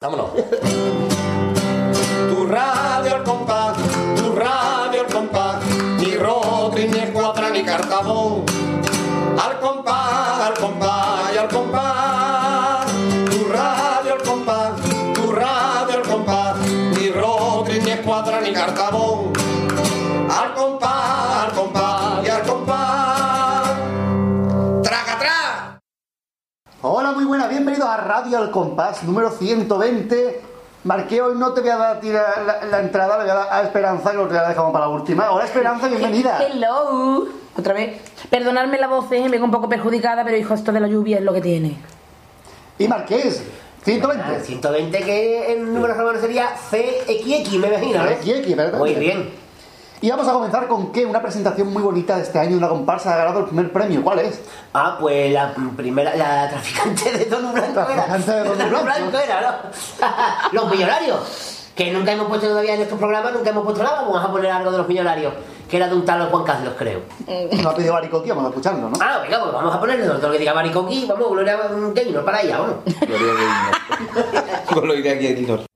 Vámonos. Tu bienvenidos a Radio Al Compás, número 120. Marqué hoy, no te voy a dar a ti la, la- la entrada, le voy a dar a Esperanza, que lo la dejamos para la última. Hola, Esperanza, bienvenida. Hello. Otra vez. Perdonadme la voz, eh, me vengo un poco perjudicada, pero hijo, esto de la lluvia es lo que tiene. Y Marqués, 120. Ah, 120 que en números romanos sería CXX, me imagino, ¿no? CXX, ¿verdad? Muy bien. Y vamos a comenzar con qué? Una presentación muy bonita de este año, una comparsa ha ganado el primer premio. ¿Cuál es? Ah, pues la primera, la traficante de Don Blanco era. Traficante de Don Blanco. era, ¿no? los millonarios. Que nunca hemos puesto todavía en estos programas, nunca hemos puesto nada, vamos a poner algo de los millonarios. Que era de un tal Juan Carlos, creo. Nos ha pedido Baricoqui, vamos a escucharlo, ¿no? Ah, venga, pues vamos a ponerle todo lo que diga Baricoqui, vamos, Gloria Gaynor para allá, vamos. Gloria Gaynor. Gloria Gaynor.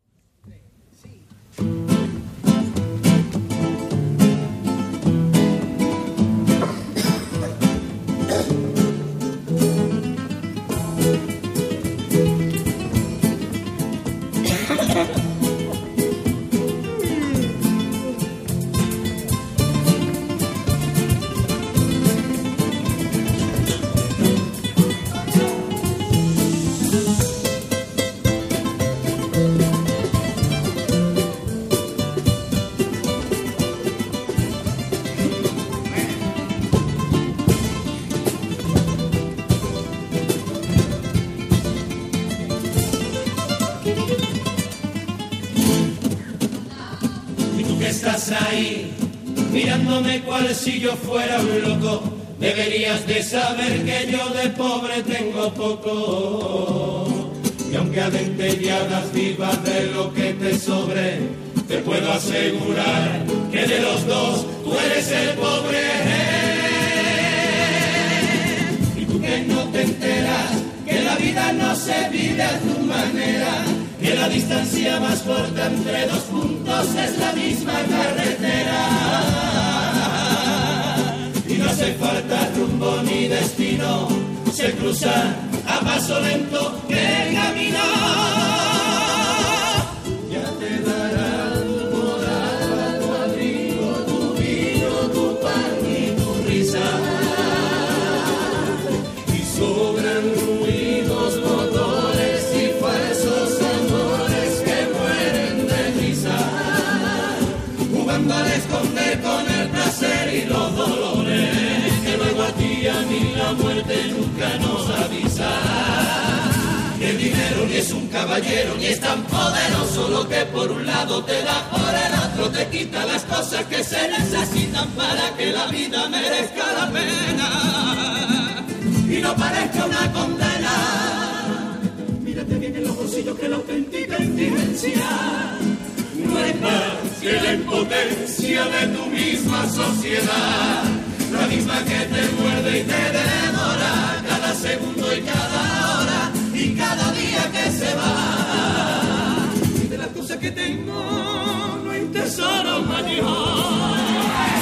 Mirándome cual si yo fuera un loco, deberías de saber que yo de pobre tengo poco. Y aunque a dentelladas vivas de lo que te sobre, te puedo asegurar que de los dos tú eres el pobre. Y tú que no te enteras que la vida no se vive a tu manera, que la distancia más corta entre dos puntos es la misma carretera. Hace falta rumbo ni destino, se cruza a paso lento el camino. Caballero ni es tan poderoso lo que por un lado te da, por el otro te quita las cosas que se necesitan para que la vida merezca la pena. Y no parezca una condena. Mírate bien en los bolsillos que la auténtica indigencia no es más que la impotencia de tu misma sociedad, la misma que te muerde y te devora cada segundo y cada hora y cada día que se va. Y de las cosas que tengo no hay tesoro mayor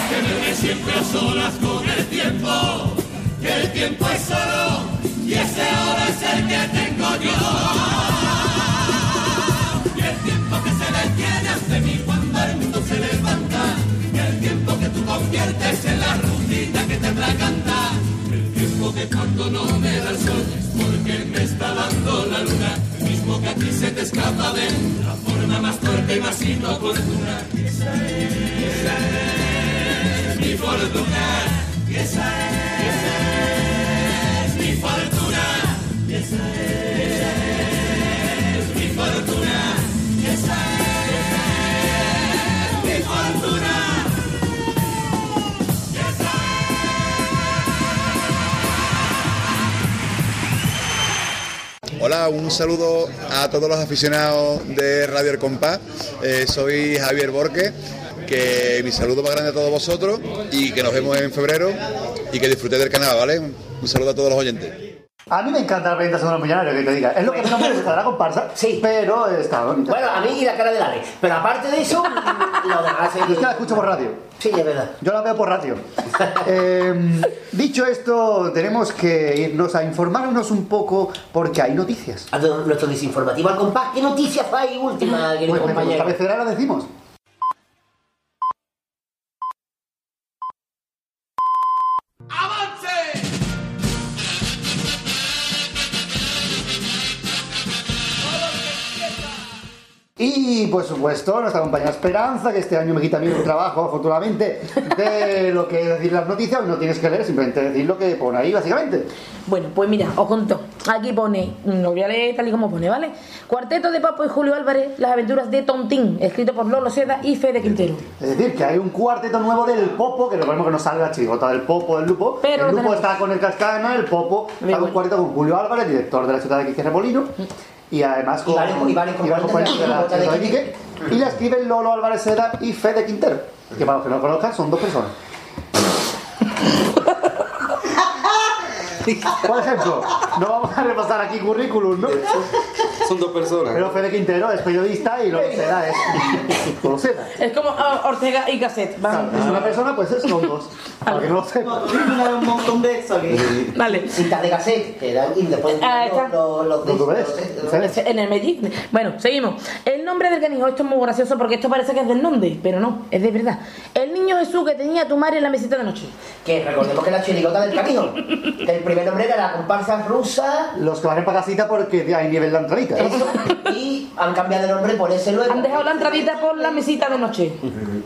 que me ve siempre a solas con el tiempo, que el tiempo es oro y ese oro es el que tengo yo. Y el tiempo que se detiene ante mí cuando el mundo se levanta, y el tiempo que tú conviertes en la rutina que te canta, tiempo que cuando no me da el sol porque me está dando la luna, mismo que a ti se te escapa de la forma más torpe y más inoportuna. Esa es, mi fortuna, esa es, mi fortuna, esa es, mi fortuna, esa es, Hola, un saludo a todos los aficionados de Radio El Compás. Eh, soy Javier Borque, que mi saludo más grande a todos vosotros y que nos vemos en febrero y que disfrutéis del canal, ¿vale? Un saludo a todos los oyentes. A mí me encanta la presentación de los millonarios, que te diga. Es lo que menos me gusta la comparsa, Sí. pero está bonita. Bueno, a mí y la cara de Alex. Pero aparte de eso, lo demás Yo es que la escucho por radio. Sí, es verdad. Yo la veo por radio. Eh, dicho esto, tenemos que irnos a informarnos un poco porque hay noticias. A todo nuestro desinformativo al compás. ¿Qué noticias hay última, querido Pues compañero? cabecera la decimos. Y por supuesto, nuestra compañera Esperanza, que este año me quita mí un trabajo, afortunadamente, de lo que es decir las noticias, no tienes que leer, simplemente decir lo que pone ahí, básicamente. Bueno, pues mira, os conto. Aquí pone, lo voy a leer tal y como pone, ¿vale? Cuarteto de Papo y Julio Álvarez, Las aventuras de Tontín, escrito por Lolo Seda y Fede Quintero. Es decir, que hay un cuarteto nuevo del Popo, que recordemos que no sale la chigota del Popo, del Lupo. Pero el lo Lupo tenemos. está con el Cascana, el Popo está Bien, con un bueno. cuarteto con Julio Álvarez, director de la ciudad de Quique Remolino. Y además con, Y varios- y de la de de. Quique. Y la escriben Lolo Álvarez Seda y Fede Quintero. Que para los que no lo conozcan, son dos personas. Por ejemplo, no vamos a repasar aquí currículum, ¿no? Son dos personas. Pero Fede Quintero es periodista y Lolo Seda es Lolo Seda. Es como ah, Ortega y Gasset. Claro, es una persona, pues es- son dos. Para que no lo sepan. un montón de eso aquí. Vale. Cintas de cassette, que eran, y después Ah, los, está. los, los, Los. En el Magic. Bueno, seguimos. El nombre del canijo, esto es muy gracioso porque esto parece que es del nombre, pero no, es de verdad. El niño Jesús que tenía tu madre en la mesita de noche. Que recordemos que la chirigota del canijo. Que el primer nombre era la comparsa rusa. Los que van para casita porque hay nivel de entradita. ¿eh? Eso, y han cambiado de nombre por ese luego. Han dejado la entradita por la mesita de noche.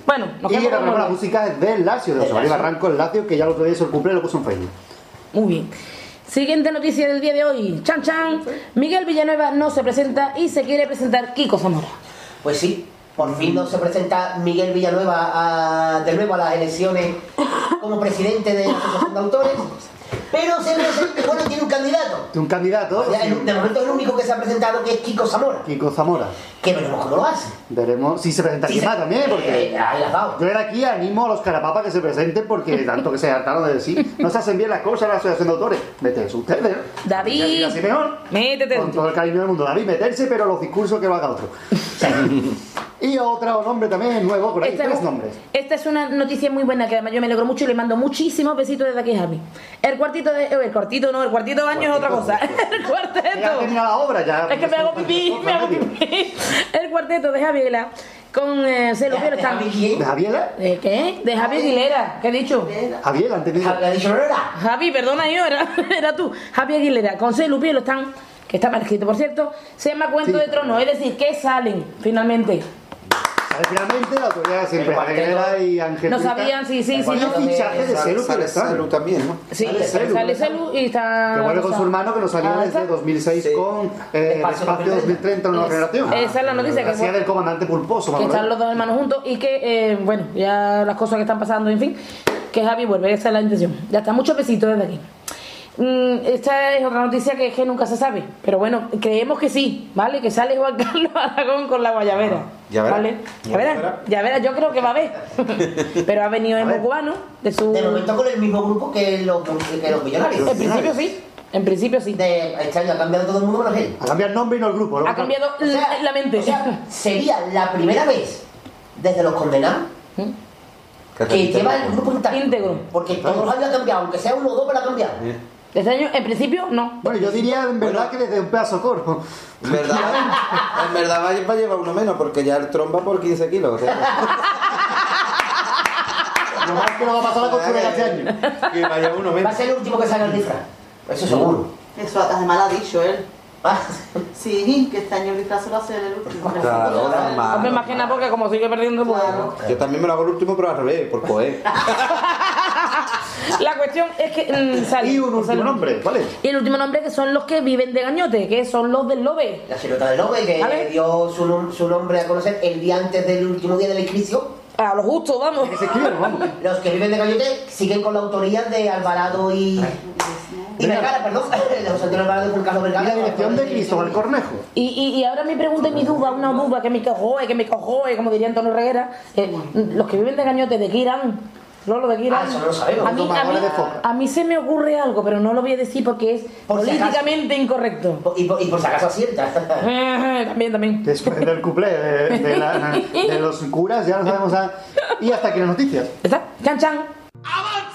Bueno, nos Y recordemos, la música es del Lazio, de José. Barranco, el Lazio, que ya el otro día hizo el cumple y lo puso en Facebook. Muy bien. Siguiente noticia del día de hoy. Chan Chan. Miguel Villanueva no se presenta y se quiere presentar Kiko Zamora. Pues sí, por fin no se presenta Miguel Villanueva a- de nuevo a las elecciones como presidente de la Asociación de Autores. Pero se presenta, bueno, tiene un candidato. De un candidato, Ya, el- De momento es el único que se ha presentado que es Kiko Zamora. Kiko Zamora. Que veremos cómo lo hace. Veremos si se presenta aquí Sí, más se- también, porque... Eh, ahí la has dado. Yo de aquí animo a los carapapas que se presenten porque tanto que se hartaron de decir no se hacen bien las cosas en la asociación de autores. Meterse ustedes. David. Y así, así mejor. Métete Con todo el cariño del mundo. David, meterse, pero los discursos que lo haga otro. y otro nombre también nuevo, por ahí Esta, tres nombres. esta es una noticia muy buena que además yo me alegro mucho y le mando muchísimos besitos desde aquí a Javi. El cuartito de. El cuartito no, el cuartito de año es otra cosa. El Ya cuarteto. termina la obra, ya. Es que me hago pipí, me hago pipí. El cuarteto de Javiela con eh, Celo Piero están. Javi, ¿quién? ¿De Javiela? ¿De qué? De Javi Aguilera. ¿Qué he dicho? Javiela. Javi ha dicho era. Javi, perdona yo, era, era tú. Javi Aguilera con Celo Piero están. Que está mal escrito, por cierto. Se llama Cuento Sí. de Trono. Es decir, que salen finalmente. Sale Finalmente, la autoridad siempre El. Aguilera y Ángel. No sabían, sí, sí, sí, no. fichaje de Celu Sale. Celu también, ¿no? Sí, Sale sale, Celu. Y está. Que vuelve con su hermano que nos salía Ah, desde está. 2006 Sí. con eh, Espacio Espacio 2030 una nueva generación. Esa es la noticia que hacía del comandante Pulposo, que están los dos hermanos juntos y que, eh, bueno, ya las cosas que están pasando, en fin, que Javi vuelve, esa es la intención. Ya está, muchos besitos desde aquí. Mm, esta es otra noticia que, es que nunca se sabe, pero bueno, creemos que sí, ¿vale? Que sale Juan Carlos Aragón con la guayabera. Ya verá. ¿Vale? Ya verá, ya verá, yo creo que va a haber. pero ha venido en ver. cubano de su. De momento con el mismo grupo que los, que los millonarios. En principio sí, en principio sí. De, este año ha cambiado todo el mundo menos él. A cambiar nombre y no el grupo. ¿no? Ha cambiado O sea, la, mente. o sea, sería la primera vez desde los condenados que lleva el grupo intacto. Íntegro. Porque todos los años ha cambiado, aunque sea uno o dos, pero ha cambiado. Este año, en principio, no. Bueno, yo diría en verdad que desde un pedazo corto. En verdad, en verdad va, a llevar uno menos, porque ya el tromba por 15 kilos. o sea, Lo más que lo va a pasar la costura de este año. que vaya uno Va a menos. ser el último que salga el disfraz. Eso seguro. Eso además lo ha dicho él. Ah, Sí, que este año el disfraz se lo hace el último. Claro, normal. Hombre, más que nada porque como sigue perdiendo, pues... Yo también me lo hago el último, pero al revés, por coger. La cuestión es que mm, sale. Y un último sale. nombre, ¿vale? Y el último nombre que son los que viven de gañote, que son los del lobe. la chirota del Lobe, que ¿Vale? dio su, nom- su nombre a conocer el día antes del último día de la inscripción. A lo justo, vamos. Que se escriben, vamos. Los que viven de Cañote siguen con la autoría de Alvarado y. Y Vergara, perdón. De José Antonio Alvarado y Juan Carlos Y Vergara. la dirección de Cristóbal Cornejo. Y, y, y ahora mi pregunta y mi duda, una duda que me cojoe, que me cojoe, como diría Antonio Reguera, eh, los que viven de gañote, ¿de qué irán? Lolo de aquí. Ah, eso no lo sabemos. A mí, a, mí, de foca. a mí se me ocurre algo, pero no lo voy a decir porque es Por si acaso. políticamente incorrecto. Y por, y por si acaso acierta. también, también. Después del cuplé de, de la- de los curas, ya no sabemos a... Y hasta aquí las noticias. ¿Está? Chan, chan. Hola,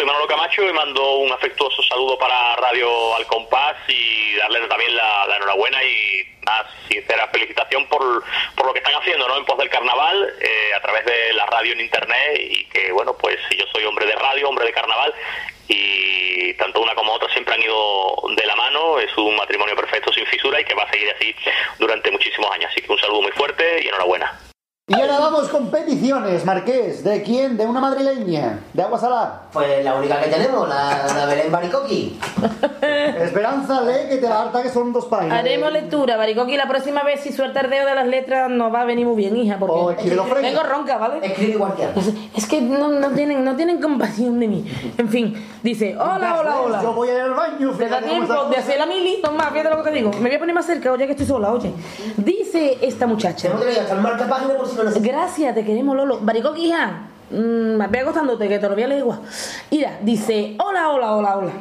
soy Manolo Camacho y mando un afectuoso saludo para Radio Al Compás y darles también la, enhorabuena y una sincera felicitación por, por lo que están haciendo ¿no? en pos del carnaval eh, a través de la radio en internet y que, bueno, pues yo soy hombre de radio, hombre de carnaval y tanto una como otra siempre han ido de la mano, es un matrimonio perfecto sin fisura y que va a seguir así durante muchísimos años. Así que un saludo muy fuerte y enhorabuena. Y ahora vamos con peticiones, Marqués. ¿De quién? ¿De una madrileña? ¿De agua salada? Pues la única que tenemos, la, la Belén Baricoqui. Esperanza, lee que te la harta que son dos páginas. Haremos lectura, Baricoqui. La próxima vez, si suelta el dedo de las letras, nos va a venir muy bien, hija. Porque O escríbelo Frank. vengo ronca, ¿vale? Escribe igual que. Es, es que no, no tienen, no tienen compasión de mí. En fin, dice: Hola, hola, hola. Yo voy a ir al baño. Te da tiempo de hacer la mili. Toma, fíjate lo que te digo. Me voy a poner más cerca, ya que estoy sola, oye. Dice esta muchacha. Gracias, te queremos, Lolo. Baricoqui, hija. Mm, ve acostándote, que te lo voy a leer igual. Mira, dice: Hola, hola, hola, hola.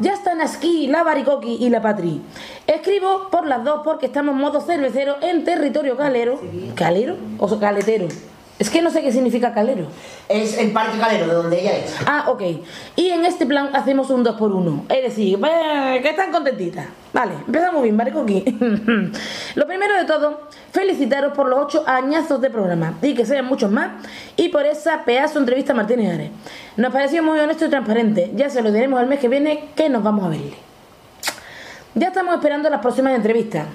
Ya están aquí la Baricoqui y la Patri. Escribo por las dos porque estamos en modo cervecero en territorio calero. ¿Calero? O caletero. Es que no sé qué significa calero. Es el Parque Calero, de donde ella es. Ah, ok. Y en este plan hacemos un 2 por 1 Es decir, eh, que están contentitas. Vale, empezamos bien, ¿vale, Coqui? Lo primero de todo, felicitaros por los 8 añazos de programa y que sean muchos más y por esa pedazo entrevista a Martínez Ares. Nos pareció muy honesto y transparente. Ya se lo diremos el mes que viene que nos vamos a verle. Ya estamos esperando las próximas entrevistas.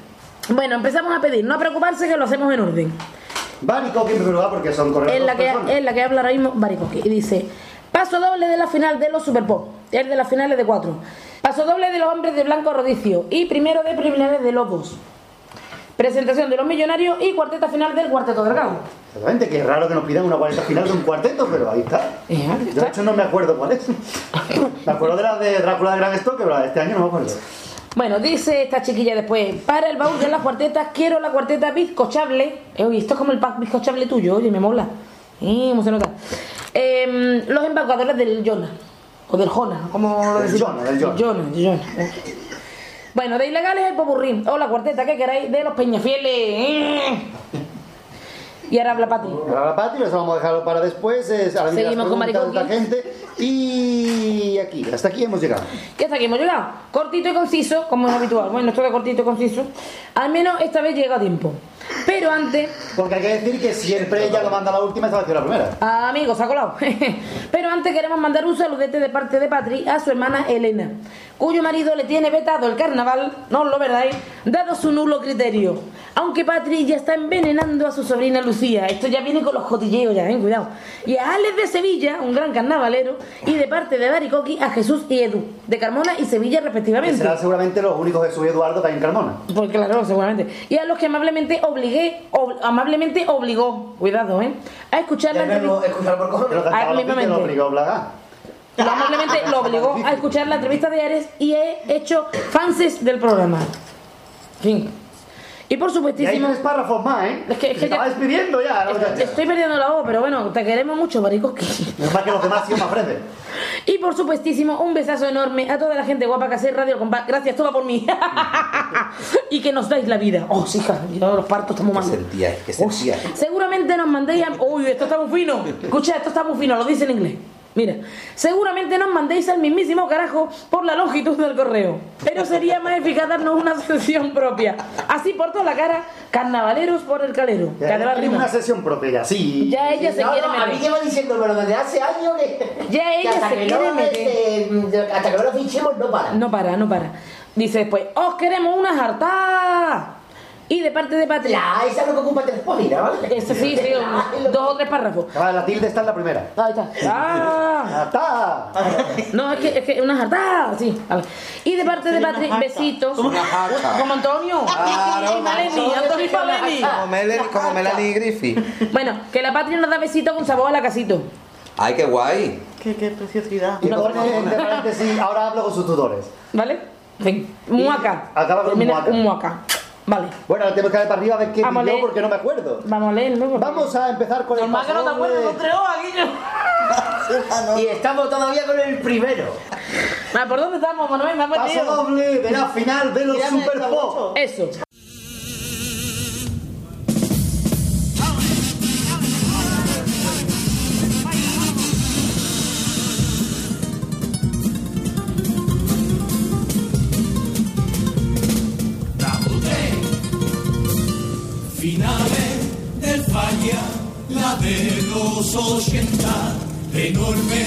Bueno, empezamos a pedir, no preocuparse que lo hacemos en orden. Baricoqui en primer lugar porque son correctos. Es la, que, es la que habla ahora mismo Baricoqui. Y dice: Paso doble de la final de los Super Pop. Es de las finales de cuatro. Paso doble de los hombres de blanco rodicio. Y primero de preliminares de lobos. Presentación de los millonarios y cuarteta final del cuarteto delgado. Exactamente, que es raro que nos pidan una cuarenta final de un cuarteto, pero ahí está. Eh, Yo de hecho no me acuerdo cuál es. Me acuerdo de la de Drácula de Gran Stock, pero la de este año no me acuerdo. Bueno, dice esta chiquilla después, para el baúl de las cuartetas quiero la cuarteta bizcochable. Eh, oye, esto es como el pack bizcochable tuyo, oye, me mola. Eh, ¿Cómo se nota? Em, los embaucadores del Jonah. O del Jona, como lo decimos. Jonah, del Jonah. Jonah, Jonah. Bueno, de ilegales el popurrí. O la cuarteta que queráis de los peñafieles. Eh. Y ahora habla Pati. Ahora la Pati, eso vamos a dejarlo para después. Es, ahora Seguimos las con Maricoqui. gente. Y aquí, hasta aquí hemos llegado. Y hasta aquí hemos llegado. Cortito y conciso, como es habitual. Bueno, esto de cortito y conciso. Al menos esta vez llega a tiempo. Pero antes, Porque hay que decir que siempre ella lo manda la última, esta vez la primera. Amigos, se ha colado. Pero antes queremos mandar un saludete de parte de Patri a su hermana Elena, cuyo marido le tiene vetado el carnaval, no lo verdáis, dado su nulo criterio. Aunque Patri ya está envenenando a su sobrina Lucía. Esto ya viene con los cotilleos ya, eh, cuidado. Y a Alex de Sevilla, un gran carnavalero, y de parte de Baricoqui a Jesús y Edu, de Carmona y Sevilla Que respectivamente. serán seguramente los únicos Jesús y Eduardo que hay en Carmona. Pues claro, seguramente. Y a los que amablemente obligué, ob- amablemente obligó, cuidado, ¿eh? A escuchar la entrevista. escuchar por Ah, Beatles, mismamente. lo obligó a Blaga. Lo amablemente lo obligó a escuchar la entrevista de Ares y he hecho fanses del programa. Fin. Y por Y hay supuestísimo. tres párrafos más, ¿eh? Es que- es que Se estaba ya- despidiendo ya. ¿no? Estoy, estoy perdiendo la voz, pero bueno, te queremos mucho, Baricoqui. Es más que los demás sí me ofrecen. Y por supuestísimo, un besazo enorme a toda la gente guapa que hace Radio Compa. Gracias, toma por mí. y que nos dais la vida. Oh, sí, hija, yo los partos estamos mal. sentía? ¿Qué sentía? Seguramente nos mandéis a... Uy, esto está muy fino. Escucha, esto está muy fino, lo dice en inglés. Mira, seguramente nos mandéis al mismísimo carajo por la longitud del correo. Pero sería más eficaz darnos una sección propia. Así por toda la cara, carnavaleros por el calero. Ya, ya una sesión propia sí. Ya ella se No, quiere no, a mí meter. lleva diciéndomelo desde hace años que, Ya ella se que quiere no, meter. este, hasta que no lo fichemos no para. No para, no para. Dice después, os queremos una jarta. Y de parte de Patria. La esa es lo que ocupa tres páginas, ¿vale? Este sí, sí, un- dos o tres párrafos. Ah, La tilde está en la primera. Ahí está. ¡Ah! ¡Ya está! No, es que, es que una jarta, sí. A ver. Y de parte de Patri, besitos. Una jarta. Como Antonio. Claro, Y Maleni, Antonio y Maleni. Como, Mel- como Melanie Griffith. Bueno, que la Patria nos da besitos con sabor a la casito. ¡Ay, qué guay! Qué, qué preciosidad. Y entre paréntesis, ahora hablo con sus tutores. ¿Vale? Muaca. acaba con muaca. un muaca. Vale. Bueno, ahora tenemos que ver para arriba a ver qué Vamos leer. porque no me acuerdo. Vamos a leerlo. porque- Vamos a empezar con el Normal que no te acuerdas, tres horas, Guillo. Y estamos todavía con el primero. ¿Por dónde estamos, Manuel? Me ha Paso perdido. doble de la final de los Super Pop. Eso. De los 80, enorme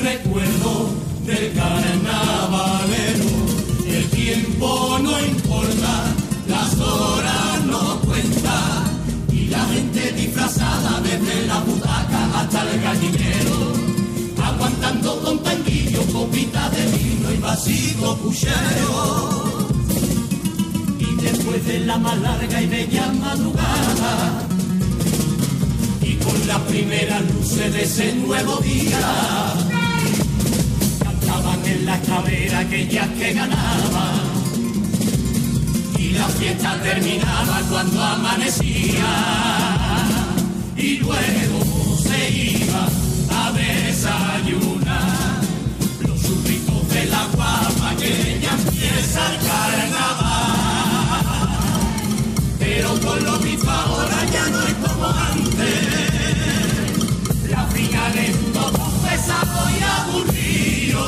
recuerdo del carnavalero. El tiempo no importa, las horas no cuentan, y la gente disfrazada desde la butaca hasta el gallinero, aguantando con tanguillo, copita de vino y vasito puchero. Y después de la más larga y bella madrugada, con las primeras luces de ese nuevo día, cantaban en la escalera aquellas que ganaban, y la fiesta terminaba cuando amanecía, y luego se iba a desayunar los súbditos de la guapa que ya empieza el carnaval. Pero con lo visto ahora ya no es como antes. Y aburrido.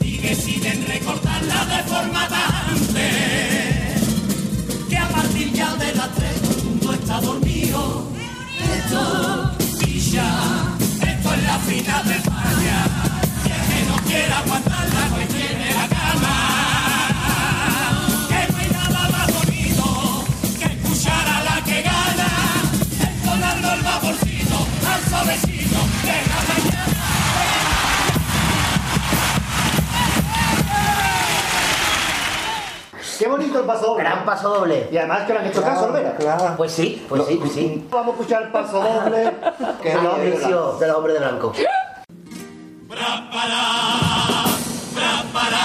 Y deciden recortarla de forma antes. Que a partir ya de las tres todo el mundo está dormido. Esto y ya, esto es la final de España. Y el que no quiera aguantarla, pues tiene la cama. Que bonito el paso doble. Gran paso doble. Y además que lo han hecho caso, Olvera. Claro. Pues sí, pues sí, pues sí. Vamos a escuchar el paso doble Qué de los bien. Inicio de los hombres de blanco. Bra, para, bra, para,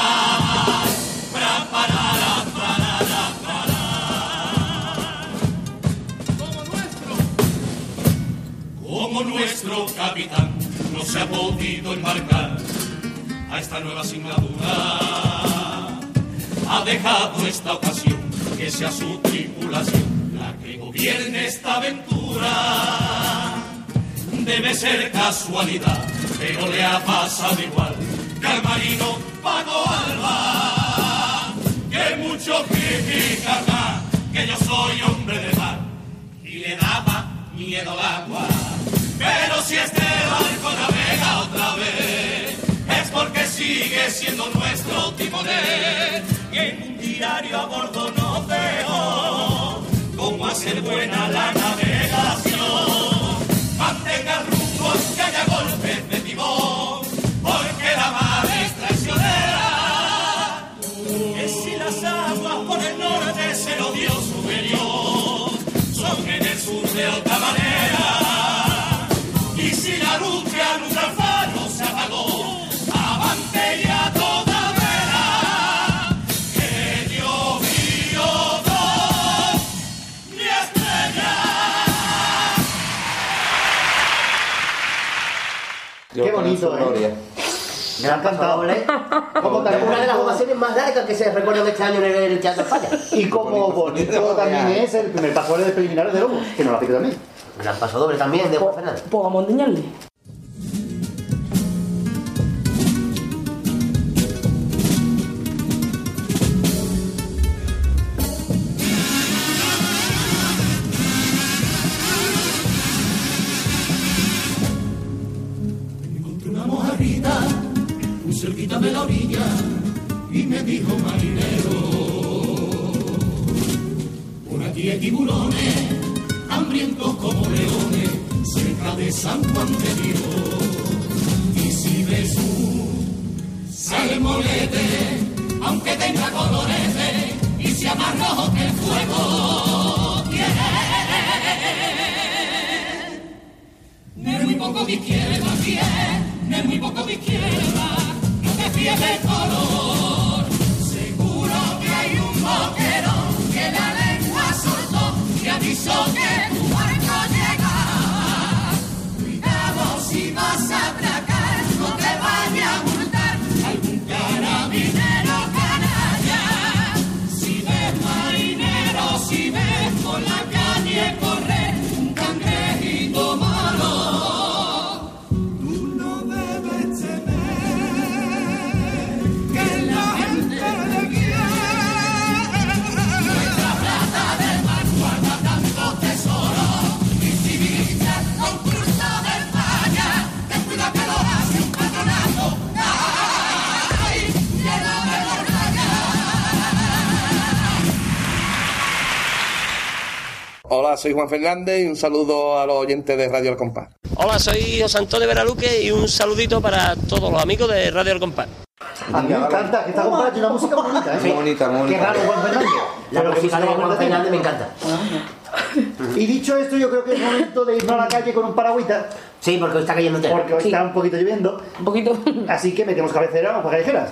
bra, para, la, para, la, para. Como nuestro, como nuestro capitán no se ha podido embarcar a esta nueva asignatura. Ha dejado esta ocasión que sea su tripulación la que gobierne esta aventura debe ser casualidad, pero le ha pasado igual que al marino Paco Alba, que mucho critican que yo soy hombre de mar y le daba miedo al agua. Pero si este barco navega otra vez, es porque sigue siendo nuestro timonel. En un diario a bordo nos dejó cómo hacer buena la navegación. Mantenga rumbo aunque haya golpes Qué bonito, ¿eh? Gloria. Gran paso doble. Como Una de las ovaciones más largas que se recuerdan este año en el, Teatro Falla. y como bonito también es el primer paso doble de preliminares de Lobo, que no lo ha pedido también. Gran paso doble también de Juan Fernández. Pues vamos a enseñarle. Cerquita de la orilla y me dijo marinero, por aquí hay tiburones, hambrientos como leones, cerca de San Juan de Dios. Y si ves un salmonete, aunque tenga colorete, y sea más rojo que el fuego, tiene. De muy poco de izquierda, tiene muy poco de izquierda, fíes del color. Seguro que hay un boquerón que la lengua soltó y avisó que tu barco Hola, soy Juan Fernández y un saludo a los oyentes de Radio El Compás. Hola, soy José Antonio Veraluque y un saludito para todos los amigos de Radio El Compás. A mí me encanta que esta compadre tiene una música bonita, ¿eh? Muy bonita, muy Qué bonita. raro, Juan Fernández. La música de Juan. Fernández me encanta. Y dicho esto, yo creo que es momento de irnos a la calle con un paragüita, Sí, porque hoy está cayendo tela. porque hoy está un poquito lloviendo. Un poquito. Así que metemos cabecera, vamos para callejeras.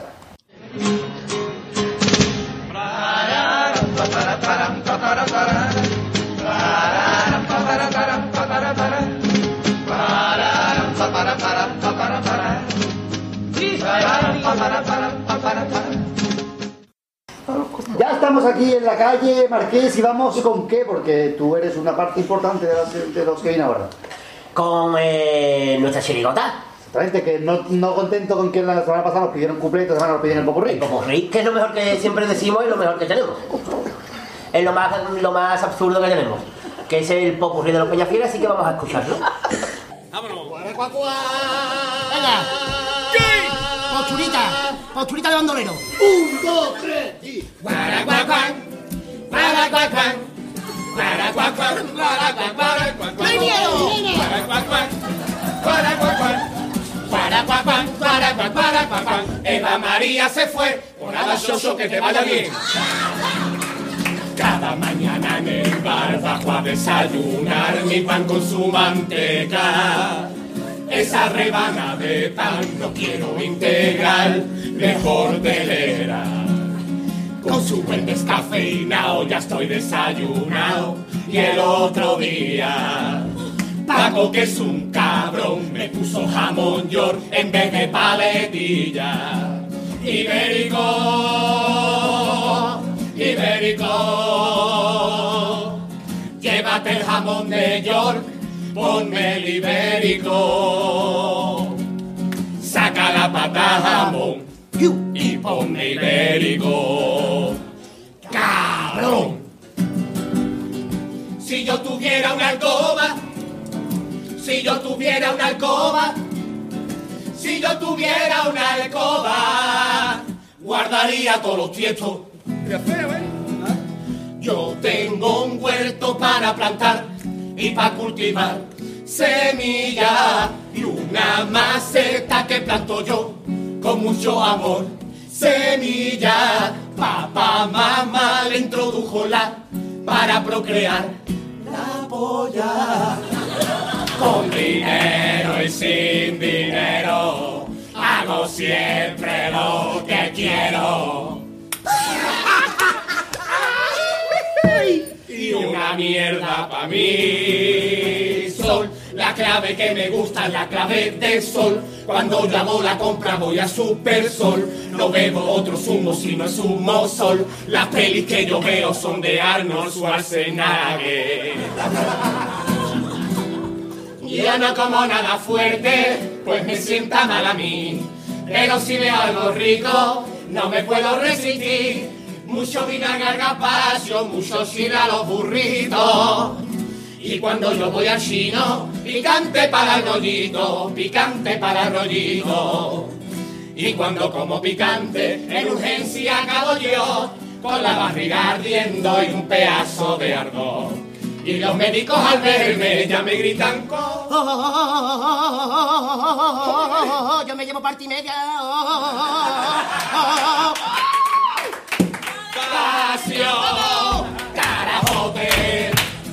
Ya estamos aquí en la calle, Marqués, y vamos con qué, porque tú eres una parte importante de, las- de los que vienen ahora. Con eh, nuestra chirigota. Exactamente, que no, no contento con que la semana pasada nos pidieron cumple, esta semana nos piden el popurrí. El popurrí, que es lo mejor que siempre decimos y lo mejor que tenemos. Es lo más, lo más absurdo que tenemos. Que es el popurrí de los Peñafieras, así que vamos a escucharlo. Venga. Posturita, posturita de bandolero. Un, dos, tres y. Guaraguacuán, guaraguacuán, guaraguacuán, guaraguacuán, ¡No hay miedo. Eva María se fue, por nada Xoxo, que te vaya bien. Cada mañana en el bar bajo a desayunar mi pan con su manteca. Esa rebana de pan no quiero integral, mejor telera. Con su buen descafeinado ya estoy desayunado. Y el otro día, Paco que es un cabrón, me puso jamón york en vez de paletilla. Ibérico, ibérico, llévate el jamón de York, ponme el ibérico. Saca la pata jamón y ponme ibérico. ¡Cabrón! Si yo tuviera una alcoba, si yo tuviera una alcoba, si yo tuviera una alcoba, guardaría todos los tiestos. Yo tengo un huerto para plantar y para cultivar semillas y una maceta que planto yo con mucho amor. Semilla, papá, mamá le introdujo la para procrear la polla. Con dinero y sin dinero, hago siempre lo que quiero. Una mierda pa' mí sol. La clave que me gusta es la clave del sol. Cuando llamo la compra voy a Super Sol. No bebo otro zumo si no es sol. Las pelis que yo veo son de Arnold Schwarzenegger. Yo no como nada fuerte, pues me sienta mal a mí. Pero si veo algo rico, no me puedo resistir. Mucho vinagre al gazpacho, mucho chile a los burritos. Y cuando yo voy al chino, picante para rollito, picante para rollito. Y cuando como picante, en urgencia acabo yo, con la barriga ardiendo y un pedazo de ardor. Y los médicos al verme ya me gritan con... Yo me llevo parte y media. Pasión, carajote,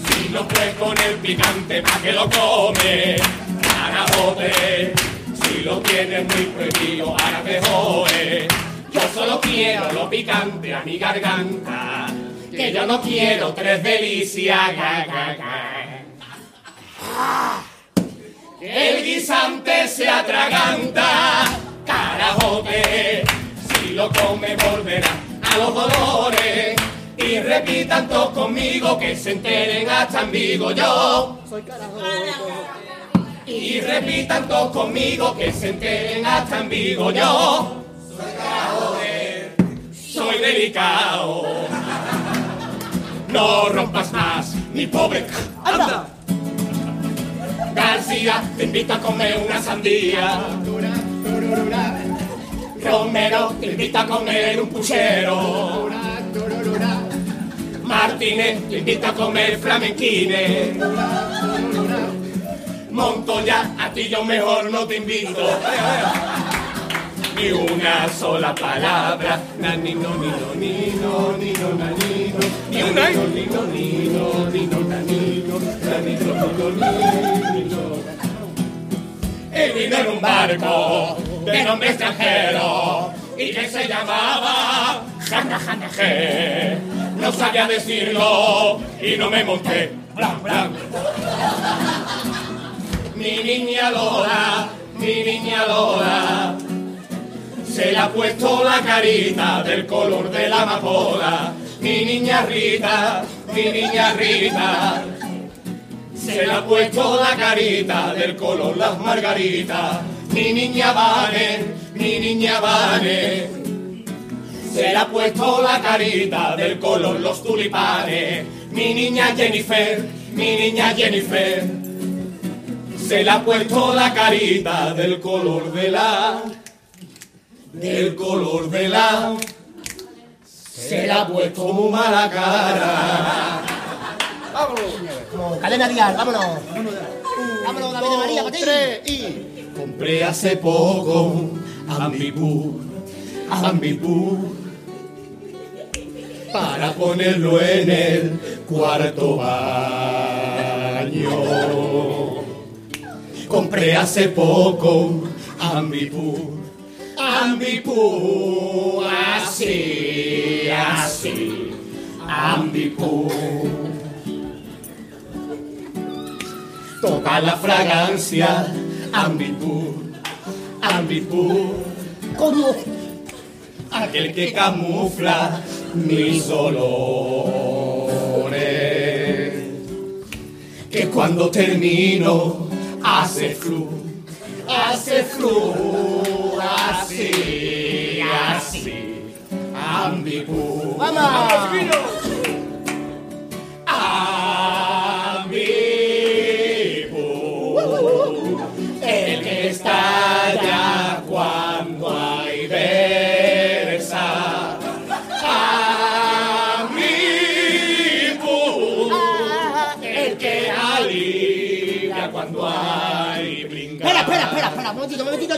si no puedes con el picante, ¿pa' que lo come? Carajote. Si lo tienes muy prohibido, ahora te jode. Yo solo quiero lo picante a mi garganta. Que yo no quiero tres delicias. ga, ga, ga. El guisante se atraganta, carajote, si lo come volverá a los dolores. Y repitan todos conmigo que se enteren hasta en Vigo yo. Soy Y repitan todos conmigo que se enteren hasta en Vigo yo. Soy carajote, soy delicado. No rompas más, mi pobre. ¡Anda! García, te invito a comer una sandía. Romero, te invito a comer un puchero. Martínez, te invito a comer flamenquines. Montoya, a ti yo mejor no te invito. Ni una sola palabra, na, ni no, ni no, ni no, ni no, na, ni no, ni una, ni no, ni no, ni no. Él vino en un barco de nombre extranjero y que se llamaba Jana Jana. No sabía decirlo y no me monté. Mi niña Lola, mi niña Lola, se le ha puesto la carita del color de la amapola. Mi niña Rita, mi niña Rita, se le ha puesto la carita del color las margaritas. Mi niña Vane, mi niña Vane, se le ha puesto la carita del color los tulipanes. Mi niña Jennifer, mi niña Jennifer, se le ha puesto la carita del color de la, del color de la, se le ha puesto muy mala cara. Como cadena dial, vámonos. Vámonos, David de María, para ti. Compré hace poco Ambipur, para ponerlo en el cuarto baño. Compré hace poco Ambipur, Ambipur, así, así, Ambipur. Toca la fragancia, Ambipur, Ambipur. ¿Cómo? Aquel que camufla mis olores. Que cuando termino hace flu, hace flu, así, así, ambipur. ¡Vamos! Ambipur.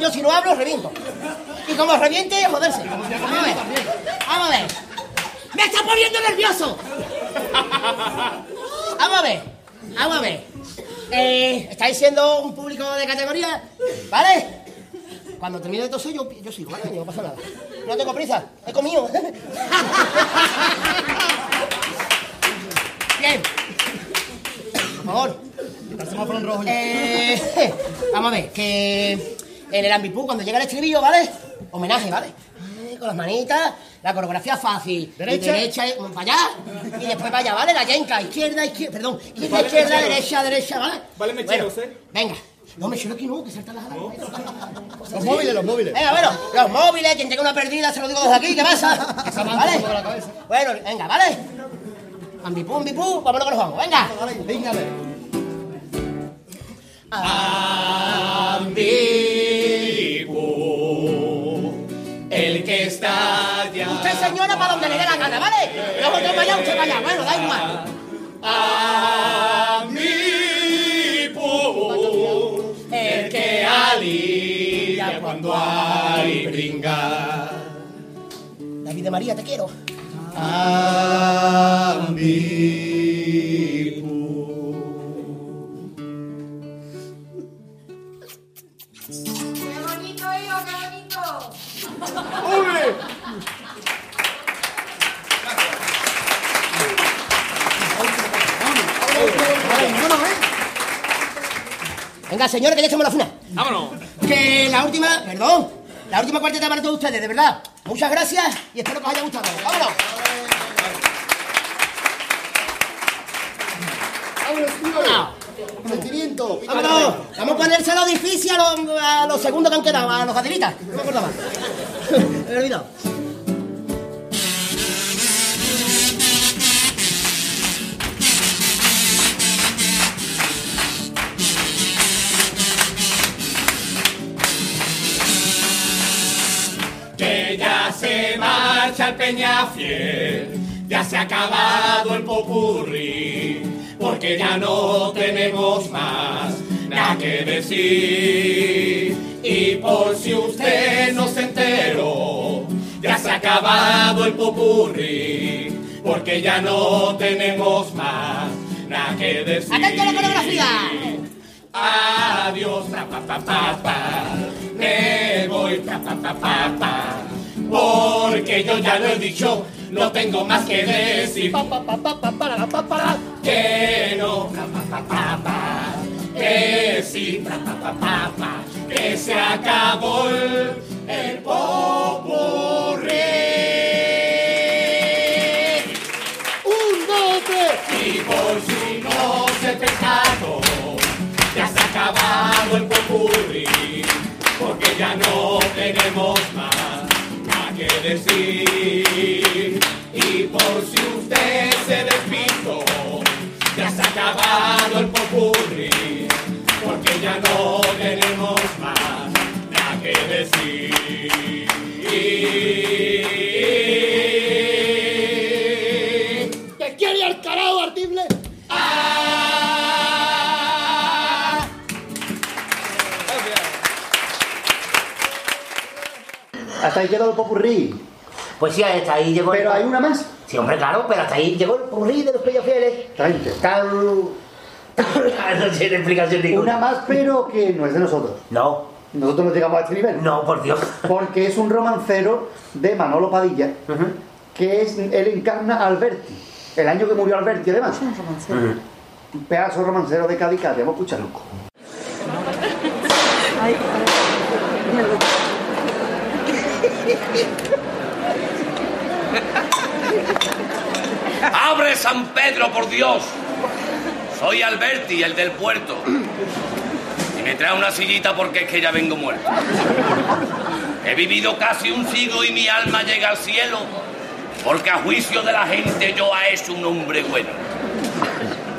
Yo si no hablo, reviento. Y como reviente, joderse. Vamos a ver, vamos a ver. ¡Me está poniendo nervioso! Vamos a ver, vamos a ver. Eh, estáis siendo un público de categoría, ¿vale? Cuando termine de toser, yo, yo sigo, ¿vale? No pasa nada. No tengo prisa, he comido. Bien. Por favor. Eh, vamos a ver, que en el ambipú, cuando llega el estribillo, ¿vale? Homenaje, ¿vale? Eh, Con las manitas, la coreografía fácil. Derecha. Y derecha, eh, para allá. Y después para allá, ¿vale? La yenca, izquierda, izquierda, perdón. Izquierda, izquierda, derecha, derecha, ¿vale? Vale, mecheros, Bueno, ¿eh? Venga. No, mechero aquí no, que saltan las alas. Los móviles, los móviles. Venga, bueno, los móviles, quien tenga una perdida, se lo digo desde aquí, ¿qué pasa? ¿Vale? Bueno, venga, ¿vale? Ambipú, ambipú, vámonos que nos vamos, venga. Venga, Ambipur. Usted, señora, para donde le dé la gana, ¿vale? Luego yo vaya, usted vaya. Bueno, da igual. Ambipur. El que alivia cuando hay brincar. David de María, te quiero. Venga, señores, que ya echamos la funa. Vámonos. Que la última, perdón, la última cuarteta para todos ustedes, de verdad. Muchas gracias y espero que os haya gustado. ¡Vámonos! ¡Vámonos! Sentimiento. ¡Vámonos! Vamos a ponérselo difícil a los, a los segundos que han quedado, a los gadiritas. No me acordaba. He olvidado. que ya se marcha el Peñafiel, ya se ha acabado el popurrí, porque ya no tenemos más nada que decir. Y por si usted no se acabado el popurrí, porque ya no tenemos más nada que decir. ¡Atento a la coreografía! Adiós, pa, pa, pa, me voy, pa, pa, pa, pa, pa. porque yo ya lo he dicho, no tengo más que decir. Pa, pa, pa, pa, pa, para, pa, para. Que no, pa, pa, pa, pa, pa. que sí, pa, pa, pa, pa, pa. que se acabó el, el popurrí. Porque ya no tenemos más nada que decir. Y por si usted se despistó, ya se ha acabado el popurrí, porque ya no tenemos más nada que decir. Hasta ahí quedó el popurrí. Pues sí, hasta ahí llegó. Pero hay una más. Sí, hombre, claro, pero hasta ahí llegó el popurrí de los pellafieles. Treinta. Tan. no tiene explicación ninguna. Una más, pero que no es de nosotros. No. Nosotros no llegamos a este nivel. No, por Dios. Porque es un romancero de Manolo Padilla, que es, él encarna a Alberti. El año que murió Alberti, además. Un pedazo romancero de Cádiz, Cádiz. Vamos a escucharlo. ¡Abre San Pedro, por Dios! Soy Alberti, el del puerto. Y me trae una sillita porque es que ya vengo muerto. He vivido casi un siglo y mi alma llega al cielo, porque a juicio de la gente yo he hecho un hombre bueno.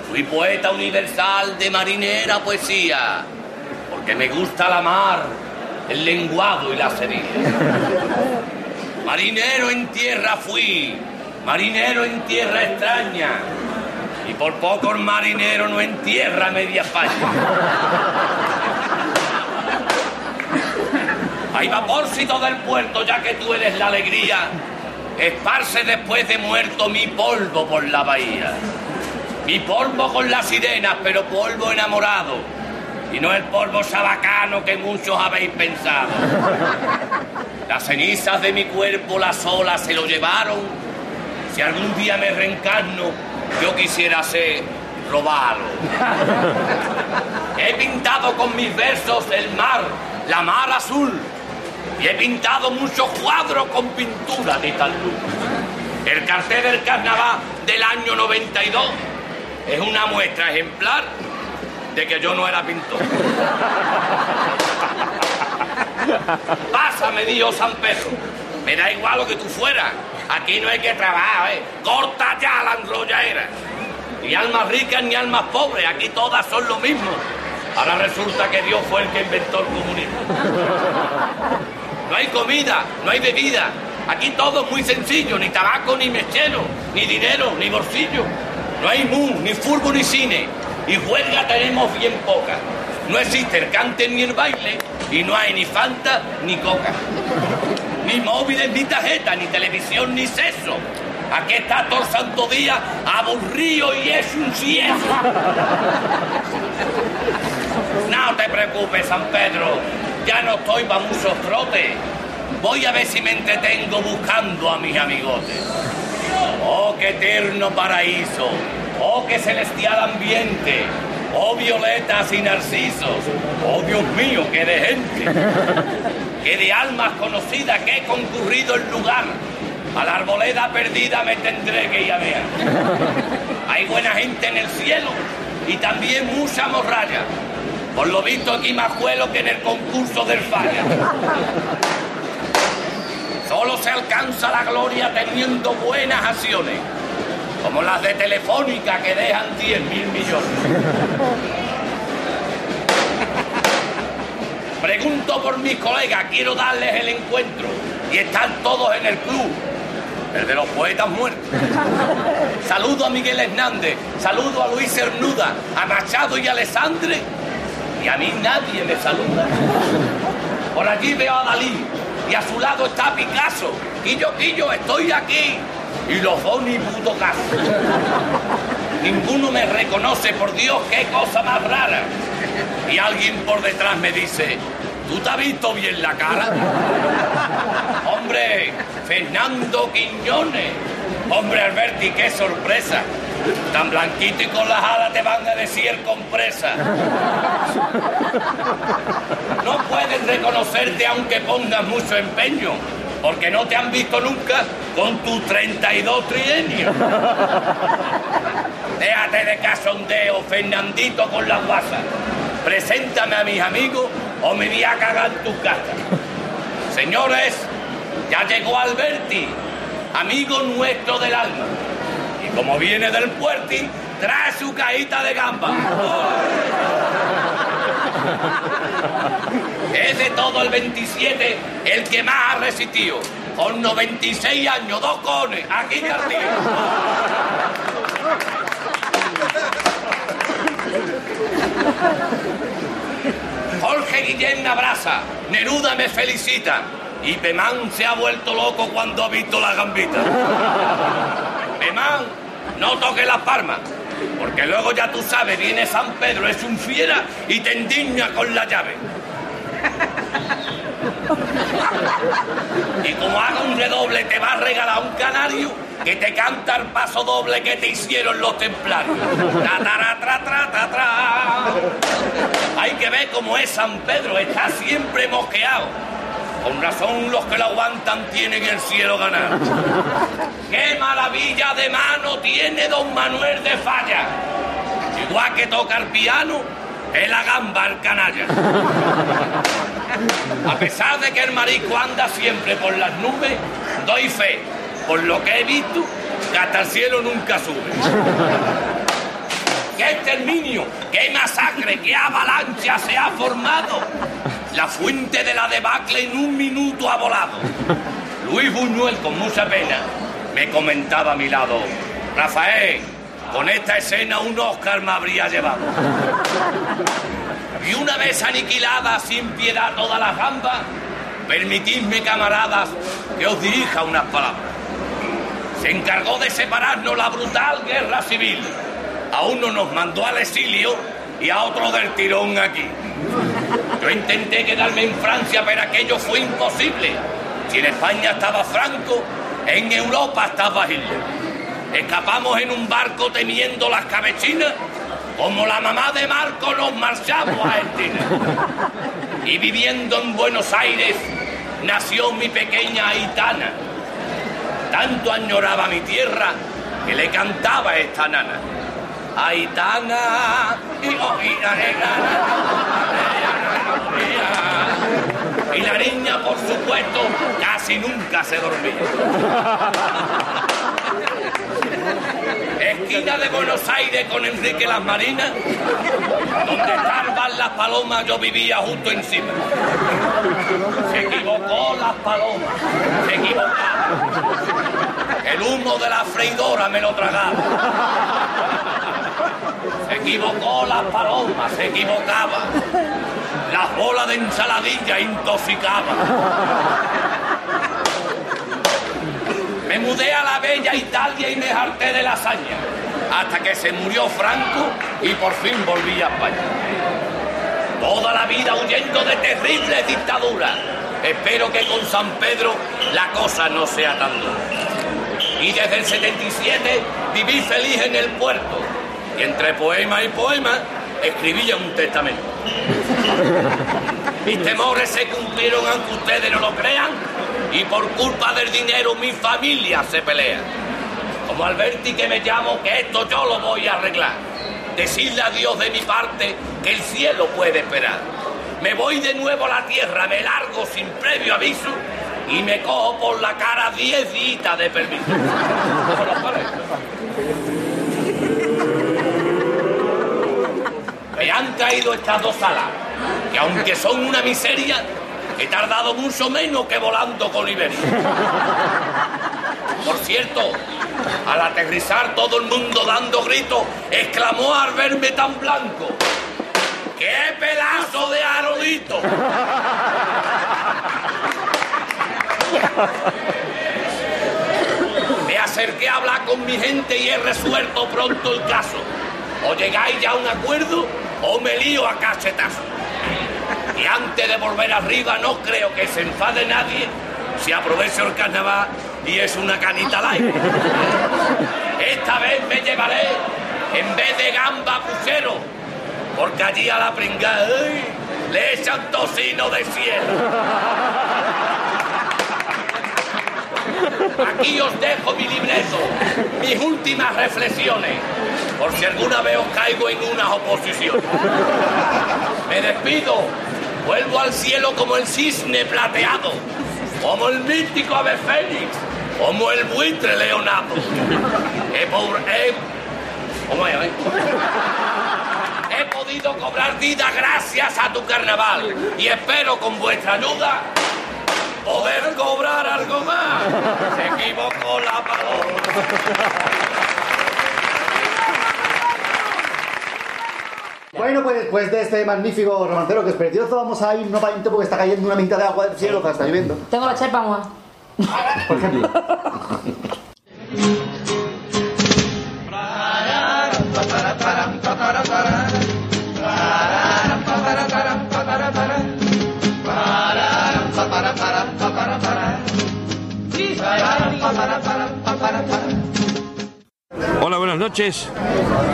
Fui poeta universal de marinera poesía, porque me gusta la mar, el lenguado y la cerilla. Marinero en tierra fui, marinero en tierra extraña. Y por poco el marinero no entierra media España. Hay vaporcito del puerto, ya que tú eres la alegría. Esparce después de muerto mi polvo por la bahía. Mi polvo con las sirenas, pero polvo enamorado. Y no el polvo sabacano que muchos habéis pensado. Las cenizas de mi cuerpo las olas se lo llevaron. Si algún día me reencarno, yo quisiera ser robado. He pintado con mis versos el mar, la mar azul. Y he pintado muchos cuadros con pintura de tal luz. El cartel del carnaval del año 92 es una muestra ejemplar de que yo no era pintor. Pasa, me dijo San Pedro. Me da igual lo que tú fueras. Aquí no hay que trabajar, ¿eh? Corta ya la enrolladera. Ni almas ricas ni almas pobres. Aquí todas son lo mismo. Ahora resulta que Dios fue el que inventó el comunismo. No hay comida, no hay bebida. Aquí todo es muy sencillo. Ni tabaco, ni mechero, ni dinero, ni bolsillo. No hay mu, ni fútbol, ni cine. Y huelga tenemos bien poca. No existe el cante ni el baile. Y no hay ni Fanta ni Coca. Ni móviles, ni tarjeta, ni televisión, ni sexo. Aquí está todo el santo día aburrido y es un cieso. No te preocupes, San Pedro. Ya no estoy para muchos trotes. voy a ver si me entretengo buscando a mis amigotes. Oh, qué eterno paraíso. Oh, qué celestial ambiente. Oh, violetas y narcisos. Oh, Dios mío, qué de gente. Qué de almas conocidas que he concurrido el lugar. A la arboleda perdida me tendré que ir a ver. Hay buena gente en el cielo y también mucha morralla. Por lo visto aquí más juelo que en el concurso del falla. Solo se alcanza la gloria teniendo buenas acciones, como las de Telefónica que dejan 10 mil millones. Pregunto por mis colegas, quiero darles el encuentro y están todos en el club, el de los poetas muertos. Saludo a Miguel Hernández, saludo a Luis Cernuda, a Machado y a Alessandre y a mí nadie me saluda. Por allí veo a Dalí y a su lado está Picasso. Quillo, Quillo, estoy aquí. Y los dos puto caso. Ninguno me reconoce, por Dios, qué cosa más rara. Y alguien por detrás me dice, ¿tú te has visto bien la cara? Hombre, Fernando Quiñones. Hombre, Alberti, qué sorpresa. Tan blanquito y con las alas te van a decir compresa. No pueden reconocerte aunque pongas mucho empeño, porque no te han visto nunca con tus 32 trienios. Déjate de casondeo, Fernandito con las guasas. Preséntame a mis amigos o me voy a cagar en tu casa. Señores, ya llegó Alberti, amigo nuestro del alma. Y como viene del puerti, trae su cajita de gamba. Es de todo el 27 el que más ha resistido. Con 96 años, dos cones, aquí Cartillo. Jorge Guillén abraza, Neruda me felicita y Pemán se ha vuelto loco cuando ha visto la gambita. Pemán, no toque las palmas, porque luego ya tú sabes, viene San Pedro, es un fiera y te indigna con la llave. Y como haga un redoble, te va a regalar un canario que te canta el paso doble que te hicieron los templarios. Hay que ver cómo es San Pedro, está siempre mosqueado. Con razón los que lo aguantan tienen el cielo ganado. ¡Qué maravilla de mano tiene don Manuel de Falla! Igual que toca el piano, es la gamba el canalla. A pesar de que el marico anda siempre por las nubes, doy fe, por lo que he visto, que hasta el cielo nunca sube. ¡Qué exterminio! ¡Qué masacre! ¡Qué avalancha se ha formado! La fuente de la debacle en un minuto ha volado. Luis Buñuel, con mucha pena, me comentaba a mi lado, Rafael, con esta escena un Oscar me habría llevado. Y una vez aniquilada sin piedad todas las gambas, permitidme, camaradas, que os dirija unas palabras. Se encargó de separarnos la brutal guerra civil. A uno nos mandó al exilio y a otro del tirón aquí. Yo intenté quedarme en Francia, pero aquello fue imposible. Si en España estaba Franco, en Europa estaba Hitler. Escapamos en un barco temiendo las cabechinas, como la mamá de Marco nos marchamos a Argentina. Y viviendo en Buenos Aires, nació mi pequeña Aitana. Tanto añoraba mi tierra que le cantaba esta nana. Aitana, y, oh, y la nena, y la niña, por supuesto, casi nunca se dormía. Esquina de Buenos Aires con Enrique Las Marinas, donde estarban las palomas, yo vivía justo encima. Se equivocó las palomas, se equivocaba. El humo de la freidora me lo tragaba. Se equivocó las palomas, se equivocaba. Las bolas de ensaladilla intoxicaban. Me mudé a la bella Italia y me harté de lasaña. Hasta que se murió Franco y por fin volví a España. Toda la vida huyendo de terribles dictaduras. Espero que con San Pedro la cosa no sea tan dura. Y desde el 77 viví feliz en el puerto. Y entre poema y poema escribía un testamento. Mis temores se cumplieron aunque ustedes no lo crean. Y por culpa del dinero mi familia se pelea. Como Alberti que me llamo, que esto yo lo voy a arreglar. Decirle a Dios de mi parte que el cielo puede esperar. Me voy de nuevo a la tierra, me largo sin previo aviso y me cojo por la cara 10 días de permiso. Me han traído estas dos salas, que aunque son una miseria, he tardado mucho menos que volando con Iberia. Por cierto, al aterrizar todo el mundo dando gritos, exclamó al verme tan blanco. ¡Qué pedazo de arodito! Me acerqué a hablar con mi gente y he resuelto pronto el caso. O llegáis ya a un acuerdo o me lío a cachetazo. Y antes de volver arriba no creo que se enfade nadie si aprovecho el carnaval y es una canita al aire. Esta vez me llevaré en vez de gamba puchero, porque allí a la pringada ¡ay! le echan tocino de cielo. Aquí os dejo mi libreto, mis últimas reflexiones, por si alguna vez os caigo en una oposición. Me despido, vuelvo al cielo como el cisne plateado, como el mítico ave fénix, como el buitre leonardo. He, por- he- ¿cómo es, eh? He podido cobrar vida gracias a tu carnaval y espero con vuestra ayuda poder cobrar algo más. Se equivocó la palabra. Bueno, pues después de este magnífico romancero que es precioso, vamos a ir nuevamente porque está cayendo una mitad de agua del cielo, que está lloviendo. Tengo la chepa. Por ejemplo. noches.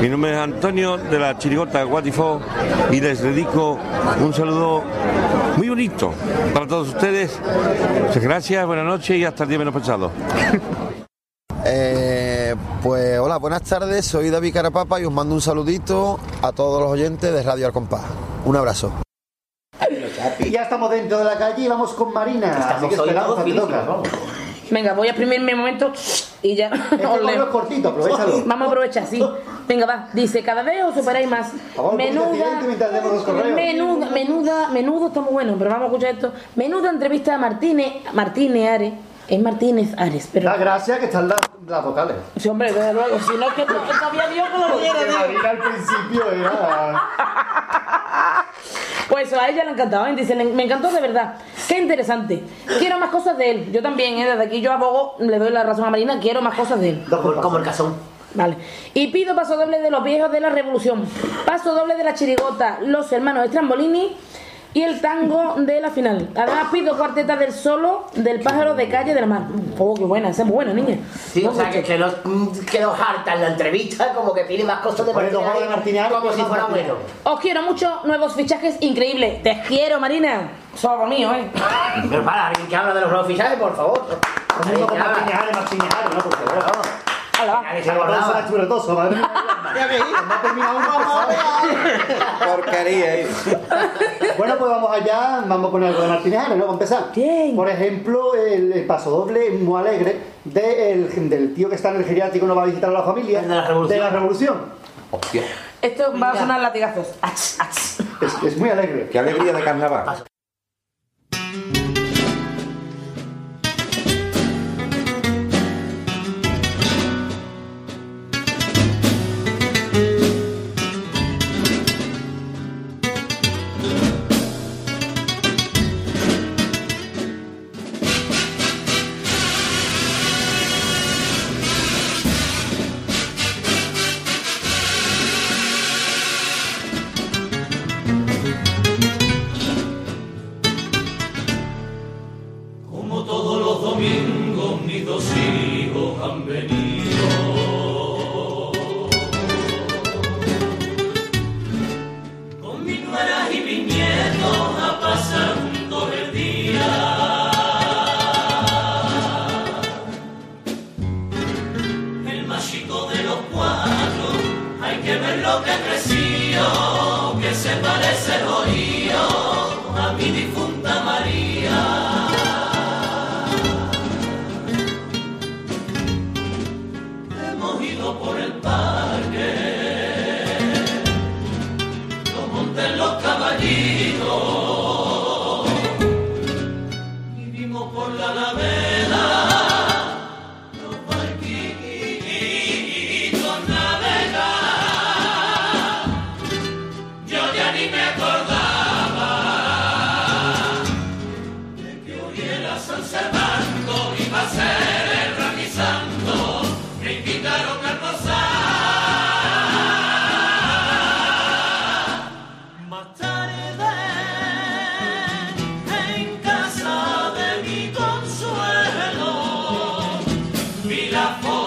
Mi nombre es Antonio de la Chirigota Guatifó y les dedico un saludo muy bonito para todos ustedes. Muchas gracias, buenas noches y hasta el día menos pensado. Eh, pues hola, buenas tardes, soy David Carapapa y os mando un saludito a todos los oyentes de Radio Al Compás. Un abrazo. Y ya estamos dentro de la calle y vamos con Marina. Así Estamos que esperanza, todos te toca. Vamos. Venga, voy a exprimir mi momento y ya. Este es cortito, aprovechalo. Vamos a aprovechar, sí. Venga, va. Dice, cada vez os superáis más. de Menuda, menuda, menuda, menudo está muy bueno, pero vamos a escuchar esto. Menuda entrevista a Martínez, Martínez Ares. Es Martínez Ares, pero... Da gracia que están las, las vocales. Sí, hombre, desde luego, si no es que que sabía Dios que lo diera, al principio era... Pues a ella le ¿eh? dice, "Le- me encantó de verdad. Qué interesante. Quiero más cosas de él. Yo también, ¿eh? desde aquí yo abogo, le doy la razón a Marina, quiero más cosas de él. Como el casón. Vale. Y pido paso doble de los viejos de la revolución. Paso doble de la chirigota, los hermanos Estrambolini y el tango de la final. Además pido cuarteta del solo del pájaro de calle del mar. Oh, qué buena, esa es muy buena, niña. Sí, o sea, que, que no mm, quedó harta en la entrevista, como que pide más cosas de Martínez, como si fuera bueno. Os quiero mucho, nuevos fichajes increíbles. Te quiero, Marina. Solo mío, ¿eh? Pero para, alguien que habla de los nuevos fichajes, por favor. Martínez Martínez ¿no? Porque, bueno, acordaba. era chubretoso, madre mía. No termina uno. Porquería. eh. Bueno, pues vamos allá, vamos a poner algo de Martínez Ares, ¿no? Vamos a empezar. Bien. Por ejemplo, el, el paso doble muy alegre de el- del tío que está en el geriátrico no va a visitar a la familia. El de la revolución. De la revolución. Hostia, Esto va a sonar latigazos. Ach, ach. Es, es muy alegre. qué alegría de carnaval. Vi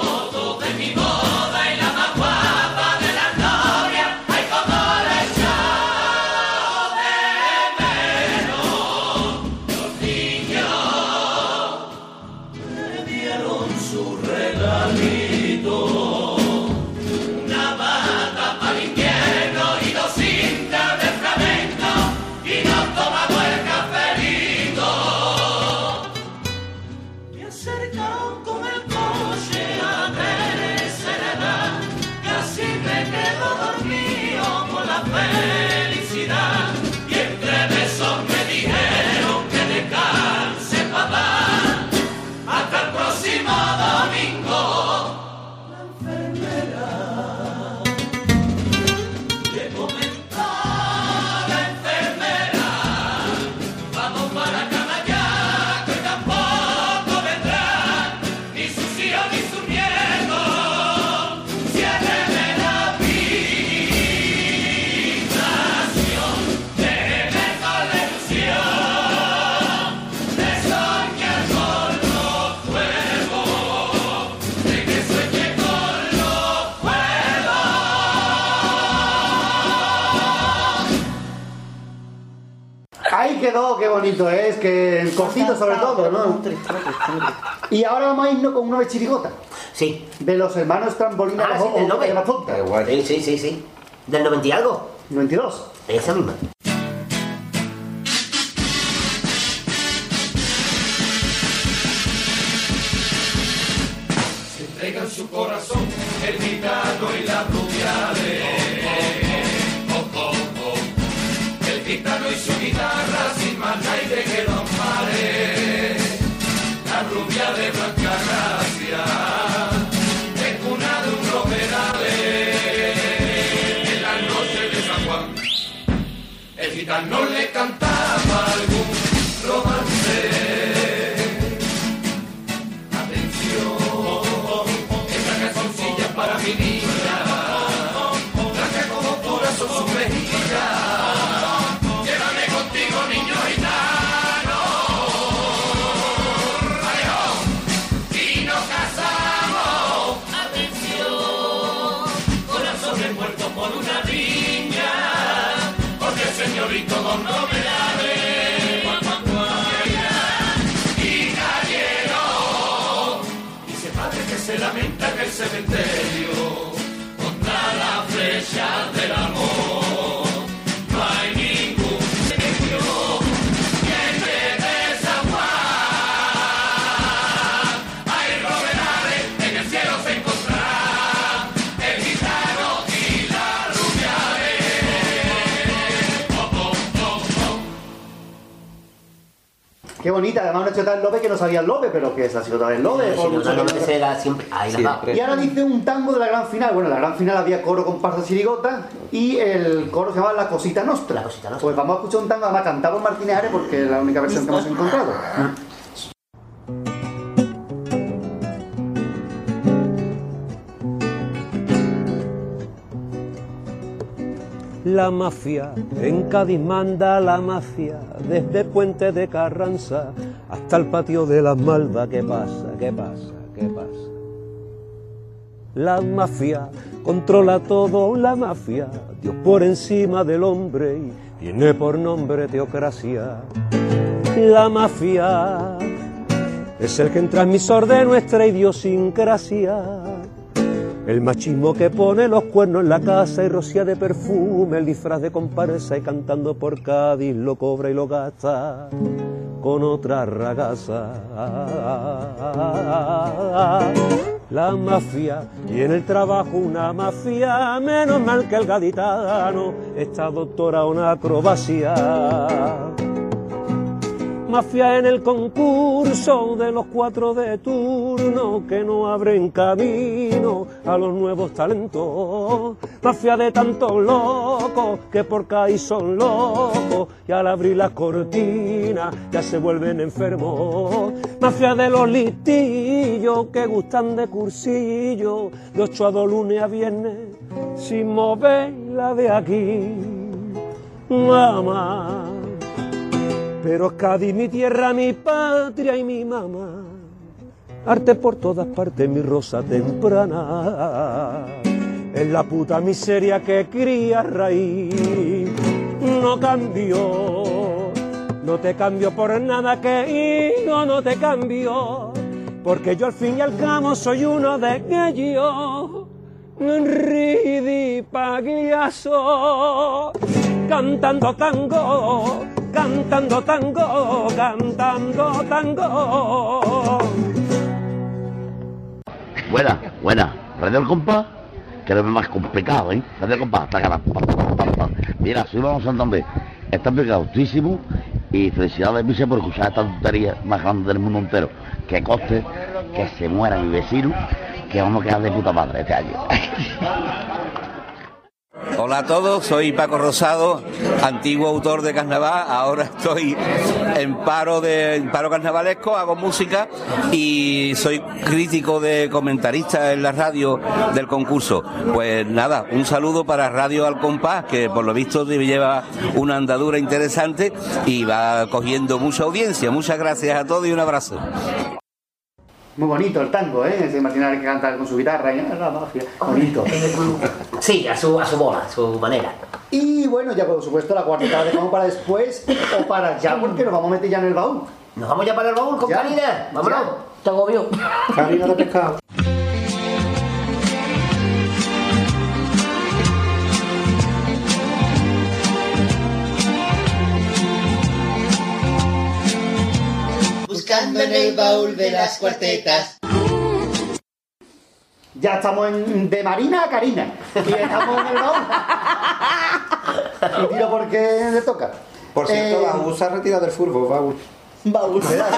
bonito es, que el cortito sobre todo, ¿no? Y ahora vamos a irnos con uno de chirigota. Sí. De los hermanos Trambolina Ah, sí, del de la tonta. Sí, sí, sí, sí. ¿Del 90 y algo? 92. Esa misma. Gitano le cantaba Qué bonita, además una chota del Lope que no sabía el Lope, pero que es la chota del Lope. Sí, sí, que- ese era siempre- ahí la va. Y ahora dice un tango de la gran final. Bueno, en la gran final había coro comparsa chirigota y el coro se llamaba La Cosita Nostra. La Cosita Nostra. Pues vamos a escuchar un tango, además cantado por Martínez Ares porque es la única versión que hemos encontrado. La mafia, en Cádiz manda la mafia, desde Puente de Carranza hasta el patio de las Malvas. ¿Qué pasa? ¿Qué pasa? ¿Qué pasa? La mafia controla todo, la mafia, Dios por encima del hombre y tiene por nombre teocracia. La mafia es el que transmisor de nuestra idiosincrasia. El machismo que pone los cuernos en la casa y rocía de perfume el disfraz de comparsa y cantando por Cádiz lo cobra y lo gasta con otra ragaza. La mafia y en el trabajo una mafia, menos mal que el gaditano está doctora una acrobacia mafia en el concurso de los cuatro de turno que no abren camino a los nuevos talentos. Mafia de tantos locos que por ahí son locos y al abrir las cortinas ya se vuelven enfermos. Mafia de los listillos que gustan de cursillo de ocho a dos lunes a viernes sin moverla de aquí. Mamá. Pero Cádiz mi tierra, mi patria y mi mamá. Arte por todas partes, mi rosa temprana. Es la puta miseria que cría raíz. No cambio, no te cambio por nada que no, no te cambio. Porque yo al fin y al cabo soy uno de ellos. Ridi Pagliaso, cantando tango, cantando tango, cantando tango. Buena, buena. Radio El Compás, que es más complicado, ¿eh? Radio El Compás. Mira, soy Vamos Santander. Está pegautísimo y felicidades, Miche, por escuchar esta tontería más grande del mundo entero. Que coste que se muera mi vecino, que vamos a quedar de puta madre este año. Hola a todos, soy Paco Rosado, antiguo autor de carnaval, ahora estoy en paro de paro carnavalesco, hago música y soy crítico de comentarista en la radio del concurso. Pues nada, un saludo para Radio Al Compás, que por lo visto lleva una andadura interesante y va cogiendo mucha audiencia. Muchas gracias a todos y un abrazo. Muy bonito el tango, ¿eh? Se imaginar que canta con su guitarra. ¿eh? La mafia. Bonito. Sí, a su, a su bola, a su manera. Y bueno, ya por supuesto la cuarta la dejamos para después o para ya, porque nos vamos a meter ya en el baúl. Nos vamos ya para el baúl con Ya. Karina. Vámonos. Te agobio. Harina de pescado. Buscando en el baúl de las cuartetas. Ya estamos en, de Marina a Karina. Y estamos en el baúl. Y tiro porque le toca. Por cierto, Eh, Baúl se ha retirado del furbo, Baúl. Baúl, ¿verdad?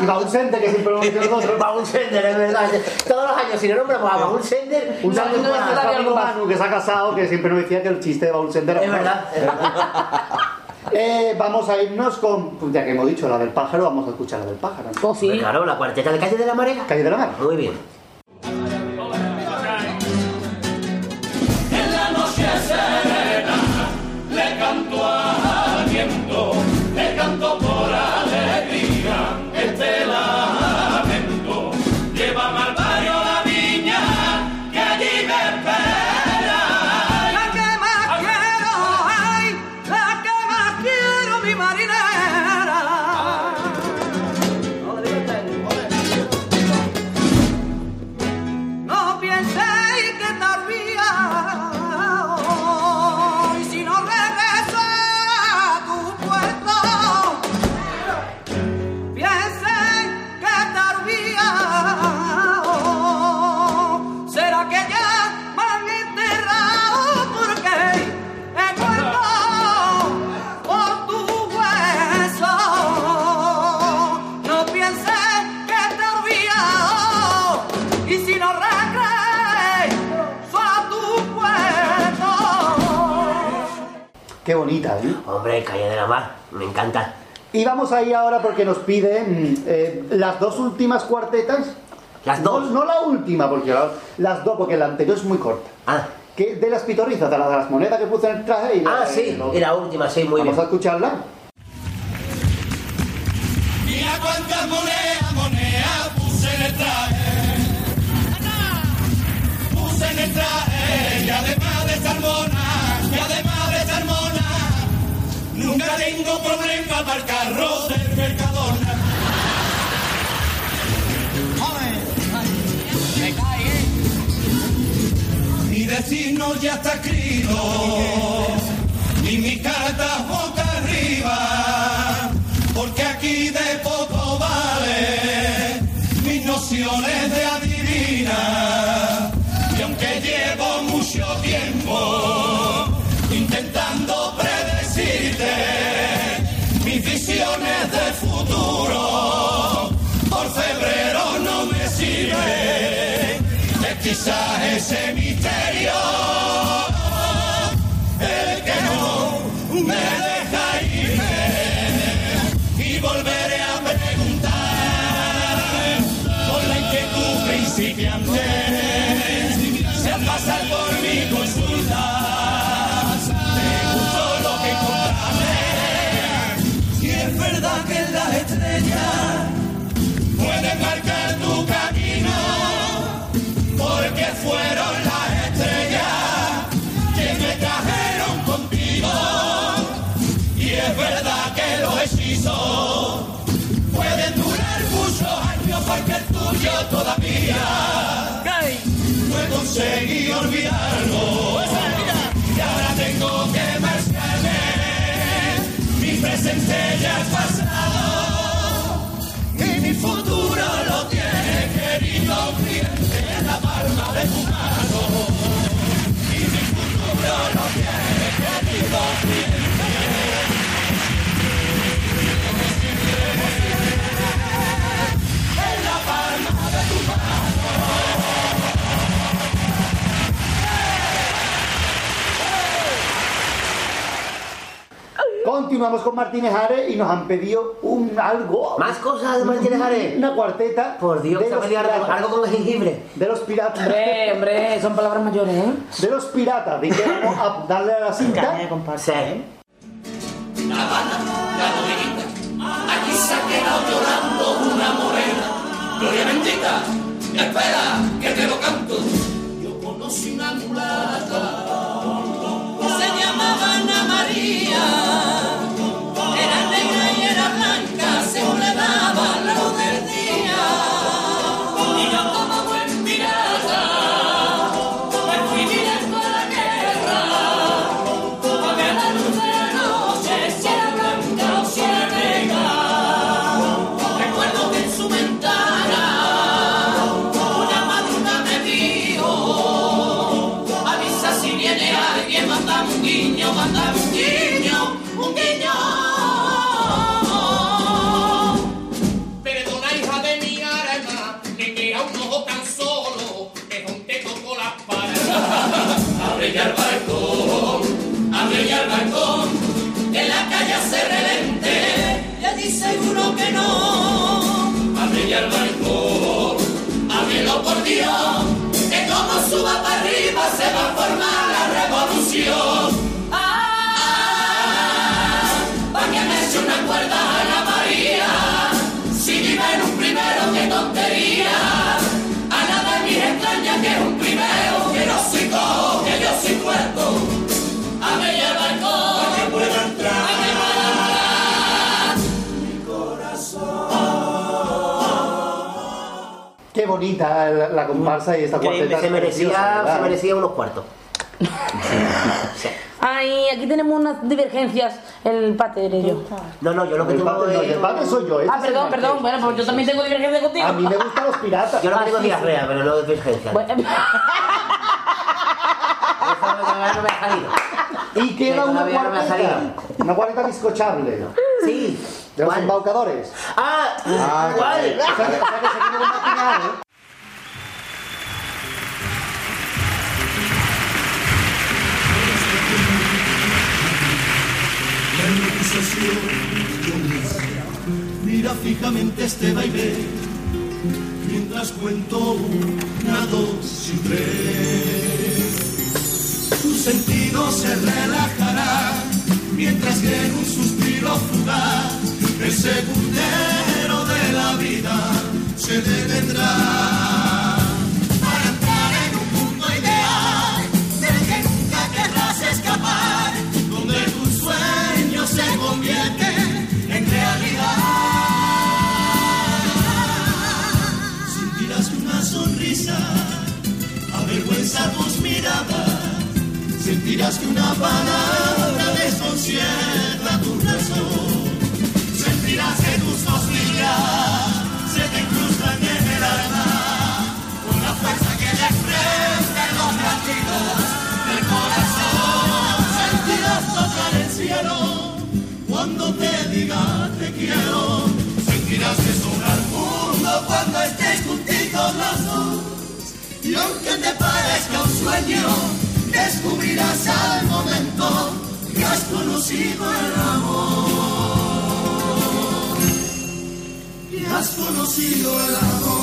Y Baúl Sender, que siempre lo hemos dicho nosotros. Baúl Sender, es verdad. Todos los años, si no nombramos a Baúl Sender, Un no saludo nuestro amigo Manu, que se ha casado, que siempre nos decía que el chiste de Baúl Sender era Es verdad, es Eh, vamos a irnos con, pues ya que hemos dicho la del pájaro, vamos a escuchar la del pájaro. Oh, sí. Claro, la cuarteta de Calle de la Marea. Calle de la Mar. Muy bien. En la noche serena le canto al Qué bonita, ¿eh? Hombre, Calle de la Mar, me encanta. Y vamos ahí ahora porque nos piden eh, las dos últimas cuartetas. Las dos. No, no la última, porque la- las dos, porque la anterior es muy corta. Ah. Que de las pitorrizas, de las, de las monedas que puse en el traje. Y la- Ah, sí, y la última, sí, muy Vamos bien. a escucharla. Mira cuántas monedas, monedas puse en el traje. Puse en el traje y además de estar nunca tengo problema para el carro del Mercadona. Me cae, ¿eh? destino ya está escrito y mi carta boca arriba, porque aquí de poco vale mis nociones de adivina. Y aunque llevo mucho tiempo futuro, por febrero no me sirve. Es quizás ese misterio el tuyo todavía no he conseguido olvidarlo. Y ahora tengo que marcharme, mi presente ya es pasado y mi futuro lo tiene querido cliente en la palma de tu mano. Y mi futuro lo tiene querido cliente. Continuamos con Martínez Ares y nos han pedido un algo. ¿Más cosas de Martínez Ares? Una cuarteta. Por Dios, de los piratas. algo con jengibre. De los piratas. Hombre, hombre, son palabras mayores, ¿eh? De los piratas. De que vamos a darle a la cinta. Sí. La Habana, la dominita. Aquí se ha quedado llorando una morena. Gloria bendita, espera que te lo canto. Yo conocí una mulata. Se llamaba Ana María. El balcón, el balcón, que la calle se revente, le di seguro que no. Abre ya el balcón, ábrelo por Dios, que como suba para arriba se va a formar la revolución. Ah, una cuerda a la María, si vive en un primero, qué tontería. Qué bonita la, la comparsa y esta cuarteta. se merecía, preciosa, se merecía unos cuartos. Ay, aquí tenemos unas divergencias, el pater y yo. No, no, yo lo que El tengo no, es- el pater soy yo. este Ah, perdón, perdón. Bueno, pues yo también tengo divergencia contigo. A mí me gustan los piratas. Yo Ah, tengo es sí, diarrea, pero no es virgencia. Bueno, no me ha salido. Y queda Que una no cuarteta. Una cuarteta bizcochable. Sí. De los ¿Cuál? embaucadores. Ah, Ah, ¿cuál? O sea, que- o sea que se quiere maquinar, ¿eh? La improvisación comienza. Mira fijamente este baile mientras cuento una, dos y tres. Tu sentido se relajará mientras que en un suspiro fugaz el segundero de la vida se detendrá. Para entrar en un mundo ideal del que nunca querrás escapar, donde tus sueños se convierten en realidad. Sentirás una sonrisa, avergüenza tus miradas palabra desconcierta tu razón. Cuando te diga te quiero. Sentirás que sobra el mundo cuando estés juntitos los dos. Y aunque te parezca un sueño, descubrirás al momento que has conocido el amor. Has conocido el amor.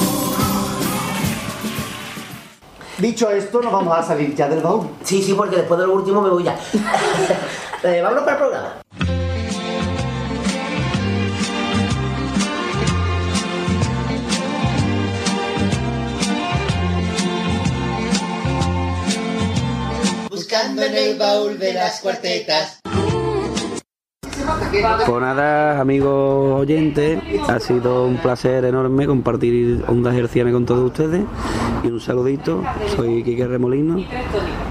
Dicho esto, nos vamos a salir ya del baúl. Sí, sí, porque después de lo último me voy ya. Eh, vámonos para el programa. Buscando en el baúl de las cuartetas. Pues nada, amigos oyentes, ha sido un placer enorme compartir ondas hercianas con todos ustedes y un saludito, soy Quique Remolino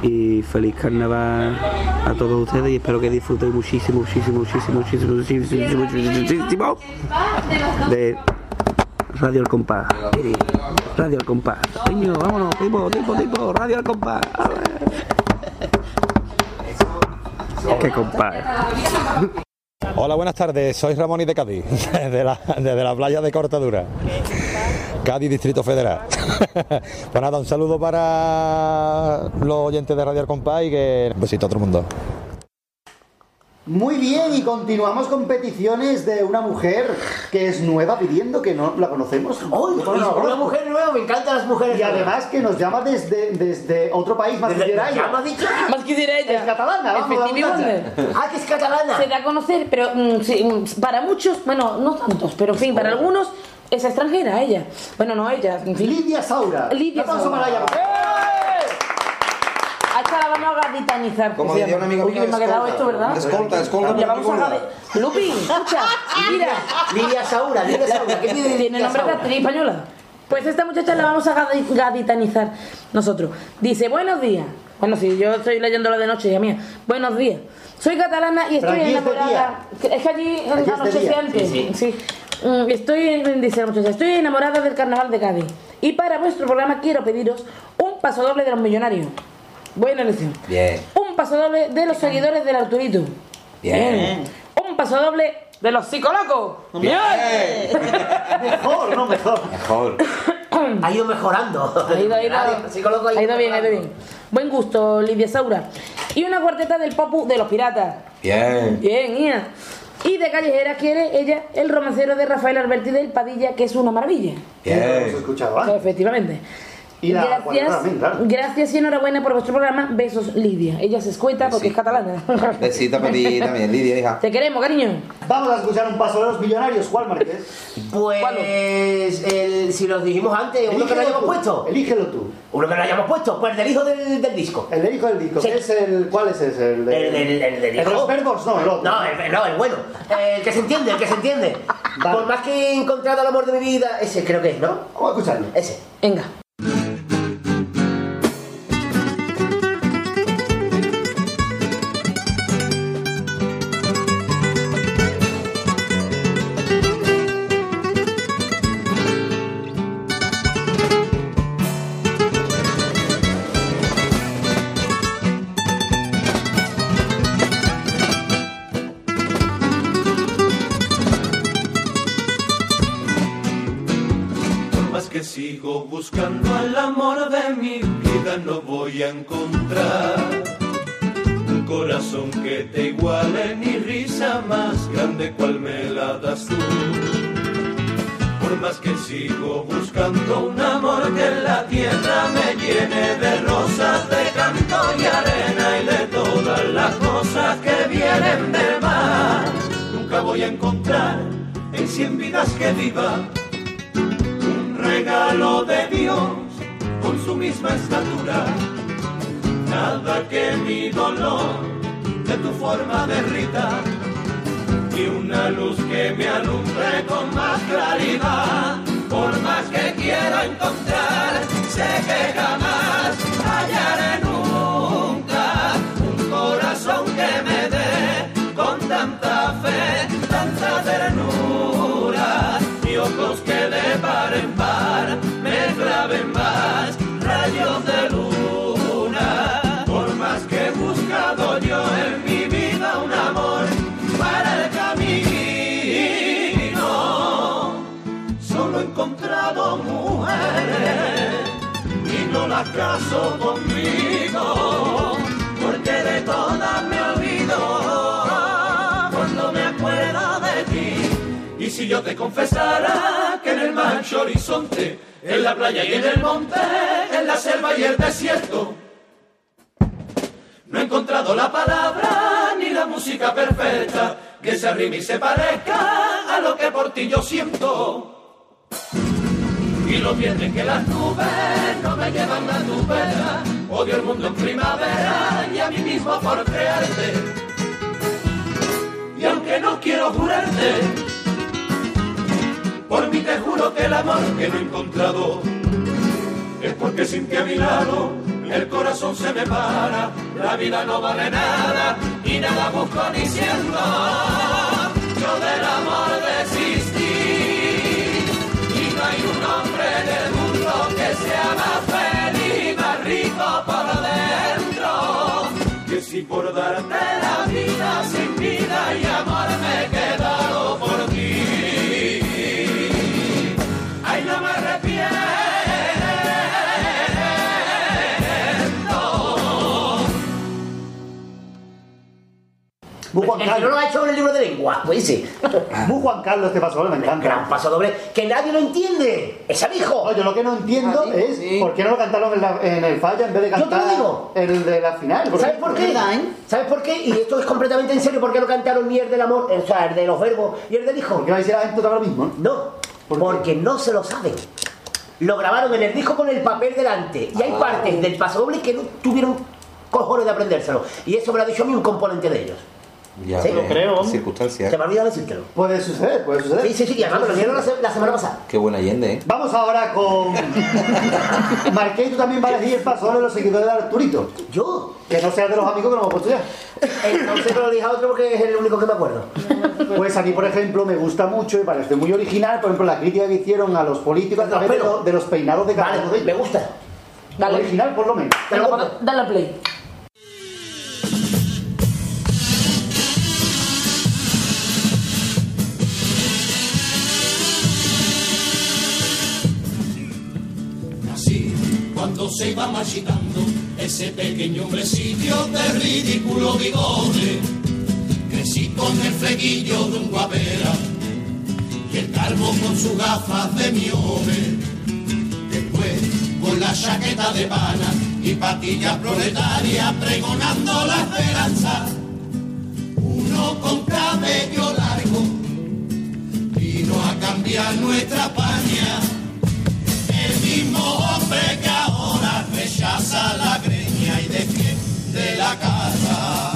y feliz carnaval a todos ustedes y espero que disfruten muchísimo, muchísimo, muchísimo, muchísimo, muchísimo, muchísimo, de Radio El Compás. Radio El Compás. Coño, vámonos, tipo, tipo, tipo, Radio El Compás. Qué compás. Hola, buenas tardes. Soy Ramón y de Cádiz, desde la, playa de Cortadura. Cádiz, Distrito Federal. pues nada, un saludo para los oyentes de Radio Compás y que un besito a todo el mundo. Muy bien, y continuamos con peticiones de una mujer que es nueva pidiendo que no la conocemos. ¡Uy! No la Una mujer nueva, me encantan las mujeres Y nuevas. además que nos llama desde, desde otro país, más Desde- quisiera ella. Más quisiera ella. Es catalana, vamos. Ah, que es catalana. Se da a conocer, pero mm, sí, mm, para muchos, bueno, no tantos, pero en fin, para algunos es extranjera ella. Bueno, no ella, en fin. Lidia Saura. Lidia aplauso Saura. Para ella. A esta la vamos a gaditanizar. Como diría llama. un amigo Uy, mío, que me ha quedado esto, ¿verdad? Escolta, escolta, Ya pero vamos a Lupi, escucha, mira. Lidia Saura, Lidia Saura. ¿Qué Tiene nombre de actriz española. Pues esta muchacha la vamos a gadi- gaditanizar nosotros. Dice, buenos días. Bueno, si yo estoy leyendo la de noche, ya mía. Buenos días. Soy catalana y estoy enamorada. Es que allí de anochece antes. Sí, Sí. Mm, Estoy, dice la muchacha, estoy enamorada del carnaval de Cádiz. Y para vuestro programa quiero pediros un paso doble de los millonarios. Buena elección. Bien. Un paso doble de los seguidores del Arturito. Bien. Un paso doble de los psicolocos. Mejor, no mejor. Mejor. Ha ido mejorando. Ha ido, ha ido, Radio, psicólogo, ha ido bien, ha ido bien. Buen gusto, Lidia Saura. Y una cuarteta del Popu de los Piratas. Bien. Bien, Ia. Y de callejera quiere ella el romancero de Rafael Alberti del Padilla, que es una maravilla. Bien. Lo hemos Bien. escuchado antes. Efectivamente. Y la gracias, gracias y enhorabuena por vuestro programa. Besos, Lidia. Ella se escueta porque es catalana. Besito para ti también, Lidia, hija. Te queremos, cariño. Vamos a escuchar un paso de los millonarios. ¿Cuál, Marqués? Pues el, si los dijimos antes, uno que lo hayamos tú, puesto. Elígelo tú. Uno que lo hayamos puesto, pues el del hijo del, del disco. El del hijo del disco. Sí. ¿Qué es el, ¿Cuál es ese? El, de- El del el, del el de hijo. los verbos, no, el otro. No, el, no, el bueno. El que se entiende, el que se entiende. Vale. Por más que he encontrado el amor de mi vida, ese creo que es, ¿no? Vamos a escucharlo. Ese. Venga. Buscando al amor de mi vida, no voy a encontrar un corazón que te iguale ni risa más grande cual me la das tú. Por más que sigo buscando un amor que en la tierra me llene de rosas, de canto y arena y de todas las cosas que vienen del mar, nunca voy a encontrar en cien vidas que viva regalo de Dios con su misma estatura. Nada que mi dolor de tu forma derrita, ni una luz que me alumbre con más claridad. Por más que quiero encontrar, sé que jamás las caso conmigo, porque de todas me olvido cuando me acuerdo de ti. Y si yo te confesara que en el mar horizonte, en la playa y en el monte, en la selva y el desierto, no he encontrado la palabra ni la música perfecta que se arrime y se parezca a lo que por ti yo siento. Y los viernes que las nubes no me llevan a tu vera, odio el mundo en primavera y a mí mismo por crearte. Y aunque no quiero jurarte, por mí te juro que el amor que no he encontrado es porque sin ti a mi lado el corazón se me para, la vida no vale nada y nada busco ni siento. Yo del amor desistí dentro. Que si por Muy Juan El que no lo ha hecho en el libro de lengua, pues sí. Muy Juan Carlos este paso doble, me encanta. Gran paso doble, que nadie lo entiende. Es amigo. No, yo lo que no entiendo Amigo, es sí. por qué no lo cantaron en, la- en el falla en vez de Yo te lo cantar digo. el de la final. ¿Sabes por qué? ¿Sabes por qué? Y esto es completamente en serio. ¿Por qué no cantaron ni el del amor, o sea, el de los verbos y el del hijo? ¿Por qué va a decir la gente lo mismo? No, porque no se lo saben. Lo grabaron en el disco con el papel delante. Y hay Ah. partes del pasodoble que no tuvieron cojones de aprendérselo. Y eso me lo ha dicho a mí un componente de ellos. Ya, Sí, lo creo, qué ¿no? circunstancia. Se me ha olvidado decírtelo. Puede suceder, puede suceder. Sí, sí, sí, además me lo dieron la, se- la semana pasada. Qué buena Allende, ¿eh? Vamos ahora con. Marqués, tú también vas a elegir el paso de los seguidores de Arturito. ¿Yo? Que no sea de los amigos que no hemos puesto ya. Entonces me lo dije a otro porque es el único que me acuerdo. Pues a mí, por ejemplo, me gusta mucho y parece muy original, por ejemplo, la crítica que hicieron a los políticos a través de, los- de los peinados de cada Vale, uno de ellos. me gusta. Dale. Original, por lo menos. Dale a play. Cuando se iba marchitando ese pequeño hombrecillo de ridículo bigote, crecí con el flequillo de un guapera y el calvo con sus gafas de miope. Después, con la chaqueta de pana y patillas proletarias pregonando la esperanza, uno con cabello largo vino a cambiar nuestra España. Mismo hombre que ahora rechaza la greña y defiende la casa.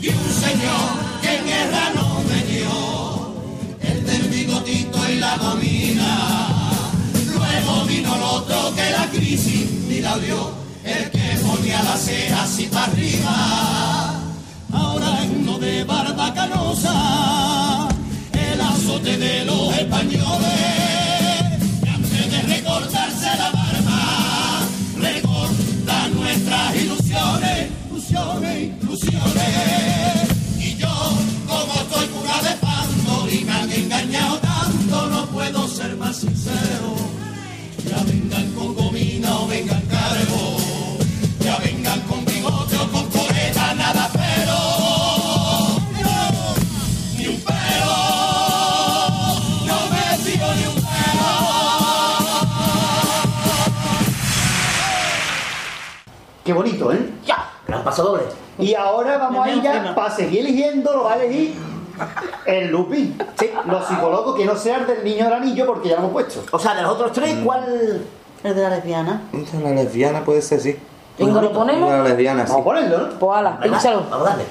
Y un señor que en guerra no me dio, el del bigotito y la domina. Luego vino el otro que la crisis ni la dio, el que ponía las cejas así para arriba. Ahora en lo de barba canosa, el azote de los españoles engañado tanto, no puedo ser más sincero. Ya vengan con gomina o vengan cargo, ya vengan con bigote o con coleta, nada pero. Ni un pelo, no me sigo ni un pelo. Qué bonito, ¿eh? Ya, gran paso doble. Y ahora vamos a ir ya, para seguir eligiendo, lo va a elegir el Lupi. Sí. Los psicólogos que no sean del niño del anillo, porque ya lo hemos puesto. O sea, de los otros tres, ¿cuál? El de la lesbiana. Esta es la lesbiana, puede ser, sí. Venga, ¿lo ponemos? La lesbiana, sí. Vamos a ponerlo, ¿no? Pues ala. Vamos a darle.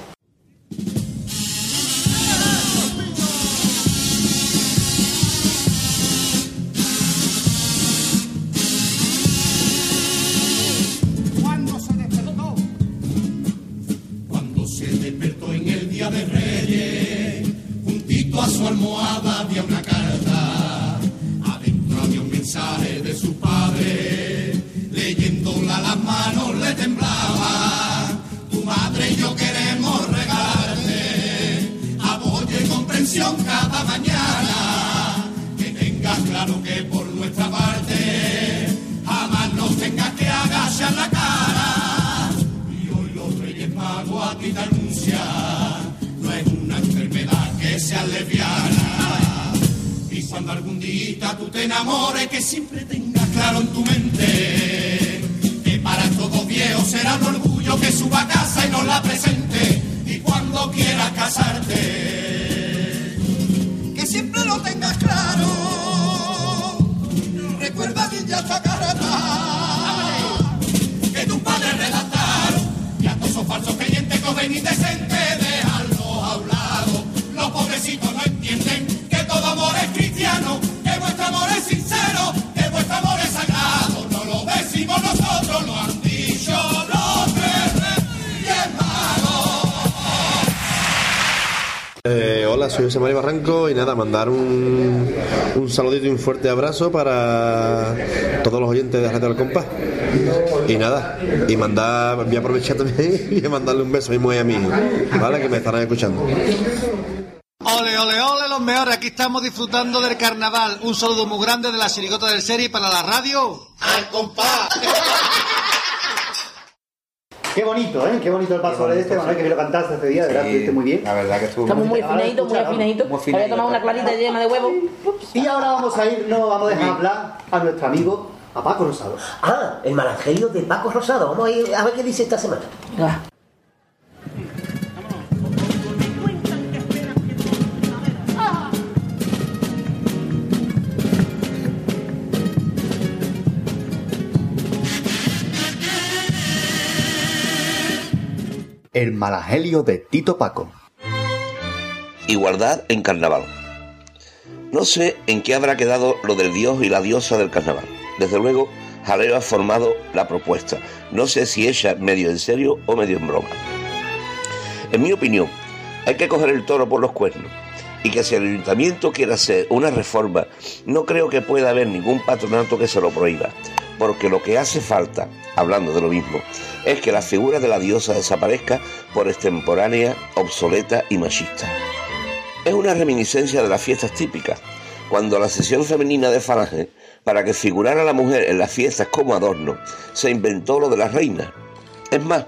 Cuando algún día tú te enamores, que siempre tengas claro en tu mente que para todo viejo será un orgullo que suba a casa y nos la presente. Y cuando quieras casarte, que siempre lo tengas claro. Recuerda que ya está carata, que tus padres redactaron y a todos esos falsos creyentes cogen indecentes, soy José María Barranco y nada, mandar un, un saludito y un fuerte abrazo para todos los oyentes de Radio del Compás. Y nada, y mandar, voy a aprovechar también y mandarle un beso a mi mujer y a mi hijo, ¿vale? Que me estarán escuchando. Ole, ole, ole, los mejores. Aquí estamos disfrutando del carnaval. Un saludo muy grande de la chirigota del serie para la radio. ¡Al compás! Qué bonito, ¿eh? Qué bonito el paso de este, Manuel, que me lo cantaste este día, de verdad, estuviste muy bien. La verdad que estuvo Estamos muy afinaditos, muy afinaditos. muy Había tomado una clarita llena de huevo. Y ahora vamos a ir, no vamos a dejar hablar a nuestro amigo, a Paco Rosado. Ah, el malangelio de Paco Rosado. Vamos a ir a ver qué dice esta semana. El malagelio de Tito Paco. Igualdad en carnaval. No sé en qué habrá quedado lo del dios y la diosa del carnaval. Desde luego, Jaleo ha formado la propuesta. No sé si ella medio en serio o medio en broma. En mi opinión, hay que coger el toro por los cuernos. Y que si el ayuntamiento quiere hacer una reforma, no creo que pueda haber ningún patronato que se lo prohíba. Porque lo que hace falta, hablando de lo mismo, es que la figura de la diosa desaparezca por extemporánea, obsoleta y machista. Es una reminiscencia de las fiestas típicas, cuando la sesión femenina de Falange, para que figurara la mujer en las fiestas como adorno, se inventó lo de las reinas. Es más,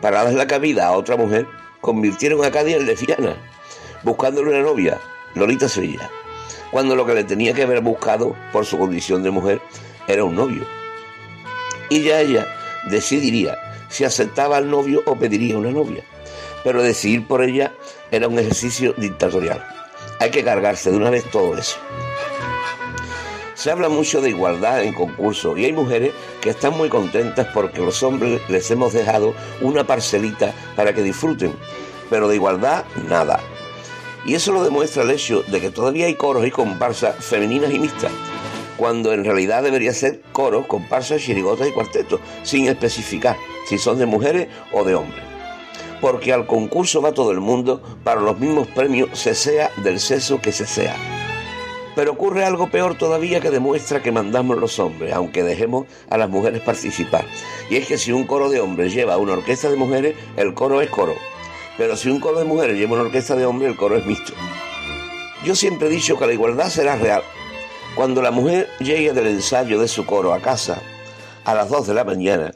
para darle la cabida a otra mujer, convirtieron a Cádiz en lesbiana, buscándole una novia, Lolita Sevilla, cuando lo que le tenía que haber buscado por su condición de mujer era un novio. Y ya ella decidiría si aceptaba al novio o pediría una novia. Pero decidir por ella era un ejercicio dictatorial. Hay que cargarse de una vez todo eso. Se habla mucho de igualdad en concursos y hay mujeres que están muy contentas porque los hombres les hemos dejado una parcelita para que disfruten, pero de igualdad nada. Y eso lo demuestra el hecho de que todavía hay coros y comparsas femeninas y mixtas, cuando en realidad debería ser coros, comparsas, chirigotas y cuartetos, sin especificar si son de mujeres o de hombres. Porque al concurso va todo el mundo para los mismos premios, se sea del sexo que se sea. Pero ocurre algo peor todavía que demuestra que mandamos los hombres, aunque dejemos a las mujeres participar. Y es que si un coro de hombres lleva una orquesta de mujeres, el coro es coro. Pero si un coro de mujeres lleva una orquesta de hombres, el coro es mixto. Yo siempre he dicho que la igualdad será real. Cuando la mujer llegue del ensayo de su coro a casa a las 2 de la mañana,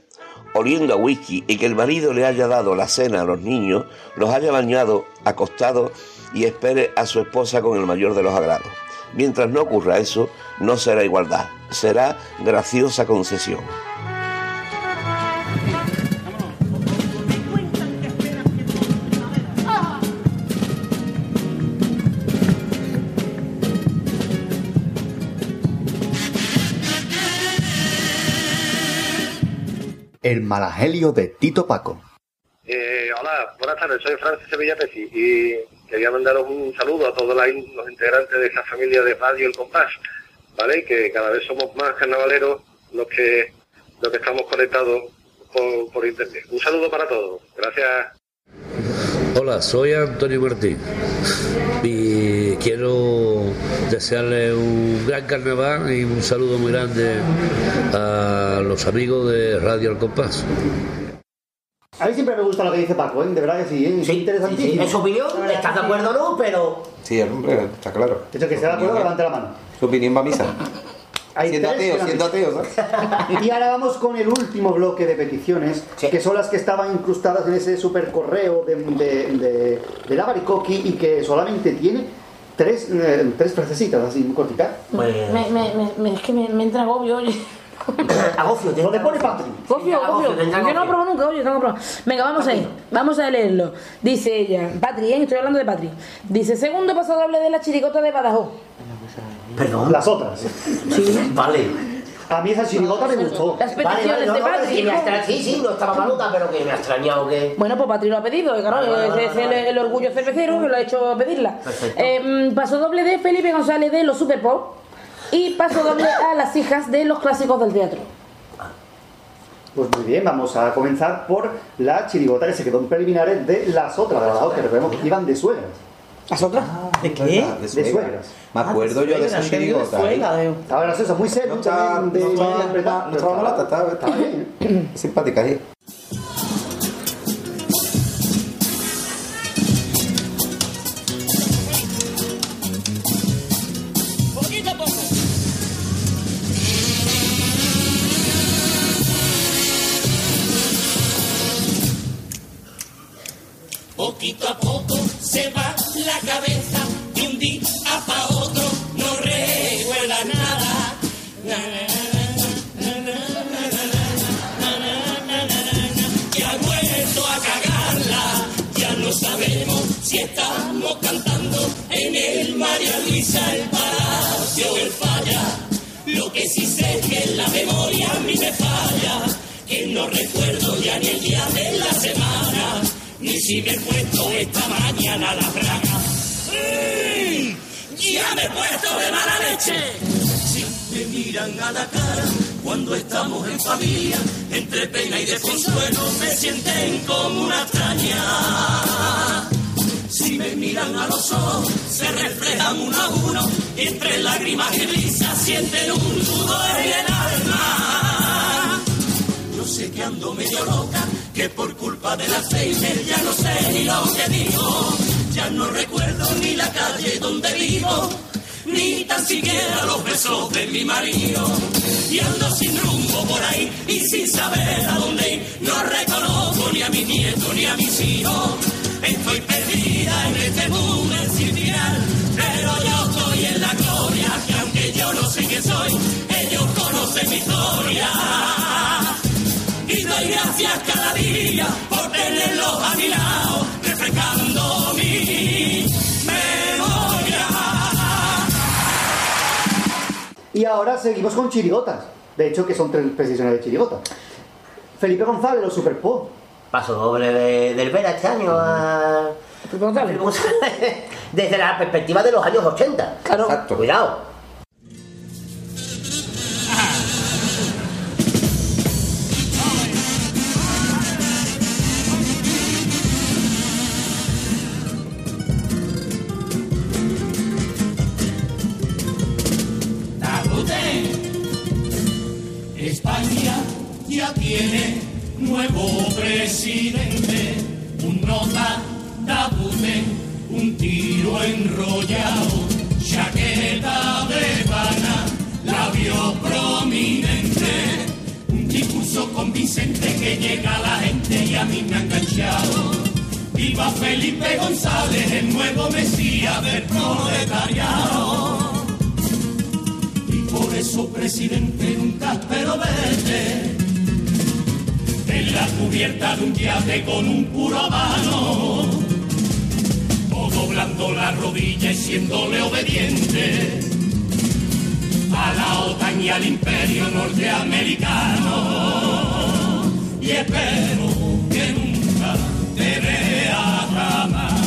oliendo a whisky y que el marido le haya dado la cena a los niños, los haya bañado, acostado y espere a su esposa con el mayor de los agrados. Mientras no ocurra eso, no será igualdad, será graciosa concesión. El malagelio de Tito Paco. Eh, hola, buenas tardes, soy Francis Sevilla Pesi y quería mandaros un saludo a todos los integrantes de esta familia de Radio El Compás, ¿vale? Que cada vez somos más carnavaleros los que, los que estamos conectados por, por internet. Un saludo para todos, gracias. Hola, soy Antonio Martín y quiero desearle un gran carnaval y un saludo muy grande a los amigos de Radio El Compás. A mí siempre me gusta lo que dice Paco, ¿eh? De verdad que sí, ¿eh? Es interesantísimo. Es su opinión, estás de acuerdo o no, pero Sí, el hombre, está claro. De hecho, que esté de acuerdo, levante la mano. Su opinión va a misa. Siendo ateo, siendo ateo, ¿sabes? Y ahora vamos con el último bloque de peticiones, que son las que estaban incrustadas en ese super correo de, de, de, de la Baricoqui y que solamente tiene tres, eh, tres frasecitas así, muy cortitas. Pues, Me, me, me, me- es que me, me entra agobio, oye. Agofio, te Donde pone Patri. Agobio, agobio, agobio. te entra Yo no lo probo nunca, oye, tengo que probar. Venga, vamos a ir. Vamos a leerlo. Dice ella, Patri, ¿eh? estoy hablando de Patri. Dice, segundo paso doble de la chirigota de Badajoz. Perdón. Las otras. Sí. Vale. A mí esa chirigota me gustó. Las Vale, vale, peticiones no, de Patri. sí, sí, sí, no estaba malota, pero que me ha extrañado que... Bueno, pues Patri lo ha pedido, claro, Vale, vale, vale, es el, vale. el orgullo cervecero que lo ha hecho pedirla. Perfecto. Eh, mm, paso doble de Felipe González de los Super Pop y paso doble a las hijas de los clásicos del teatro. Pues muy bien, vamos a comenzar por la chirigota que se quedó en preliminares de las otras, de Badajoz, que recordemos que iban de suegras. ¿Las otras? ¿De qué? De De suegra. suegras. Me acuerdo yo de esa chirigota. Estaba gracioso, muy serio. Estaba malata, estaba bien. Simpática ahí. Poquito a poco se va María Luisa, el Palacio, el Falla. Lo que sí sé es que la memoria a mí me falla, que no recuerdo ya ni el día de la semana, ni si me he puesto esta mañana la braga. ¡Mm! Ya me he puesto de mala leche. Si me miran a la cara cuando estamos en familia, entre pena y desconsuelo me sienten como una extraña. Si me miran a los ojos, se reflejan uno a uno, entre lágrimas y risas sienten un nudo en el alma. Yo sé que ando medio loca, que por culpa del Alzheimer ya no sé ni lo que digo, ya no recuerdo ni la calle donde vivo, ni tan siquiera los besos de mi marido. Y ando sin rumbo por ahí y sin saber a dónde ir, no reconozco ni a mi nieto ni a mis hijos. Estoy perdida en este mundo sin final, pero yo estoy en la gloria, que aunque yo no sé quién soy, ellos conocen mi historia. Y doy gracias cada día por tenerlos a mi lado, refrescando mi memoria. Y ahora seguimos con chirigotas. De hecho, que son tres precisiones de chirigota. Felipe González, los Super Pop. Paso doble de- del Vera este año a... Desde la perspectiva de los años 80. Claro. Cuidado. Un nota Tabute, un tiro enrollado, chaqueta de pana, labio prominente, un discurso convincente que llega a la gente y a mí me ha enganchado. Viva Felipe González, el nuevo mesías del proletariado. Y por eso, presidente, nunca espero verte en la cubierta de un yate con un puro mano, o doblando la rodilla y siéndole obediente a la OTAN y al imperio norteamericano. Y espero que nunca te vea jamás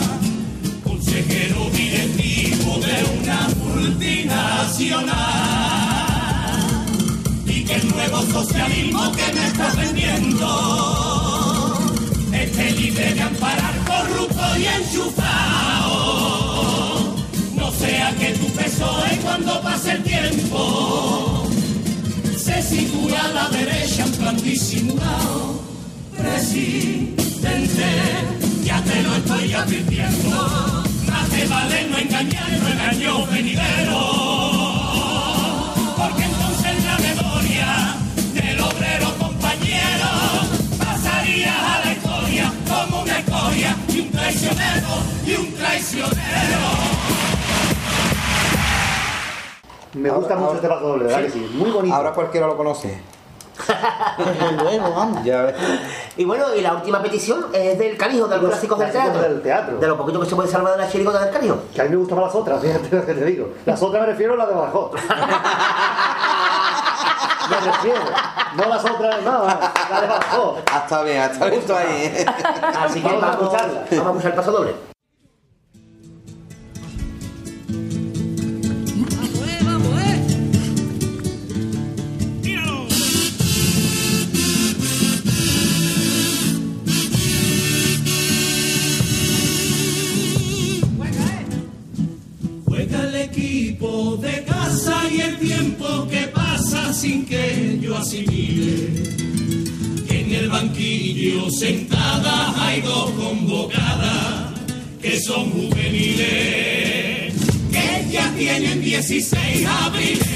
consejero directivo de una multinacional el nuevo socialismo que me está vendiendo esté libre de amparar corrupto y enchufado. No sea que tu PSOE cuando pase el tiempo se sitúe a la derecha en plan disimulado. Presidente, ya te lo estoy advirtiendo. Más te vale no engañar, no engañó venidero. un traicionero. Me gusta mucho este paso doble, ¿verdad? Que sí, muy bonito. Ahora cualquiera lo conoce. Vamos. Ya. Y bueno, y la última petición es del canijo, de los, clásicos, del, teatro, del teatro. De lo poquito que se puede salvar de la chirigota del canijo. Que a mí me gustan más las otras, fíjate lo que te digo. Las otras me refiero a las de Badajoz. me refiero. No las otras, no, las de Badajoz. Ah, hasta bien, hasta justo ahí. Así que vamos a escucharla. Vamos a escuchar el paso doble. El equipo de casa y el tiempo que pasa sin que yo asimile. Que en el banquillo sentadas hay dos convocadas que son juveniles, que ya tienen 16 abriles.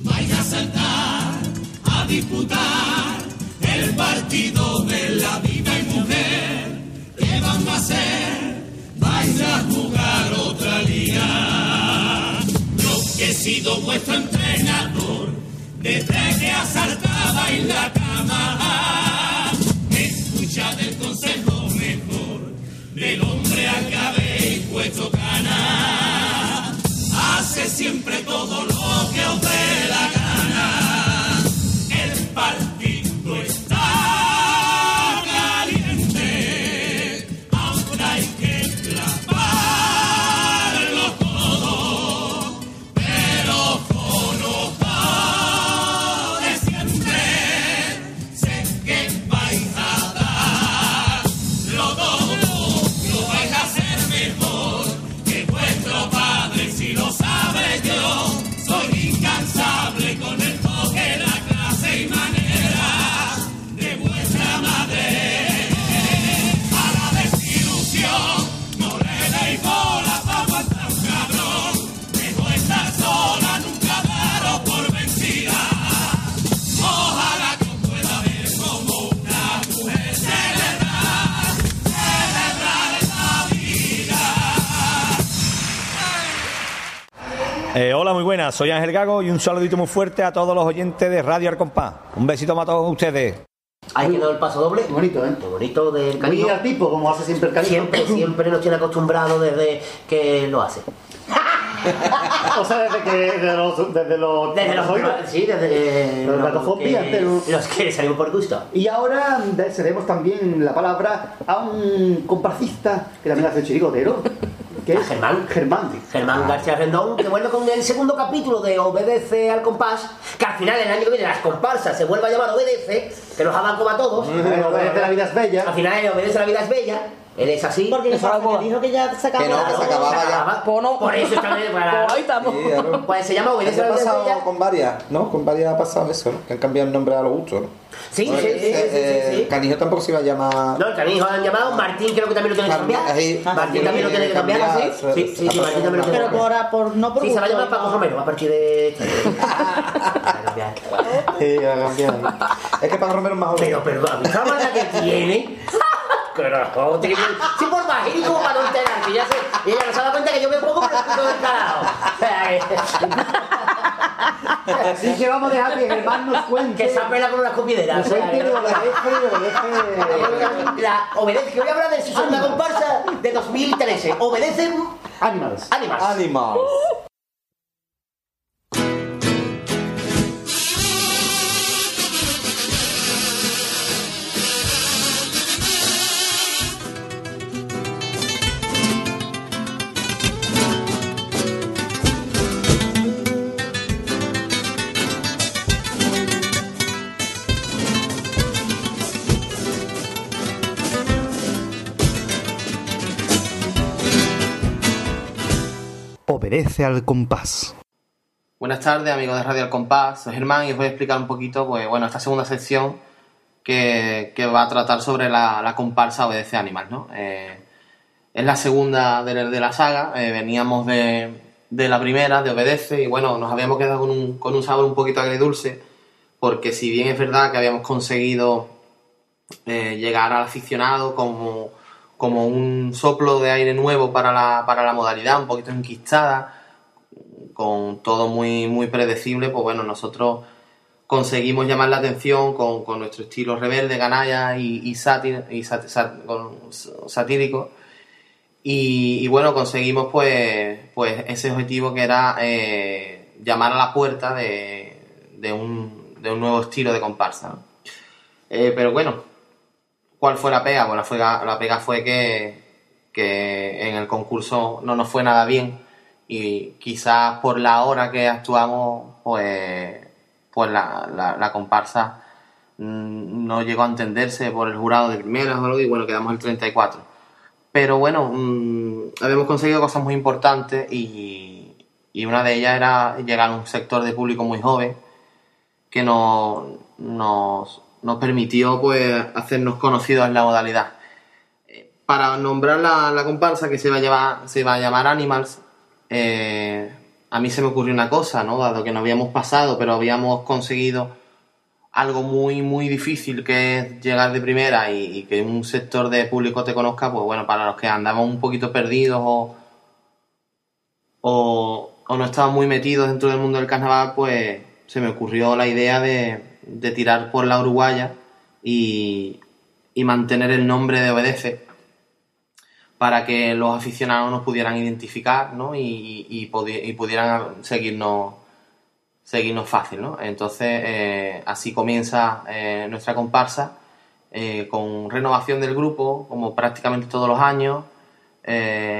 Vais a saltar, a disputar el partido de la vida sido vuestro Soy Ángel Gago y un saludito muy fuerte a todos los oyentes de Radio Arcompás. Un besito para todos ustedes. Ahí quedó el paso doble. Bonito, ¿eh? Muy bonito del canijo. Muy al tipo, como hace siempre el canijo. Siempre, siempre nos tiene acostumbrado desde que lo hace. o sea, desde que desde los desde los Desde los oídos. sí, desde Los los gatofobia, que- los que salimos por gusto. Y ahora de- cedemos también la palabra a un comparsista que también hace chirigotero, que es Germán. Germán. Germán García Rendón, que vuelve con el segundo capítulo de Obedece al compás, que al final el año que viene las comparsas se vuelva a llamar Obedece, que nos hagan como a todos. Obedece la vida es bella. Al final Obedece la vida es bella. Él es así. Porque que dijo que ya se acababa. Que no, que se acababa ya. No. Por eso está bien, para- ahí estamos. Sí, claro. Pues se llama Obedece Eso la pasado con varias, ¿no? Con varias ha pasado eso, ¿no? Que han cambiado el nombre a lo gusto, ¿no? Sí, sí, sí, sí, sí, eh, sí, sí. El canijo tampoco se iba a llamar. No, el canijo han llamado, Martín creo que también lo tiene que cambiar. Martín también lo tiene que cambiar, ¿sí? cambiar, Sí, sí, sí, Martín también lo tiene que Pero cambiar. por, a- por no por Sí, se va a llamar Paco. Romero a partir de este. Sí, ha cambiado. Es que Paco Romero es más joven. Pero, pero, la que tiene. Carajo, te- sí, por bajito como para no enterar, que ya se, y ella no se da cuenta que yo me pongo por el puto del carajo. Así que vamos a dejar que Germán nos cuente. que se apela con una escupidera. Nos o sea, cuente y obedece y obedece. La obedece, que voy a hablar de su segunda comparsa de 2013. Obedecen Animals. Animals. Animals. Obedece al compás. Buenas tardes, amigos de Radio Al Compás. Soy Germán y os voy a explicar un poquito, pues bueno, esta segunda sección que, que va a tratar sobre la, la comparsa Obedece Animal, ¿no? Eh, es la segunda de, la saga. eh, veníamos de, de la primera, de Obedece, y bueno, nos habíamos quedado con un, con un sabor un poquito agridulce, porque si bien es verdad que habíamos conseguido eh, llegar al aficionado como, como un soplo de aire nuevo para la, para la modalidad, un poquito enquistada, con todo muy, muy predecible, pues bueno, nosotros conseguimos llamar la atención con, con nuestro estilo rebelde, canalla y, satírico. Y, bueno, conseguimos pues, pues ese objetivo que era eh, llamar a la puerta de, de un, de un nuevo estilo de comparsa. Eh, pero bueno, ¿cuál fue la pega? La, pega fue que, en el concurso no nos fue nada bien y quizás por la hora que actuamos, pues, pues la, la- comparsa mm, no llegó a entenderse por el jurado de primeras o algo y bueno, quedamos el 34. Pero bueno, mm, habíamos conseguido cosas muy importantes y, y una de ellas era llegar a un sector de público muy joven que nos, nos, nos permitió pues hacernos conocidos en la modalidad. Eh, Para nombrar la, la comparsa que se va a, se a llamar Animals, eh, a mí se me ocurrió una cosa, ¿no? Dado que no habíamos pasado, pero habíamos conseguido algo muy, muy difícil que es llegar de primera y, que un sector de público te conozca, pues bueno, para los que andamos un poquito perdidos o, o, o no estaban muy metidos dentro del mundo del carnaval, pues se me ocurrió la idea de, de tirar por la uruguaya y, y mantener el nombre de Obedece para que los aficionados nos pudieran identificar ¿no? y, y- pudi- y pudieran seguirnos seguirnos fácil, ¿no? Entonces, eh, así comienza eh, nuestra comparsa, eh, con renovación del grupo, como prácticamente todos los años.